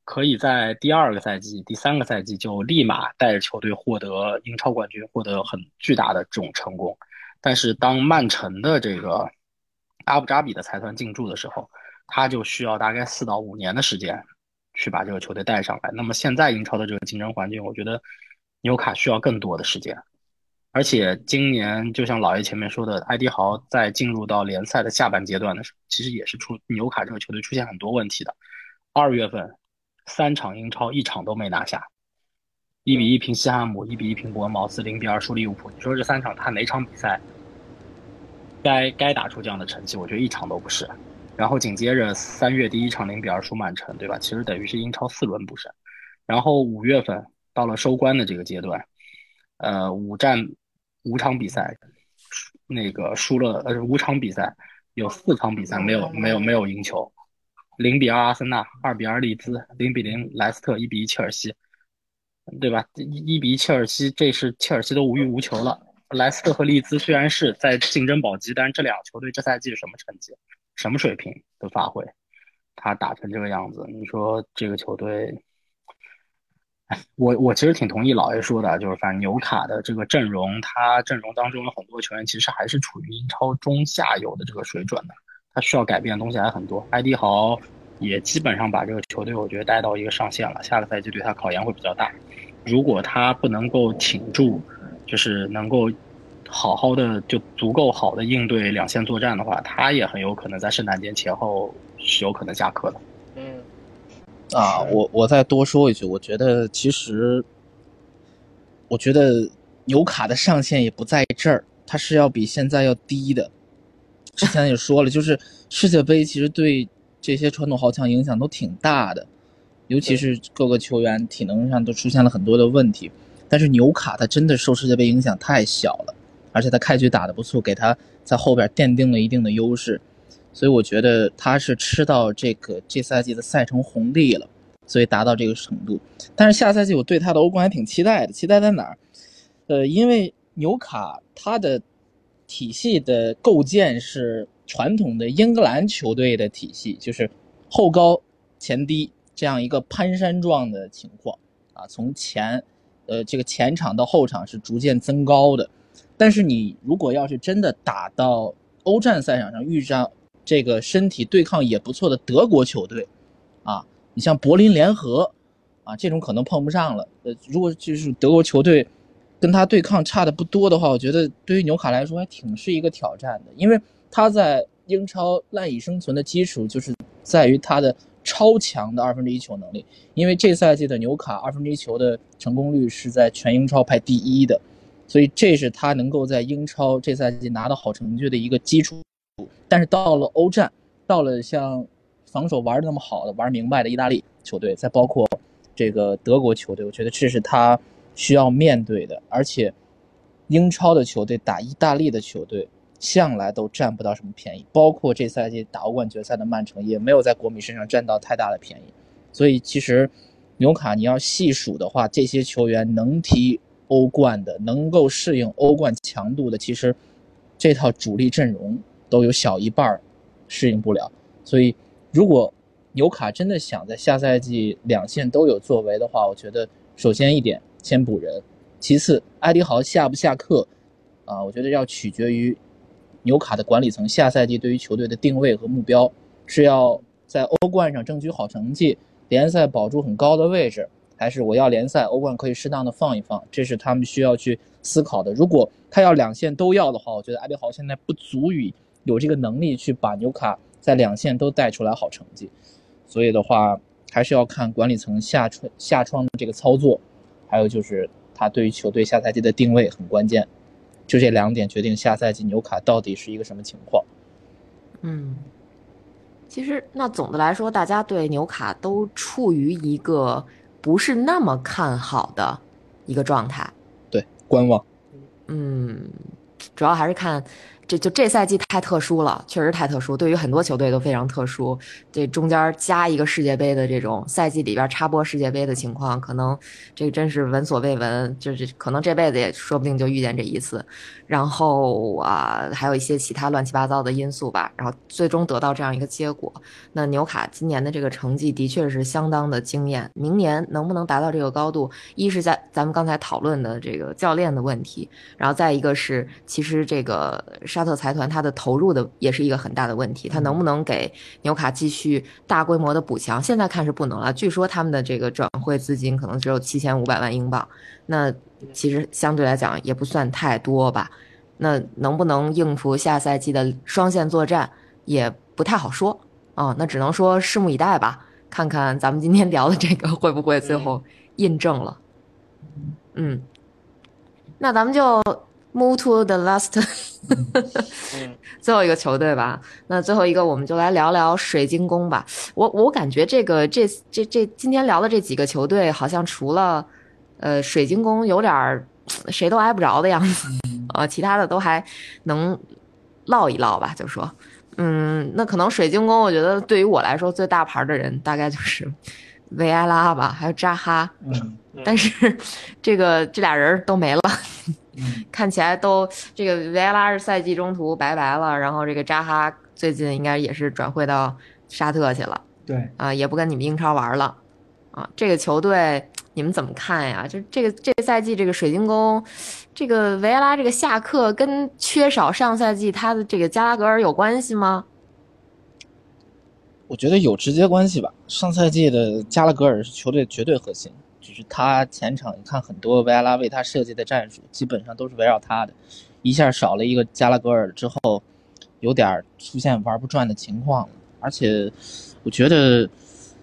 S3: 可以在第二个赛季、第三个赛季就立马带着球队获得英超冠军，获得很巨大的这种成功。但是当曼城的这个阿布扎比的财团进驻的时候，他就需要大概四到五年的时间去把这个球队带上来。那么现在英超的这个竞争环境，我觉得纽卡需要更多的时间。而且今年就像老爷前面说的，埃迪豪在进入到联赛的下半阶段的时候，其实也是出纽卡这个球队出现很多问题的。二月份。三场英超一场都没拿下，一比一平西汉姆，一比一平伯恩茅斯，零比二输利物浦。你说这三场他哪场比赛该该打出这样的成绩？我觉得一场都不是。然后紧接着三月第一场零比二输曼城，对吧？其实等于是英超四轮不胜。然后五月份到了收官的这个阶段，呃，五战五场比赛，那个输了呃五场比赛有四场比赛没有没有没有赢球。零比二阿森纳，二比二利兹，零比零莱斯特，一比一切尔西，对吧？一一比一切尔西，这是切尔西都无欲无求了。莱斯特和利兹虽然是在竞争保级，但是这两个球队这赛季是什么成绩、什么水平的发挥？他打成这个样子，你说这个球队，我我其实挺同意老爷说的，就是反正纽卡的这个阵容，他阵容当中有很多球员其实还是处于英超中下游的这个水准的。他需要改变的东西还很多，埃迪豪也基本上把这个球队，我觉得带到一个上限了。下个赛季对他考验会比较大，如果他不能够挺住，就是能够好好的就足够好的应对两线作战的话，他也很有可能在圣诞节前后是有可能下课的。
S4: 嗯，
S5: 啊，我我再多说一句，我觉得其实，我觉得纽卡的上限也不在这儿，它是要比现在要低的。之前也说了，就是世界杯其实对这些传统豪强影响都挺大的，尤其是各个球员体能上都出现了很多的问题。但是纽卡他真的受世界杯影响太小了，而且他开局打得不错，给他在后边奠定了一定的优势，所以我觉得他是吃到这个这赛季的赛程红利了，所以达到这个程度。但是下赛季我对他的欧冠还挺期待的，期待在哪儿？呃，因为纽卡他的。体系的构建是传统的英格兰球队的体系，就是后高前低这样一个攀山状的情况啊，从前呃这个前场到后场是逐渐增高的。但是你如果要是真的打到欧战赛场上遇上这个身体对抗也不错的德国球队，啊，你像柏林联合，啊这种可能碰不上了。呃，如果就是德国球队跟他对抗差的不多的话，我觉得对于纽卡来说还挺是一个挑战的，因为他在英超赖以生存的基础就是在于他的超强的二分之一球能力。因为这赛季的纽卡二分之一球的成功率是在全英超排第一的。所以这是他能够在英超这赛季拿到好成绩的一个基础，但是到了欧战，到了像防守玩的那么好的、玩明白的意大利球队，再包括这个德国球队，我觉得这是他需要面对的。而且，英超的球队打意大利的球队，向来都占不到什么便宜，包括这赛季打欧冠决赛的曼城，也没有在国米身上占到太大的便宜。所以，其实纽卡你要细数的话，这些球员能踢。欧冠的能够适应欧冠强度的，其实这套主力阵容都有小一半儿适应不了。所以，如果纽卡真的想在下赛季两线都有作为的话，我觉得首先一点先补人，其次埃迪豪下不下课啊？我觉得要取决于纽卡的管理层下赛季对于球队的定位和目标，是要在欧冠上争取好成绩，联赛保住很高的位置。还是我要联赛、欧冠可以适当的放一放，这是他们需要去思考的。如果他要两线都要的话，我觉得阿迪豪现在不足以有这个能力去把纽卡在两线都带出来好成绩。所以的话，还是要看管理层下窗下窗的这个操作，还有就是他对于球队下赛季的定位很关键。就这两点决定下赛季纽卡到底是一个什么情况。
S1: 嗯，其实那总的来说，大家对纽卡都处于一个。不是那么看好的一个状态，
S5: 对，观望。
S1: 嗯，主要还是看。这就这赛季太特殊了，确实太特殊，对于很多球队都非常特殊。这中间加一个世界杯的这种赛季里边插播世界杯的情况，可能这个真是闻所未闻，就是可能这辈子也说不定就遇见这一次。然后啊，还有一些其他乱七八糟的因素吧，然后最终得到这样一个结果。那纽卡今年的这个成绩的确是相当的惊艳，明年能不能达到这个高度，一是在咱们刚才讨论的这个教练的问题，然后再一个是其实这个。沙特财团它的投入的也是一个很大的问题，它能不能给纽卡继续大规模的补强？现在看是不能了。据说他们的这个转会资金可能只有七千五百万英镑，那其实相对来讲也不算太多吧。那能不能应付下赛季的双线作战也不太好说啊。那只能说拭目以待吧，看看咱们今天聊的这个会不会最后印证了。嗯，那咱们就。Move to the last，最后一个球队吧。那最后一个，我们就来聊聊水晶宫吧。我我感觉这个这这这今天聊的这几个球队，好像除了呃水晶宫有点谁都挨不着的样子，呃，其他的都还能唠一唠吧。就说，嗯，那可能水晶宫，我觉得对于我来说最大牌的人大概就是维埃拉吧，还有扎哈。嗯，但是这个这俩人都没了。看起来都这个维埃拉是赛季中途拜拜了，然后这个扎哈最近应该也是转会到沙特去了，
S2: 对
S1: 啊，也不跟你们英超玩了啊。这个球队你们怎么看呀？就这个这个赛季这个水晶宫，这个维埃拉这个下课跟缺少上赛季他的这个加拉格尔有关系吗？
S5: 我觉得有直接关系吧。上赛季的加拉格尔是球队绝对核心。就是他前场，你看很多维埃拉为他设计的战术，基本上都是围绕他的。一下少了一个加拉格尔之后，有点出现玩不转的情况了。而且，我觉得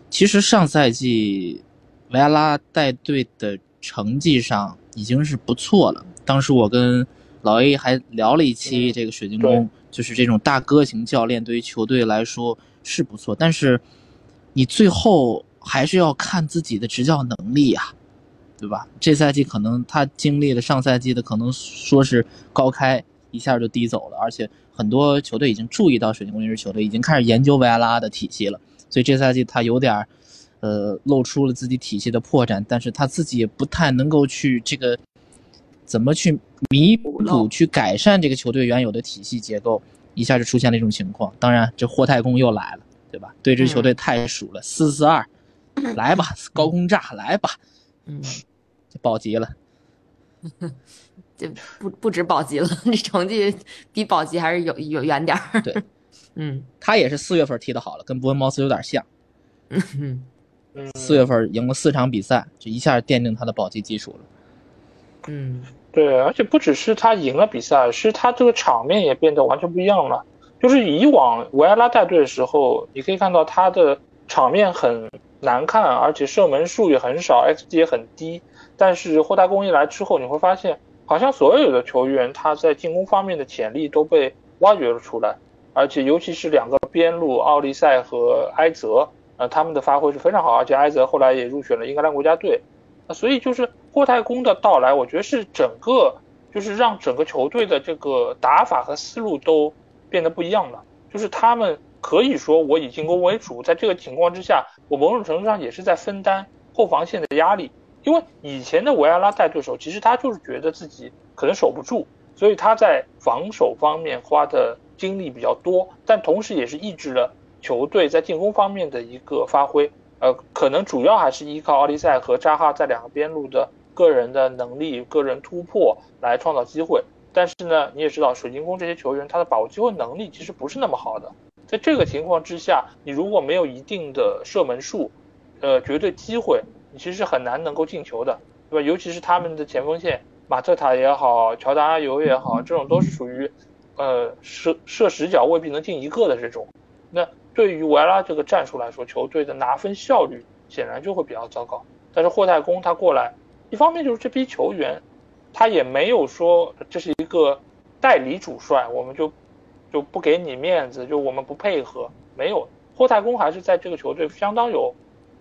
S5: 其实上赛季维埃拉带队的成绩上已经是不错了。当时我跟老 A 还聊了一期这个水晶宫，就是这种大哥型教练对于球队来说是不错，但是你最后。还是要看自己的执教能力呀，对吧？这赛季可能他经历了上赛季的，可能说是高开一下就低走了，而且很多球队已经注意到水晶宫这支球队，已经开始研究维埃拉的体系了。所以这赛季他有点，呃，露出了自己体系的破绽，但是他自己也不太能够去这个怎么去弥补、去改善这个球队原有的体系结构，一下就出现了一种情况。当然，这霍太公又来了。对吧？对这支球队太熟了，四四二，来吧，高空炸，来吧，
S1: 嗯，
S5: 保级了。
S1: 这不不止保级了，这成绩比保级还是有有远点儿。
S5: 对，
S1: 嗯
S5: 他也是四月份踢的好了，跟伯恩茅斯有点像。
S1: 嗯
S4: 嗯，
S5: 四月份赢了四场比赛，就一下奠定他的保级基础了。
S1: 嗯
S4: 对，而且不只是他赢了比赛，是他这个场面也变得完全不一样了。就是以往维埃拉带队的时候，你可以看到他的场面很难看，而且射门数也很少，xG 也很低。但是霍太公一来之后，你会发现，好像所有的球员他在进攻方面的潜力都被挖掘了出来，而且尤其是两个边路奥利塞和埃泽，呃，他们的发挥是非常好，而且埃泽后来也入选了英格兰国家队。那所以就是霍太公的到来，我觉得是整个就是让整个球队的这个打法和思路都变得不一样了。就是他们可以说我以进攻为主，在这个情况之下，我某种程度上也是在分担后防线的压力。因为以前的维埃拉带对手，其实他就是觉得自己可能守不住，所以他在防守方面花的精力比较多，但同时也是抑制了球队在进攻方面的一个发挥。呃，可能主要还是依靠奥利塞和扎哈在两个边路的个人的能力、个人突破来创造机会。但是呢，你也知道，水晶宫这些球员他的把握机会能力其实不是那么好的。在这个情况之下，你如果没有一定的射门数，呃，绝对机会，你其实很难能够进球的，对吧？尤其是他们的前锋线，马特塔也好，乔达阿尤也好，这种都是属于，呃，射射十脚未必能进一个的这种。那对于维拉这个战术来说，球队的拿分效率显然就会比较糟糕。但是霍太公他过来，一方面就是这批球员，他也没有说这是一个代理主帅，我们就就不给你面子，就我们不配合，没有。霍太公还是在这个球队相当有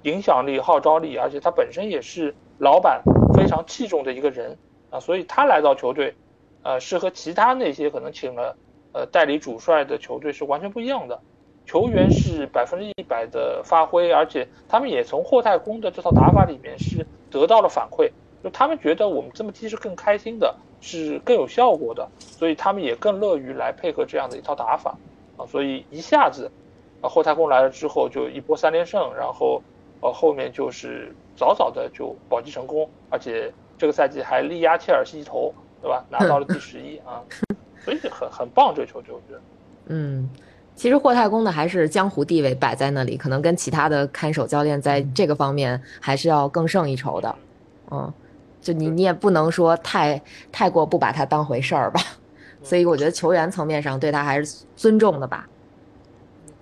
S4: 影响力、号召力，而且他本身也是老板非常器重的一个人啊，所以他来到球队，呃，是和其他那些可能请了呃代理主帅的球队是完全不一样的。球员是百分之一百的发挥，而且他们也从霍太公的这套打法里面是得到了反馈，就他们觉得我们这么踢是更开心的，是更有效果的，所以他们也更乐于来配合这样的一套打法啊，所以一下子啊霍太公来了之后就一波三连胜，然后呃后面就是早早的就保级成功，而且这个赛季还力压切尔西一头，对吧？拿到了第十一啊，所以很很棒这个球队，我觉得。
S1: 嗯。其实霍太公呢还是江湖地位摆在那里，可能跟其他的看守教练在这个方面还是要更胜一筹的。嗯，就你你也不能说太太过不把他当回事儿吧。所以我觉得球员层面上对他还是尊重的吧。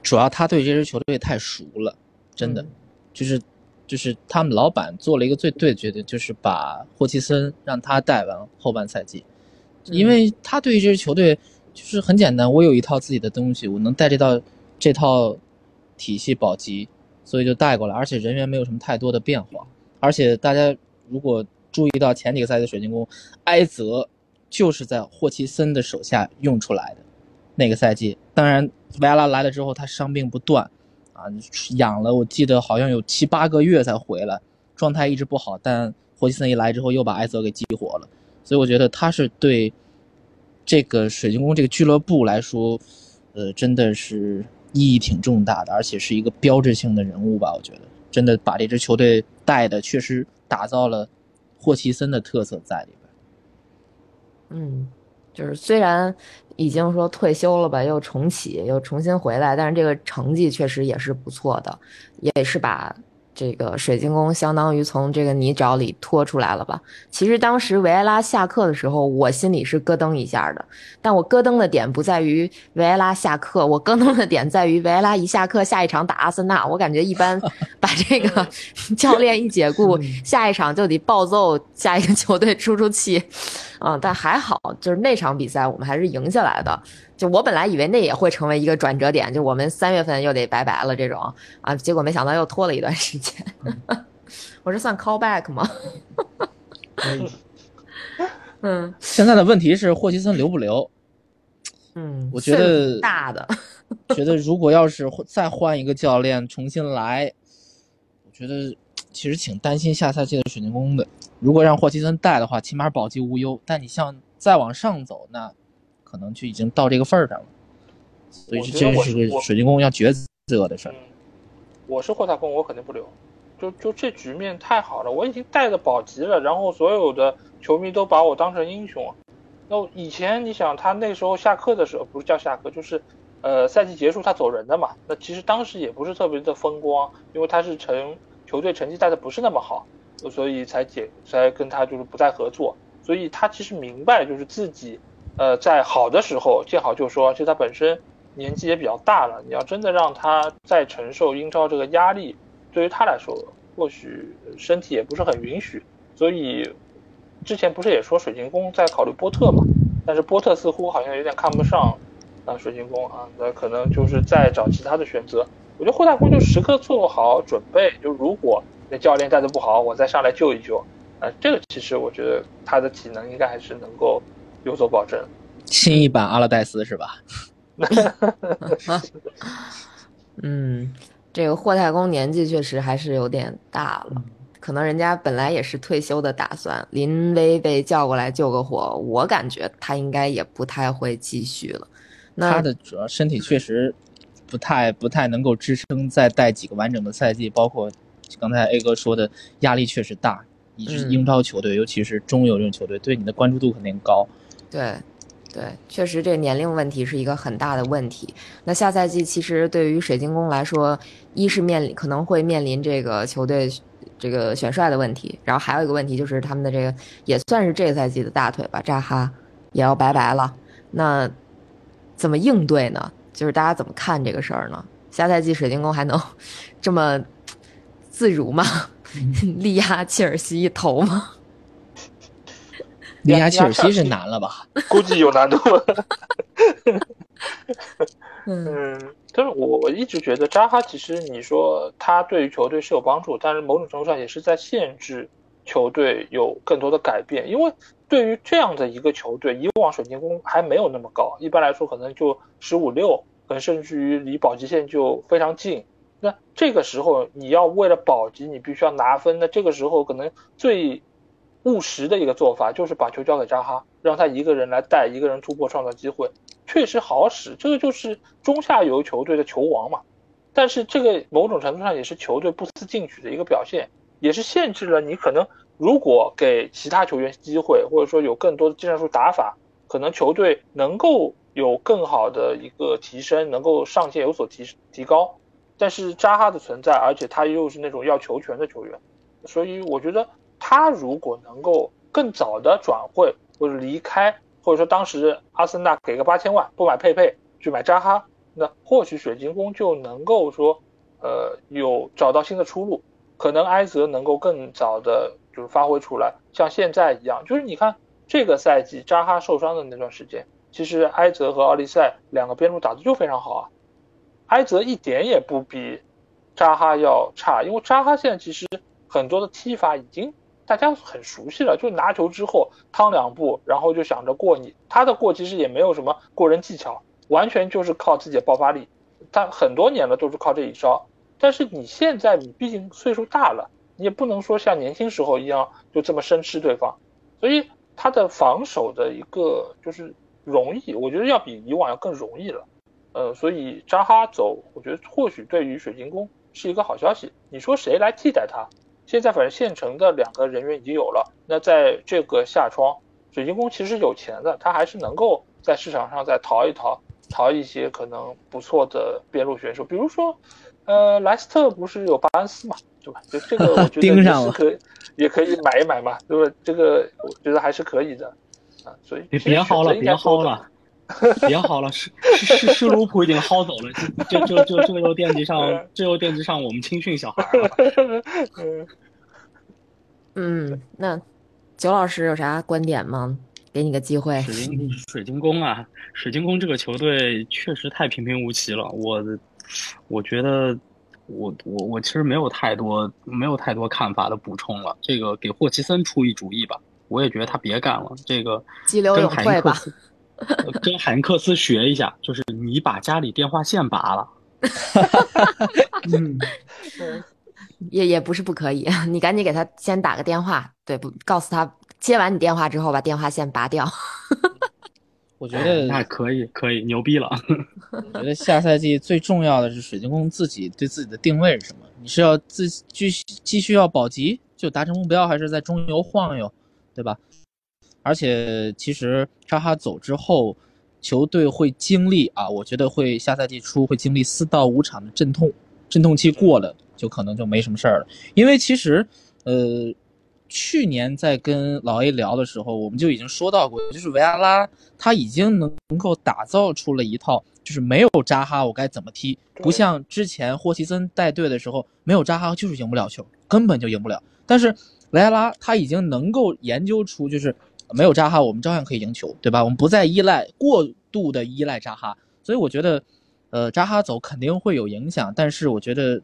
S5: 主要他对这支球队太熟了，真的，就是就是他们老板做了一个最对的决定，就是把霍奇森让他带完后半赛季，因为他对于这支球队。就是很简单，我有一套自己的东西，我能带这套这套体系保级，所以就带过来，而且人员没有什么太多的变化。而且大家如果注意到前几个赛季水晶宫，埃泽就是在霍奇森的手下用出来的那个赛季。当然维拉来了之后，他伤病不断，啊，养了我记得好像有七八个月才回来，状态一直不好。但霍奇森一来之后，又把埃泽给激活了，所以我觉得他是对。这个水晶宫这个俱乐部来说，呃，真的是意义挺重大的，而且是一个标志性的人物吧？我觉得，真的把这支球队带的确实打造了霍奇森的特色在里边。
S1: 嗯，就是虽然已经说退休了吧，又重启，又重新回来，但是这个成绩确实也是不错的，也是把。这个水晶宫相当于从这个泥沼里拖出来了吧？其实当时维埃拉下课的时候，我心里是咯噔一下的。但我咯噔的点不在于维埃拉下课，我咯噔的点在于维埃拉一下课，下一场打阿森纳，我感觉一般，把这个教练一解雇，下一场就得暴揍下一个球队出出气。嗯，但还好，就是那场比赛我们还是赢下来的。就我本来以为那也会成为一个转折点，就我们三月份又得拜拜了这种啊，结果没想到又拖了一段时间。我这算 call back 吗？嗯，
S5: 现在的问题是霍奇森留不留？
S1: 嗯，
S5: 我觉得
S1: 大的，
S5: 觉得如果要是再换一个教练重新来，我觉得其实挺担心下赛季的水晶宫的。如果让霍奇森带的话，起码保级无忧。但你像再往上走，那可能就已经到这个份儿上了。所以这是个水晶宫要抉择的事儿。
S4: 嗯，我是霍太公，我肯定不留。就就这局面太好了，我已经带着保级了，然后所有的球迷都把我当成英雄。那以前你想，他那时候下课的时候，不是叫下课，就是，呃，赛季结束他走人的嘛。那其实当时也不是特别的风光，因为他是成球队成绩带的不是那么好，所以才解才跟他就是不再合作。所以他其实明白，就是自己，呃，在好的时候见好就收，而且他本身年纪也比较大了，你要真的让他再承受英超这个压力。对于他来说，或许身体也不是很允许，所以之前不是也说水晶宫在考虑波特嘛？但是波特似乎好像有点看不上啊水晶宫啊，那可能就是再找其他的选择。我觉得霍太公就时刻做好准备，就如果那教练带的不好，我再上来救一救啊。这个其实我觉得他的体能应该还是能够有所保证。
S5: 新一版阿勒戴斯是吧？
S1: 嗯。这个霍太公年纪确实还是有点大了，可能人家本来也是退休的打算，临危被叫过来救个火，我感觉他应该也不太会继续了。那
S5: 他的主要身体确实不太不太能够支撑再带几个完整的赛季，包括刚才 A 哥说的压力确实大，你是英超球队，尤其是中游这种球队，对你的关注度肯定高。
S1: 对。对，确实这年龄问题是一个很大的问题。那下赛季其实对于水晶宫来说，一是面临可能会面临这个球队这个选帅的问题，然后还有一个问题就是他们的这个也算是这个赛季的大腿吧，扎哈也要拜拜了。那怎么应对呢？就是大家怎么看这个事儿呢？下赛季水晶宫还能 这么自如吗？力压切尔西一头吗？
S5: 力压切尔西是难了吧？
S4: 估计有难度。嗯，但是我我一直觉得扎哈其实你说他对于球队是有帮助，但是某种程度上也是在限制球队有更多的改变。因为对于这样的一个球队，以往水晶宫还没有那么高，一般来说可能就十五六，可能甚至于离保级线就非常近。那这个时候你要为了保级，你必须要拿分。那这个时候可能最务实的一个做法就是把球交给扎哈，让他一个人来带，一个人突破创造机会，确实好使。这个就是中下游球队的球王嘛。但是这个某种程度上也是球队不思进取的一个表现，也是限制了你可能如果给其他球员机会，或者说有更多的技战术打法，可能球队能够有更好的一个提升，能够上限有所提提高。但是扎哈的存在，而且他又是那种要球权的球员，所以我觉得。他如果能够更早的转会或者离开，或者说当时阿森纳给个八千万不买佩佩去买扎哈，那或许水晶宫就能够说，呃，有找到新的出路，可能埃泽能够更早的就是发挥出来，像现在一样，就是你看这个赛季扎哈受伤的那段时间，其实埃泽和奥利塞两个边路打的就非常好啊，埃泽一点也不比扎哈要差，因为扎哈现在其实很多的踢法已经。大家很熟悉了，就拿球之后趟两步，然后就想着过你。他的过其实也没有什么过人技巧，完全就是靠自己的爆发力。他很多年了都是靠这一招。但是你现在你毕竟岁数大了，你也不能说像年轻时候一样就这么生吃对方。所以他的防守的一个就是容易，我觉得要比以往要更容易了。呃，所以扎哈走，我觉得或许对于水晶宫是一个好消息。你说谁来替代他？现在反正现成的两个人员已经有了，那在这个夏窗，水晶宫其实有钱的，他还是能够在市场上再淘一淘，淘一些可能不错的边路选手，比如说，呃，莱斯特不是有巴恩斯嘛，对吧？就这个我觉得 也是可以，也可以买一买嘛，对吧？这个我觉得还是可以的，啊，所以
S3: 别别薅了，别薅了。别薅了，是是是，是卢普已经薅走了，这这这这这又惦记上，这又惦记上我们青训小孩了。
S1: 嗯，那九老师有啥观点吗？给你个机会。
S3: 水晶水晶宫啊，水晶宫这个球队确实太平平无奇了。我我觉得，我我我其实没有太多没有太多看法的补充了。这个给霍奇森出一主意吧，我也觉得他别干了。这个
S1: 激流勇退吧。
S3: 跟海因克斯学一下，就是你把家里电话线拔了，
S2: 嗯，
S1: 也也不是不可以，你赶紧给他先打个电话，对不？告诉他接完你电话之后把电话线拔掉。
S5: 我觉得
S3: 那可以，可以，牛逼了。
S5: 我觉得下赛季最重要的是水晶宫自己对自己的定位是什么？你是要自继续继续要保级就达成目标，还是在中游晃悠，对吧？而且其实扎哈走之后，球队会经历啊，我觉得会下赛季初会经历四到五场的阵痛，阵痛期过了就可能就没什么事儿了。因为其实，呃，去年在跟老 A 聊的时候，我们就已经说到过，就是维埃拉他已经能能够打造出了一套，就是没有扎哈我该怎么踢，不像之前霍奇森带队的时候，没有扎哈就是赢不了球，根本就赢不了。但是维埃拉他已经能够研究出，就是没有扎哈我们照样可以赢球，对吧？我们不再依赖过度的依赖扎哈，所以我觉得，呃，扎哈走肯定会有影响，但是我觉得。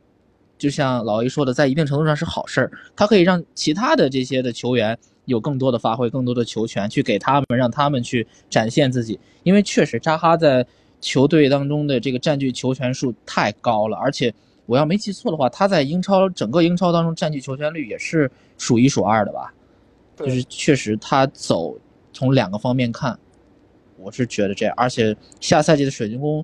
S5: 就像老 A 说的，在一定程度上是好事儿，他可以让其他的这些的球员有更多的发挥，更多的球权，去给他们，让他们去展现自己。因为确实扎哈在球队当中的这个占据球权数太高了，而且我要没记错的话，他在英超整个英超当中占据球权率也是数一数二的吧？就是确实他走从两个方面看，我是觉得这样，而且下赛季的水晶宫。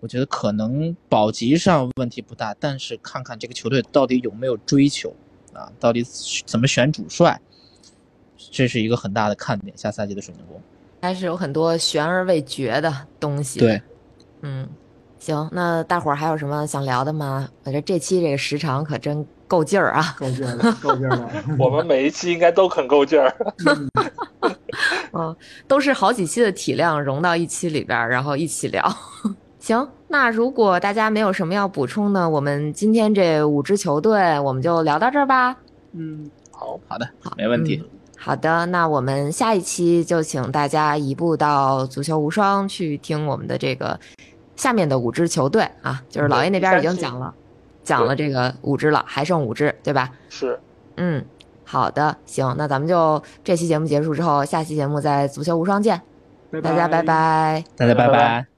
S5: 我觉得可能保级上问题不大，但是看看这个球队到底有没有追求啊，到底怎么选主帅，这是一个很大的看点。下赛季的水晶宫
S1: 还是有很多悬而未决的东西。
S5: 对，
S1: 嗯，行，那大伙儿还有什么想聊的吗？我觉得这期这个时长可真够劲儿啊！
S2: 够劲儿了，够劲儿了。
S4: 我们每一期应该都很够劲儿。
S1: 嗯，都是好几期的体量融到一期里边，然后一起聊。行，那如果大家没有什么要补充的，我们今天这五支球队我们就聊到这儿吧。
S4: 嗯，好，
S5: 好的，
S1: 好，
S5: 没问题。
S1: 嗯好的，那我们下一期就请大家移步到足球无双去听我们的这个下面的五支球队啊，就是老爷那边已经讲了，讲了这个五支了，还剩五支，对吧？
S4: 是，
S1: 嗯，好的，行，那咱们就这期节目结束之后，下期节目在足球无双见，大家拜拜。
S5: 大家拜
S4: 拜拜
S5: 拜